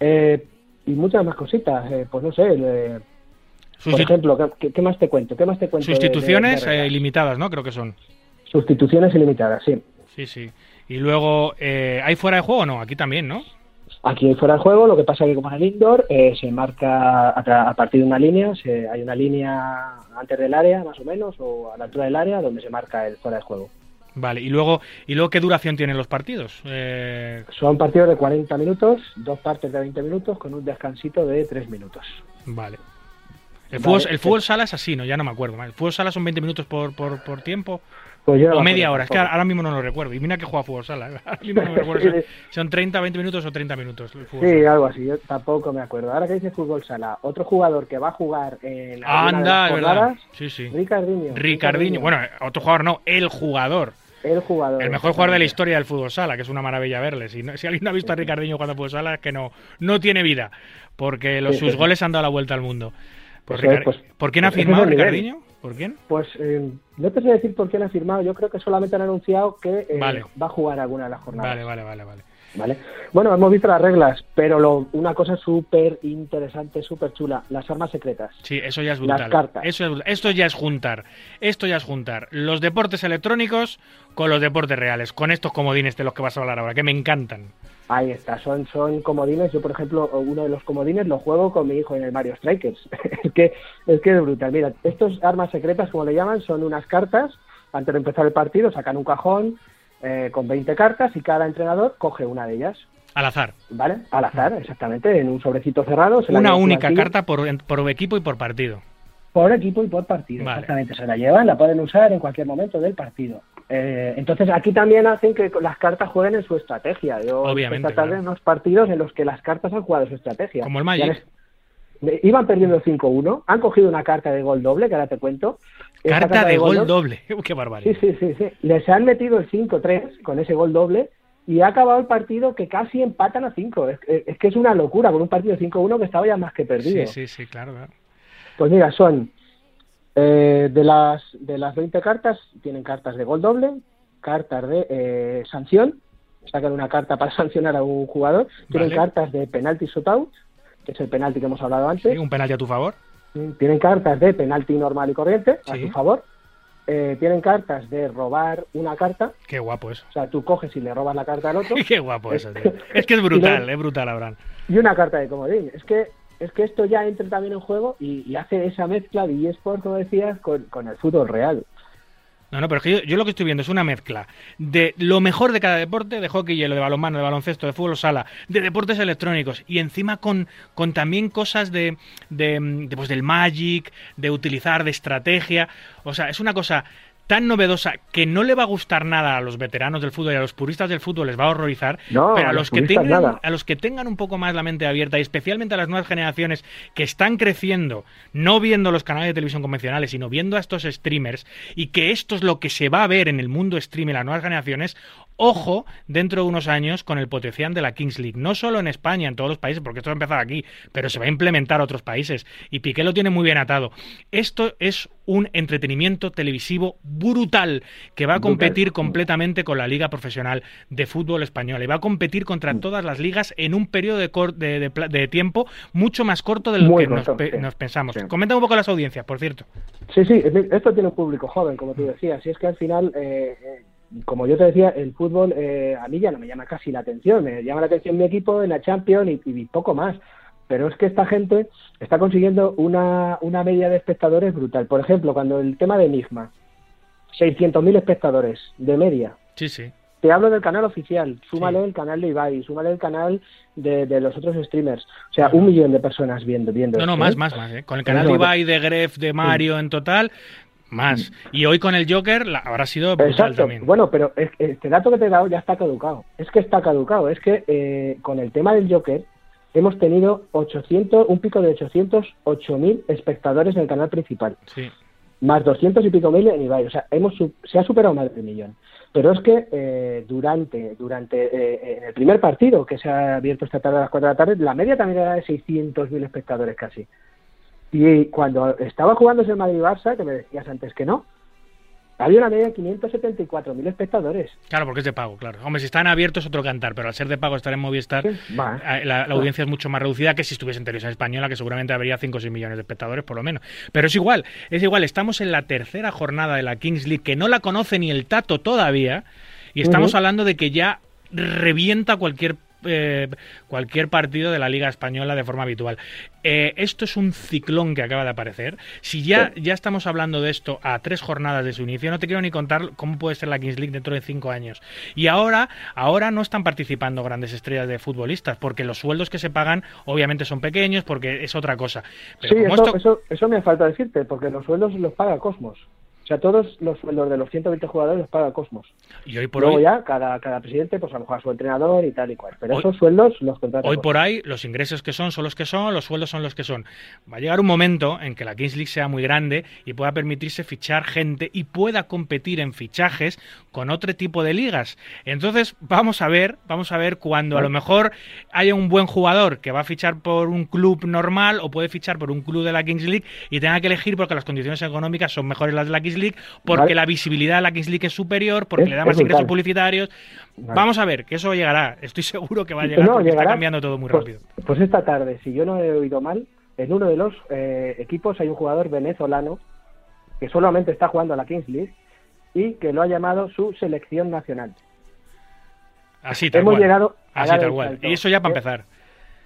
Eh, y muchas más cositas, eh, pues no sé, el, eh, por ejemplo, ¿qué- ¿qué, más te cuento? ¿Qué más te cuento? de- de- Sustituciones de reglas? eh, ilimitadas, ¿no? Creo que son. Sustituciones ilimitadas, sí. Sí, sí. Y luego, eh, ¿hay fuera de juego o no? Aquí también, ¿no? Aquí fuera del juego, lo que pasa es que como en el indoor eh, se marca a, partir de una línea, se- hay una línea antes del área más o menos o a la altura del área donde se marca el fuera de juego. Vale, y luego, ¿y luego qué duración tienen los partidos? Eh, Son partidos de 40 minutos, dos partes de 20 minutos con un descansito de 3 minutos. vale. El Vale, fútbol, el sí. fútbol sala es así, ¿no? Ya no me acuerdo. ¿El fútbol sala son 20 minutos por, por, por tiempo? Pues o me media hora, es que ahora mismo no lo recuerdo. Y mira que juega fútbol sala. ¿eh? Ahora mismo no me recuerdo. Si Son 30, 20 minutos o 30 minutos. el fútbol Sí, sala. algo así, yo tampoco me acuerdo. Ahora que dice fútbol sala, otro jugador que va a jugar en de Anda, las es verdad. Sí, sí. Ricardinho. Ricardinho. Bueno, otro jugador no, el jugador. el jugador. El mejor jugador de la historia del fútbol sala, que es una maravilla verle. Si, no- si alguien no ha visto a Ricardinho jugando fútbol sala, es que no, no tiene vida. Porque los, Sí, sus sí. goles han dado la vuelta al mundo. Pues Eso es, Ricard- pues- ¿Por quién ha pues firmado. Ricardinho? ¿Por quién? Pues eh, no te sé decir por quién ha firmado, yo creo que solamente han anunciado que eh, Vale. va a jugar alguna de las jornadas. Vale, vale, vale, vale. ¿Vale? Bueno, hemos visto las reglas, pero lo- una cosa súper interesante, súper chula, las armas secretas. Sí, eso ya es Las brutal. cartas. Eso es. Esto ya es juntar. Esto ya es juntar los deportes electrónicos con los deportes reales, con estos comodines de los que vas a hablar ahora, que me encantan. Ahí está, son, son comodines. Yo, por ejemplo, uno de los comodines lo juego con mi hijo en el Mario Strikers. es, que, es que es brutal. Mira, estos armas secretas, como le llaman, son unas cartas. Antes de empezar el partido, sacan un cajón eh, con 20 cartas y cada entrenador coge una de ellas. Al azar. ¿Vale? Al azar, exactamente, en un sobrecito cerrado. se Una única carta por, por equipo y por partido. Por equipo y por partido, Vale. exactamente. Se la llevan, la pueden usar en cualquier momento del partido. Eh, entonces aquí también hacen que las cartas jueguen en su estrategia. Yo Obviamente, esta tarde claro. unos partidos en los que las cartas han jugado su estrategia. Como el Magic. les- Iban perdiendo 5-1, han cogido una carta de gol doble, que ahora te cuento. Carta de gol do- doble. Qué barbaridad. Sí, sí, sí, sí. Les han metido el 5-3 con ese gol doble y ha acabado el partido que casi empatan a 5. Es, es que es una locura con un partido 5-1 que estaba ya más que perdido. Sí, sí, sí, claro, claro. Pues mira, son eh, de las de las 20 cartas, tienen cartas de gol doble, cartas de eh, sanción, sacan una carta para sancionar a un jugador, tienen Vale. cartas de penalti shootout, que es el penalti que hemos hablado antes, Sí, un penalti a tu favor. Tienen cartas de penalti normal y corriente, a su favor, Eh, tienen cartas de robar una carta, Qué guapo eso. o sea, tú coges y le robas la carta al otro, Qué guapo eso, tío. Es que es brutal, es brutal, Abraham. y una carta de comodín. Es que es que esto ya entra también en juego y, y hace esa mezcla de eSport, como decías, con, con el fútbol real. No, no, pero es que yo, lo que estoy viendo es una mezcla de lo mejor de cada deporte, de hockey, hielo, de balonmano, de baloncesto, de fútbol sala, de deportes electrónicos y encima con, con también cosas de, de, de, pues, del Magic, de utilizar, de estrategia. O sea, es una cosa tan novedosa que no le va a gustar nada a los veteranos del fútbol y a los puristas del fútbol les va a horrorizar, No, pero a los que tengan nada. a los que tengan un poco más la mente abierta y especialmente a las nuevas generaciones que están creciendo, no viendo los canales de televisión convencionales, sino viendo a estos streamers y que esto es lo que se va a ver en el mundo stream en las nuevas generaciones, ojo dentro de unos años con el potencial de la Kings League, no solo en España, en todos los países, porque esto va a empezar aquí, pero se va a implementar a otros países y Piqué lo tiene muy bien atado. Esto es un entretenimiento televisivo brutal que va a competir completamente con la Liga Profesional de Fútbol Española y va a competir contra Mm. todas las ligas en un periodo de, de- de tiempo mucho más corto de lo Muy que nos, pe- nos pensamos. Sí. Comenta un poco las audiencias, por cierto. Sí, sí, esto tiene un público joven, como tú decías. Y es que al final, eh, eh, como yo te decía, el fútbol eh, a mí ya no me llama casi la atención. Me llama la atención mi equipo en la Champions y, y poco más. Pero es que esta gente está consiguiendo una, una media de espectadores brutal. Por ejemplo, cuando el tema de Enigma, 600.000 espectadores de media. Sí, sí. Te hablo del canal oficial, súmale Sí. el canal de Ibai, súmale el canal de, de los otros streamers. O sea, un millón de personas viendo. viendo No, no, esto, más, ¿eh? más, más. ¿eh? Con el canal de Ibai, de Gref, de Mario en total, más. Y hoy con el Joker la- habrá sido brutal Exacto. también. Bueno, pero es- este dato que te he dado ya está caducado. Es que está caducado. Es que eh, con el tema del Joker hemos tenido 800, un pico de 808.000 espectadores en el canal principal, Sí. más 200 y pico mil en Ibai. O sea, hemos se ha superado más del millón. Pero es que eh, durante durante eh, en el primer partido que se ha abierto esta tarde a las 4 de la tarde, la media también era de 600.000 espectadores casi. Y cuando estaba jugándose el Madrid-Barça, que me decías antes que no, había una media de 574.000 espectadores. Claro, porque es de pago, claro. Hombre, si están abiertos otro cantar, pero al ser de pago estar en Movistar, Va. eh, la, la audiencia es mucho más reducida que si estuviese en televisión española, que seguramente habría 5 o 6 millones de espectadores por lo menos. Pero es igual, es igual, estamos en la tercera jornada de la Kings League, que no la conoce ni el Tato todavía, y estamos hablando de que ya revienta cualquier eh, cualquier partido de la Liga Española de forma habitual. Eh, esto es un ciclón que acaba de aparecer. Si ya, ya estamos hablando de esto a tres jornadas de su inicio, no te quiero ni contar cómo puede ser la Kings League dentro de cinco años. Y ahora, ahora no están participando grandes estrellas de futbolistas, porque los sueldos que se pagan obviamente son pequeños, porque es otra cosa. Pero sí, eso, esto- eso, eso me falta decirte, porque los sueldos los paga Cosmos. O sea, todos los sueldos de los 120 jugadores los paga Cosmos. y hoy por Luego hoy, ya, cada, cada presidente, pues a lo mejor a su entrenador y tal y cual. Pero Hoy- esos sueldos los contrata Hoy Cosmos. por ahí los ingresos que son son los que son, los sueldos son los que son. Va a llegar un momento en que la Kings League sea muy grande y pueda permitirse fichar gente y pueda competir en fichajes con otro tipo de ligas. Entonces vamos a ver, vamos a ver cuando a lo mejor haya un buen jugador que va a fichar por un club normal o puede fichar por un club de la Kings League y tenga que elegir porque las condiciones económicas son mejores las de la Kings League, porque Vale. la visibilidad de la Kings League es superior, porque Es- le da más ingresos publicitarios. Vale. Vamos a ver, que eso llegará. Estoy seguro que va a llegar No, porque está cambiando todo muy Pues- rápido. Pues esta tarde, si yo no he oído mal, en uno de los eh, equipos hay un jugador venezolano que solamente está jugando a la Kings League y que lo ha llamado su selección nacional. Así tal Hemos cual. llegado a Así tal cual. salto. Y eso ya para Eh, empezar.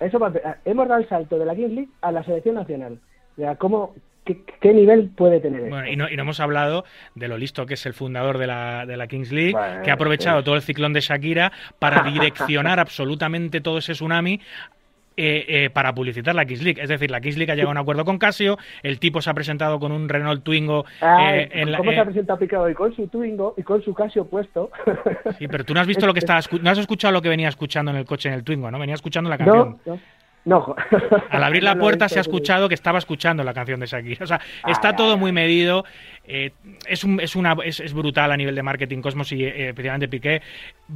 Eso para empe- hemos dado el salto de la Kings League a la selección nacional. O sea, ¿cómo, qué, qué nivel puede tener esto? Bueno, y no, y no hemos hablado de lo listo que es el fundador de la, de la Kings League, Bueno, que ha aprovechado sí. todo el ciclón de Shakira para direccionar absolutamente todo ese tsunami. eh, eh, para publicitar la Kings League. Es decir, la Kings League ha llegado a un acuerdo con Casio, el tipo se ha presentado con un Renault Twingo Ay, eh, en la- ¿Cómo eh, se ha presentado Piqué hoy? Con su Twingo y con su Casio puesto. Sí, pero tú no has visto lo que estaba no has escuchado lo que venía escuchando en el coche en el Twingo, ¿no? Venía escuchando la canción. no, no. No. Al abrir la puerta se ha escuchado que estaba escuchando la canción de Shakira. O sea, está todo muy medido. Eh, es, un, es, una, es, es brutal a nivel de marketing Cosmos y eh, especialmente Piqué.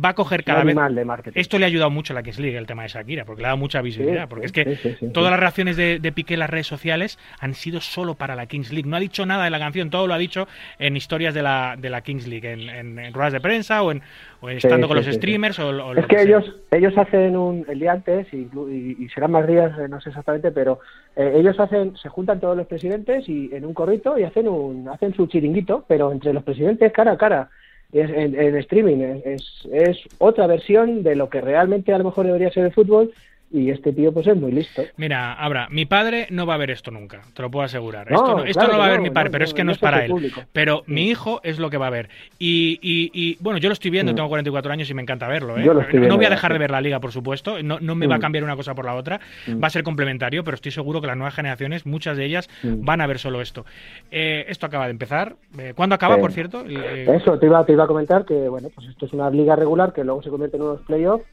Va a coger cada vez... de marketing. Esto le ha ayudado mucho a la Kings League, el tema de Shakira, porque le ha dado mucha visibilidad. Sí, porque sí, es que sí, todas las reacciones de, de Piqué en las redes sociales han sido solo para la Kings League. No ha dicho nada de la canción, todo lo ha dicho en historias de la, de la Kings League, en, en- en ruedas de prensa o en, o estando con los streamers o, o lo Es que ellos ellos hacen un el día antes y, y- y serán más días, eh, no sé exactamente, pero eh, ellos hacen se juntan todos los presidentes y en un corrito y hacen un hacen su chiringuito, pero entre los presidentes cara a cara. Es, en, en streaming es, es, es otra versión de lo que realmente a lo mejor debería ser el fútbol y este tío pues es muy listo. Mira, Abra, mi padre no va a ver esto nunca, te lo puedo asegurar. No, esto no, esto claro no va a ver no, mi padre, pero es que no, es para él. público. Pero mi hijo es lo que va a ver. Y, y- y, bueno, yo lo estoy viendo, Mm. tengo 44 años y me encanta verlo. ¿eh? Yo lo estoy no voy a dejar de ver la liga, por supuesto. No, no me va a Mm. cambiar una cosa por la otra. Mm. Va a ser complementario, pero estoy seguro que las nuevas generaciones, muchas de ellas, van a ver solo esto. Eh, esto acaba de empezar. Eh, ¿Cuándo acaba, por cierto? Eh, Eso, te iba, te iba a comentar que, bueno, pues esto es una liga regular que luego se convierte en unos playoffs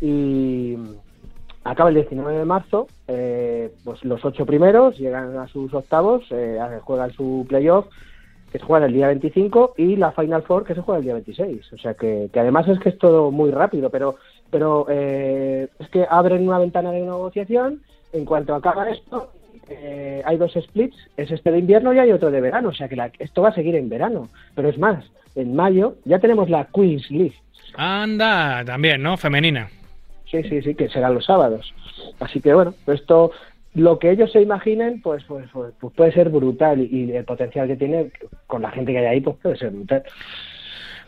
y acaba el 19 de marzo, eh, pues los ocho primeros llegan a sus octavos, eh, juegan su playoff, que se juega el día 25, y la Final Four, que se juega el día 26. O sea que, que además es que es todo muy rápido, pero, pero eh, es que abren una ventana de negociación, en cuanto acaba esto, eh, hay dos splits, es este de invierno y hay otro de verano, o sea que la- esto va a seguir en verano. Pero es más, en mayo ya tenemos la Queens League. Anda, también, ¿no? Femenina. Sí, sí, sí, que serán los sábados. Así que bueno, esto, lo que ellos se imaginen, pues, pues, pues, pues puede ser brutal y, y el potencial que tiene con la gente que hay ahí, pues puede ser brutal.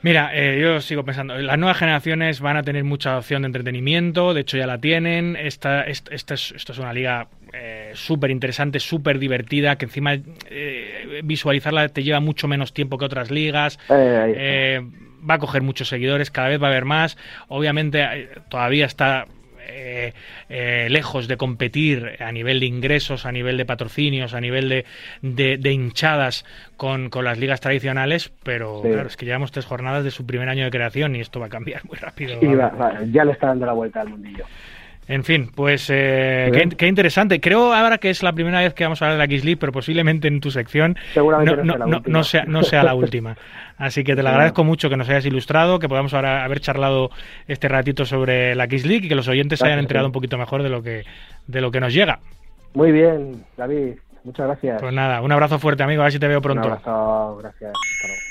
Mira, eh, yo sigo pensando, las nuevas generaciones van a tener mucha opción de entretenimiento, de hecho ya la tienen, esta, esta, esta es, una liga eh, súper interesante, súper divertida, que encima eh, visualizarla te lleva mucho menos tiempo que otras ligas, Eh, eh, va a coger muchos seguidores, cada vez va a haber más, obviamente todavía está eh, eh, lejos de competir a nivel de ingresos, a nivel de patrocinios, a nivel de, de- de hinchadas con, con las ligas tradicionales, pero Sí. claro, es que llevamos tres jornadas de su primer año de creación y esto va a cambiar muy rápido. Y va- va, ya le está dando la vuelta al mundillo. En fin, pues eh, Sí. qué, qué interesante. Creo ahora que es la primera vez que vamos a hablar de la X League, pero posiblemente en tu sección Seguramente no sea, no sea la última. Así que te lo agradezco mucho que nos hayas ilustrado, que podamos ahora haber charlado este ratito sobre la X League y que los oyentes se hayan enterado un poquito mejor de lo que de lo que nos llega. Muy bien, David, muchas gracias. Pues nada, un abrazo fuerte, amigo. A ver si te veo Un pronto. abrazo, gracias. Hasta luego.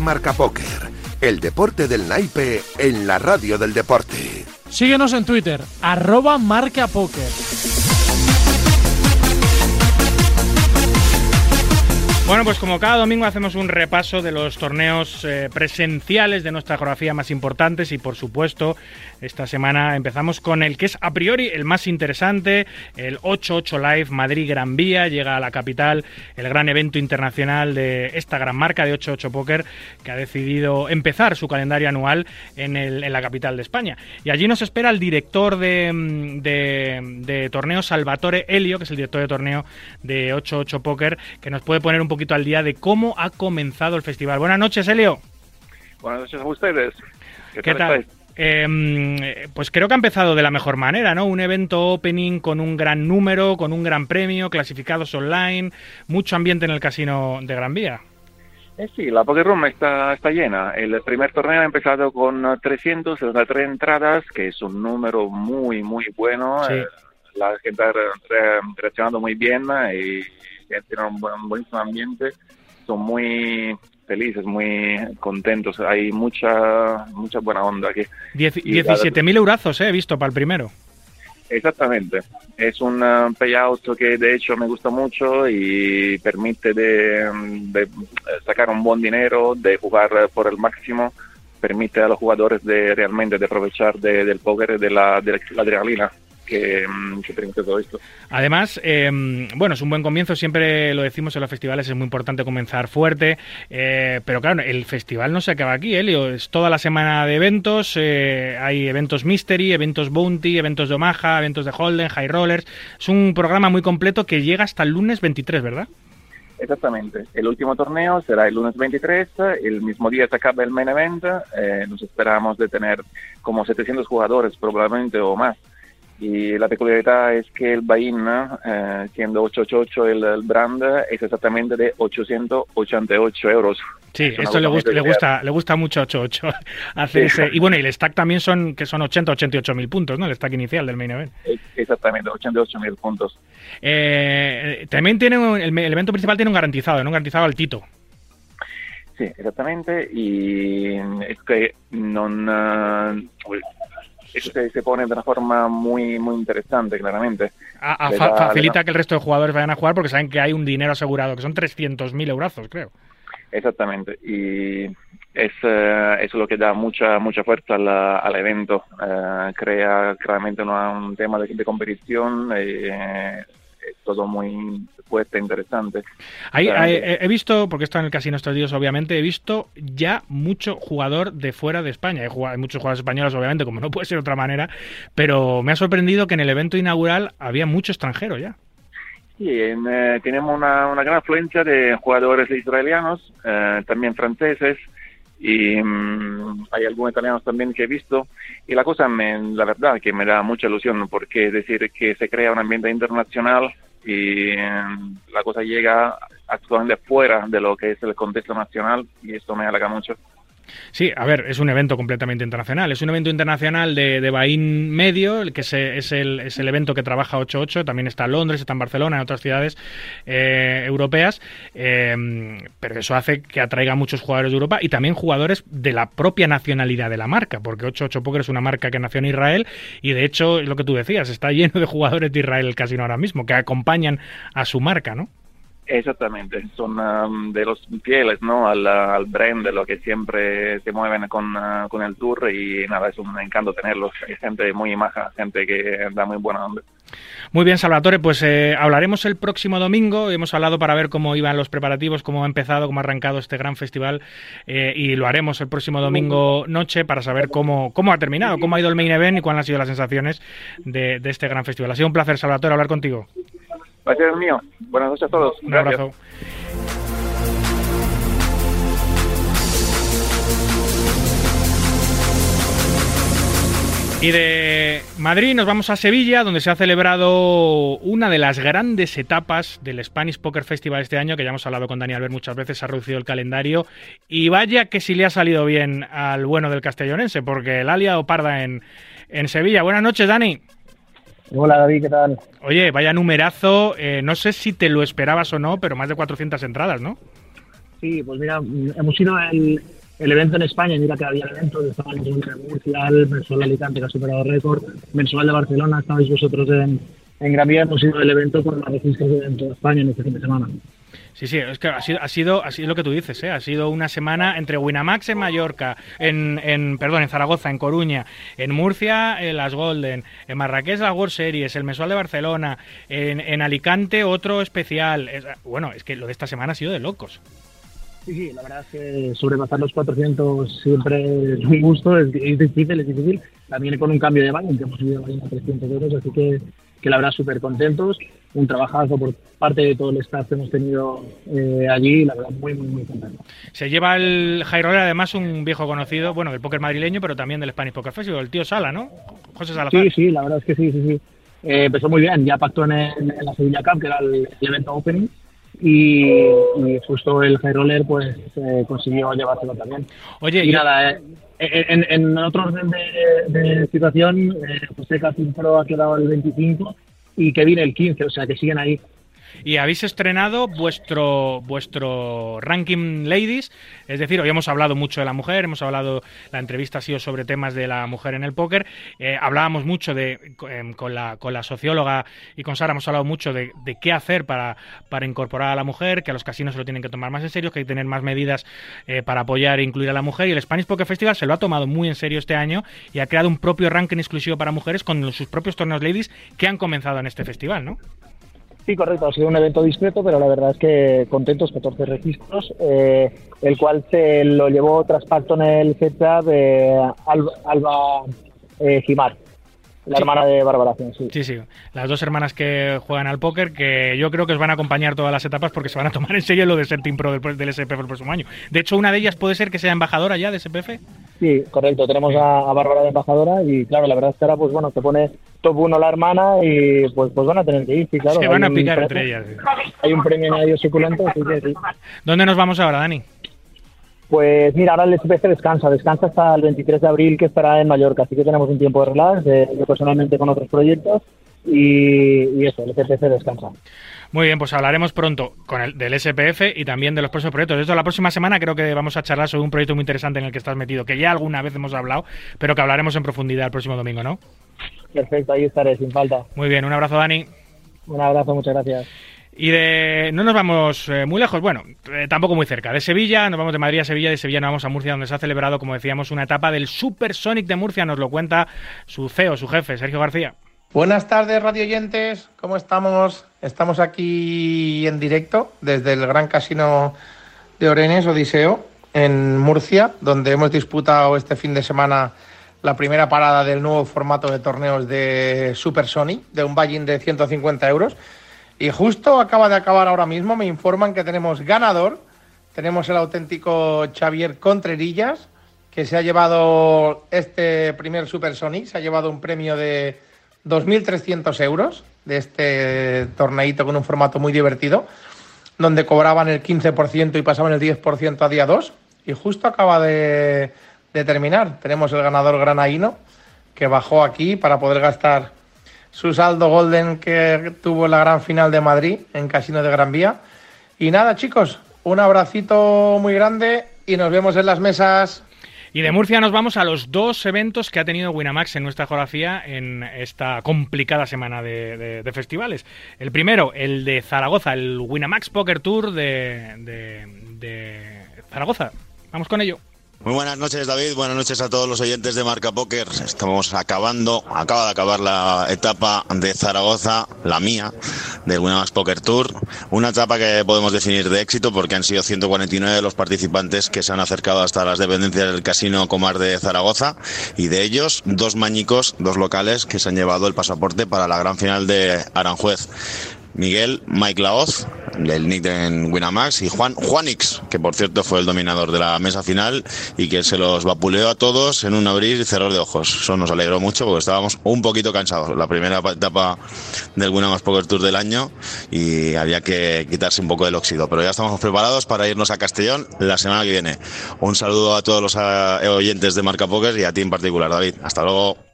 Marca Póker, el deporte del naipe en la radio del deporte. Síguenos en Twitter, arroba marca Bueno, pues como cada domingo hacemos un repaso de los torneos eh, presenciales de nuestra geografía más importantes y por supuesto esta semana empezamos con el que es a priori el más interesante, el 8-8 Live Madrid Gran Vía, llega a la capital el gran evento internacional de esta gran marca de 8-8 Poker que ha decidido empezar su calendario anual en, el- en la capital de España. Y allí nos espera el director de, mm, de, torneo Salvatore Helio, que es el director de torneo de 8-8 Poker, que nos puede poner un poquito al día de cómo ha comenzado el festival. Buenas noches, Helio. Buenas noches a ustedes. ¿Qué, ¿Qué tal? estáis? Eh, mm, pues creo que ha empezado de la mejor manera, ¿no? Un evento opening con un gran número, con un gran premio, clasificados online, mucho ambiente en el casino de Gran Vía. Eh, sí, la Poker Room está, está llena. El primer torneo ha empezado con eh, 363 entradas, que es un número muy, muy bueno. Sí. Eh, la gente ha re- re- reaccionado muy bien eh, y tiene un, buen, un buenísimo ambiente. Son muy felices, muy contentos. Hay mucha, mucha buena onda aquí. Diez- Y la- 17.000 eurazos, eh, he visto para el primero. Exactamente. Es un uh, payout que de hecho me gusta mucho y permite de, de sacar un buen dinero, de jugar por el máximo, permite a los jugadores de realmente de aprovechar de- del póker, de la, de la adrenalina que, mm, que permite todo esto. Además, eh, bueno, es un buen comienzo, siempre lo decimos en los festivales, es muy importante comenzar fuerte, eh, pero claro, el festival no se acaba aquí, Elio, es toda la semana de eventos, eh, hay eventos Mystery, eventos Bounty, eventos de Omaha, eventos de Holden, High Rollers, es un programa muy completo que llega hasta el lunes 23, ¿verdad? Exactamente. El último torneo será el lunes 23, el mismo día se acaba el main event, eh, nos esperamos de tener como 700 jugadores probablemente o más Y la peculiaridad es que el Bain, eh, siendo 888 el, el brand, es exactamente de 888 euros. Sí, Es esto le gusta, le gusta, le gusta mucho 88 hacer Sí. ese. Y bueno, y el stack también son que son 80, 88 mil puntos, ¿no? El stack inicial del main event. Exactamente, 88 mil puntos. Eh, también tiene un- el, el evento principal tiene un garantizado, ¿no? Un garantizado altito. Sì, esattamente, y es que non, eh, eso se, se pone de una forma muy, muy interesante, claramente. A- a- Le fa- da- facilita que el resto de jugadores vayan a jugar porque saben que hay un dinero asegurado, que son 300.000 eurazos, creo. Exactamente, y es, eh, lo que da mucha mucha fuerza al, al evento, eh, crea claramente una- un tema de, de competición, eh, todo muy fuerte interesante. Ahí, he visto, porque estado en el casino estos días, obviamente, he visto ya mucho jugador de fuera de España. Hay, muchos jugadores españoles, obviamente, como no puede ser de otra manera, pero me ha sorprendido que en el evento inaugural había mucho extranjero ya. Sí, en, eh, tenemos una, una gran afluencia de jugadores israelianos, eh, también franceses, y mm, hay algunos italianos también que he visto. Y la cosa, me, la verdad, que me da mucha ilusión, porque es decir que se crea un ambiente internacional y eh, la cosa llega actualmente fuera de lo que es el contexto nacional, y esto me halaga mucho. Sí, a ver, es un evento completamente internacional. Es un evento internacional de, de Bahín Medio, el que es, el, es el evento que trabaja 88. También está en Londres, está en Barcelona, en otras ciudades eh, europeas. eh, pero eso hace que atraiga a muchos jugadores de Europa y también jugadores de la propia nacionalidad de la marca, porque 88 Poker es una marca que nació en Israel y de hecho, lo que tú decías, está lleno de jugadores de Israel el casino ahora mismo, que acompañan a su marca, ¿no? Exactamente, son um, de los fieles ¿no? al, al brand, de lo que siempre se mueven con, uh, con el tour y nada, es un encanto tenerlos. Hay gente muy maja, gente que da muy buena onda. Muy bien, Salvatore, pues eh, hablaremos el próximo domingo. Hemos hablado para ver cómo iban los preparativos, cómo ha empezado, cómo ha arrancado este gran festival eh, y lo haremos el próximo domingo noche para saber cómo, cómo ha terminado, cómo ha ido el main event y cuáles han sido las sensaciones de, de este gran festival. Ha sido un placer, Salvatore, hablar contigo. Gracias mío. Buenas noches a todos. Un Gracias. abrazo. Y de Madrid nos vamos a Sevilla, donde se ha celebrado una de las grandes etapas del Spanish Poker Festival este año, que ya hemos hablado con Dani Albert muchas veces, se ha reducido el calendario. Y vaya que si le ha salido bien al bueno del castellonense, porque la ha liado parda en, en Sevilla. Buenas noches, Dani. Hola David, ¿qué tal? Oye, vaya numerazo, eh, no sé si te lo esperabas o no, pero más de 400 entradas, ¿no? Sí, pues mira, hemos ido el, el evento en España, mira que había eventos, estaba el de Murcia, el mensual de Alicante que ha superado récord, mensual de Barcelona, estabais vosotros en, en Gran Vía, hemos ido el evento con más registros de toda España en este fin de semana. Sí, sí, es que ha sido, ha sido, ha sido lo que tú dices, ¿eh? ha sido una semana entre Winamax en Mallorca, en, en perdón, en Zaragoza, en Coruña, en Murcia, en las Golden, en Marrakech las World Series, el Mensual de Barcelona, en, en Alicante otro especial. Es- bueno, es que lo de esta semana ha sido de locos. Sí, sí, la verdad es que sobrepasar los 400 siempre es un gusto, es, difícil, es difícil. También con un cambio de que hemos subido a 300 euros, así que, que la verdad súper contentos. Un trabajazo por parte de todo el staff que hemos tenido eh, allí, la verdad muy, muy, muy contento. Se lleva el High Roller, además, un viejo conocido, bueno, del póker madrileño, pero también del Spanish Poker Festival, el tío Sala, ¿no? José Salazar. Sí, sí, la verdad es que sí, sí, sí. Eh, empezó muy bien, ya pactó en, el- en la Sevilla Cup, que era el, el evento opening, y, y justo el High Roller pues eh, consiguió llevárselo también. Oye, y nada, eh, en, en otro orden de, de situación, eh, José Cacimpro ha quedado el 25 y Kevin el 15, o sea que siguen ahí. Y habéis estrenado vuestro vuestro ranking ladies, es decir, hoy hemos hablado mucho de la mujer, hemos hablado, la entrevista ha sido sobre temas de la mujer en el póker, eh, hablábamos mucho de em, con la con la socióloga y con Sara hemos hablado mucho de, qué hacer para, para incorporar a la mujer, que a los casinos se lo tienen que tomar más en serio, que hay que tener más medidas eh, para apoyar e incluir a la mujer. Y el Spanish Poker Festival se lo ha tomado muy en serio este año y ha creado un propio ranking exclusivo para mujeres con sus propios torneos ladies que han comenzado en este festival, ¿no? Sí, correcto, ha sido un evento discreto, pero la verdad es que contentos, 14 registros, eh, el cual se lo llevó tras pacto en el CETA de Alba, Alba eh, Jimar. La hermana de Bárbara sí. Sí, sí. Las dos hermanas que juegan al póker, que yo creo que os van a acompañar todas las etapas porque se van a tomar en serio lo de ser Team Pro del, del SPF el próximo año. De hecho, una de ellas puede ser que sea embajadora ya de SPF. Sí, correcto. Tenemos a, a Bárbara de embajadora y claro, la verdad es que ahora pues bueno, te pone top 1 la hermana y pues pues van a tener que ir, sí, claro. Se van a picar premio- entre ellas. sí. Hay un premio en ello suculento, así que sí. ¿Dónde nos vamos ahora, Dani? Pues mira, ahora el SPC descansa, descansa hasta el 23 de abril que estará en Mallorca, así que tenemos un tiempo de relax, eh, yo personalmente con otros proyectos y, y eso, el SPC descansa. Muy bien, pues hablaremos pronto con el, del SPF y también de los próximos proyectos. De hecho, la próxima semana creo que vamos a charlar sobre un proyecto muy interesante en el que estás metido, que ya alguna vez hemos hablado, pero que hablaremos en profundidad el próximo domingo, ¿no? Perfecto, ahí estaré, sin falta. Muy bien, un abrazo, Dani. Un abrazo, muchas gracias. Y de no nos vamos eh, muy lejos, bueno, eh, tampoco muy cerca. De Sevilla, nos vamos de Madrid a Sevilla, de Sevilla nos vamos a Murcia, donde se ha celebrado, como decíamos, una etapa del Super Sonic de Murcia. Nos lo cuenta su CEO, su jefe, Sergio García. Buenas tardes, radio oyentes. ¿Cómo estamos? Estamos aquí en directo desde el Gran Casino de Orenes, Odiseo, en Murcia, donde hemos disputado este fin de semana la primera parada del nuevo formato de torneos de Super Sony, de un buy-in de 150 euros. Y justo acaba de acabar ahora mismo, me informan que tenemos ganador. Tenemos el auténtico Xavier Contrerillas, que se ha llevado este primer Super Sonic, se ha llevado un premio de 2.300 euros de este torneito con un formato muy divertido, donde cobraban el 15% y pasaban el 10% a día 2. Y justo acaba de, de terminar. Tenemos el ganador granaíno, que bajó aquí para poder gastar su saldo golden que tuvo la gran final de Madrid en Casino de Gran Vía. Y nada, chicos, un abracito muy grande y nos vemos en las mesas. Y de Murcia nos vamos a los dos eventos que ha tenido Winamax en nuestra geografía en esta complicada semana de, de- festivales. El primero, el de Zaragoza, el Winamax Poker Tour de- de Zaragoza. Vamos con ello. Muy buenas noches, David. Buenas noches a todos los oyentes de Marca Póker. Estamos acabando, acaba de acabar la etapa de Zaragoza, la mía, del Winamax Poker Tour. Una etapa que podemos definir de éxito porque han sido 149 los participantes que se han acercado hasta las dependencias del Casino Comar de Zaragoza y de ellos dos mañicos, dos locales que se han llevado el pasaporte para la gran final de Aranjuez. Miguel, Mike Laoz, del nick en Winamax, y Juan Juanix, que por cierto fue el dominador de la mesa final y que se los vapuleó a todos en un abrir y cerrar de ojos. Eso nos alegró mucho porque estábamos un poquito cansados. La primera etapa del Winamax Poker Tour del año y había que quitarse un poco del óxido. Pero ya estamos preparados para irnos a Castellón la semana que viene. Un saludo a todos los eh, oyentes de Marca Poker y a ti en particular, David. Hasta luego.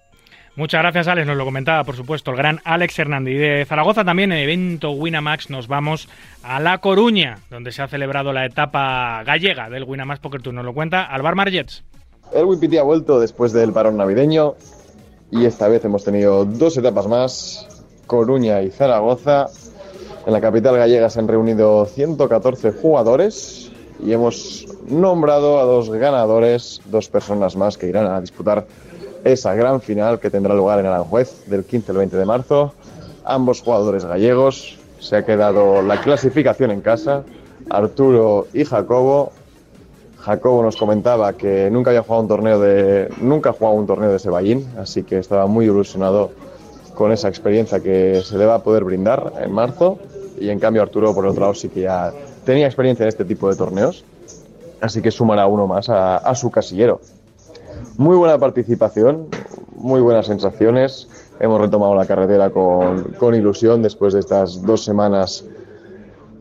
Muchas gracias, Alex. Nos lo comentaba, por supuesto, el gran Alex Hernández. De Zaragoza también, en el evento Winamax, nos vamos a La Coruña, donde se ha celebrado la etapa gallega del Winamax Poker Tour. Nos lo cuenta Alvar Margets. El WPT ha vuelto después del parón navideño y esta vez hemos tenido dos etapas más, Coruña y Zaragoza. En la capital gallega se han reunido 114 jugadores y hemos nombrado a dos ganadores, dos personas más que irán a disputar esa gran final que tendrá lugar en Aranjuez del 15 al 20 de marzo. Ambos jugadores gallegos. Se ha quedado la clasificación en casa. Arturo y Jacobo. Jacobo nos comentaba que nunca había jugado un torneo de nunca jugado un torneo de así que estaba muy ilusionado con esa experiencia que se le va a poder brindar en marzo. Y en cambio Arturo, por otro lado, sí que ya tenía experiencia en este tipo de torneos, así que sumará uno más a su casillero. Muy buena participación, muy buenas sensaciones. Hemos retomado la carretera con, con ilusión después de estas dos semanas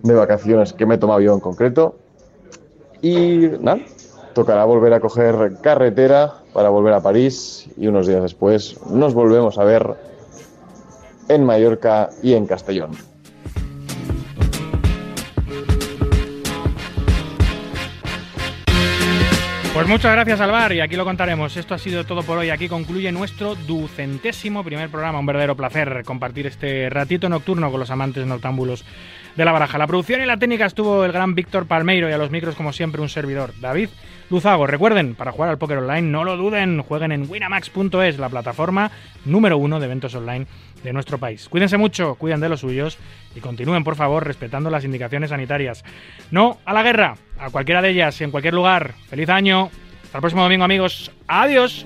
de vacaciones que me he tomado yo en concreto. Y nada, tocará volver a coger carretera para volver a París y unos días después nos volvemos a ver en Mallorca y en Castellón. Pues muchas gracias, Alvar, y aquí lo contaremos. Esto ha sido todo por hoy. Aquí concluye nuestro ducentésimo primer programa. Un verdadero placer compartir este ratito nocturno con los amantes noctámbulos de la baraja. La producción y la técnica estuvo el gran Víctor Palmeiro y a los micros, como siempre, un servidor, David Luzago. Recuerden, para jugar al póker online, no lo duden, jueguen en winamax.es, la plataforma número uno de eventos online de nuestro país. Cuídense mucho, cuiden de los suyos y continúen, por favor, respetando las indicaciones sanitarias. No a la guerra, a cualquiera de ellas y en cualquier lugar. Feliz año. Hasta el próximo domingo, amigos. Adiós.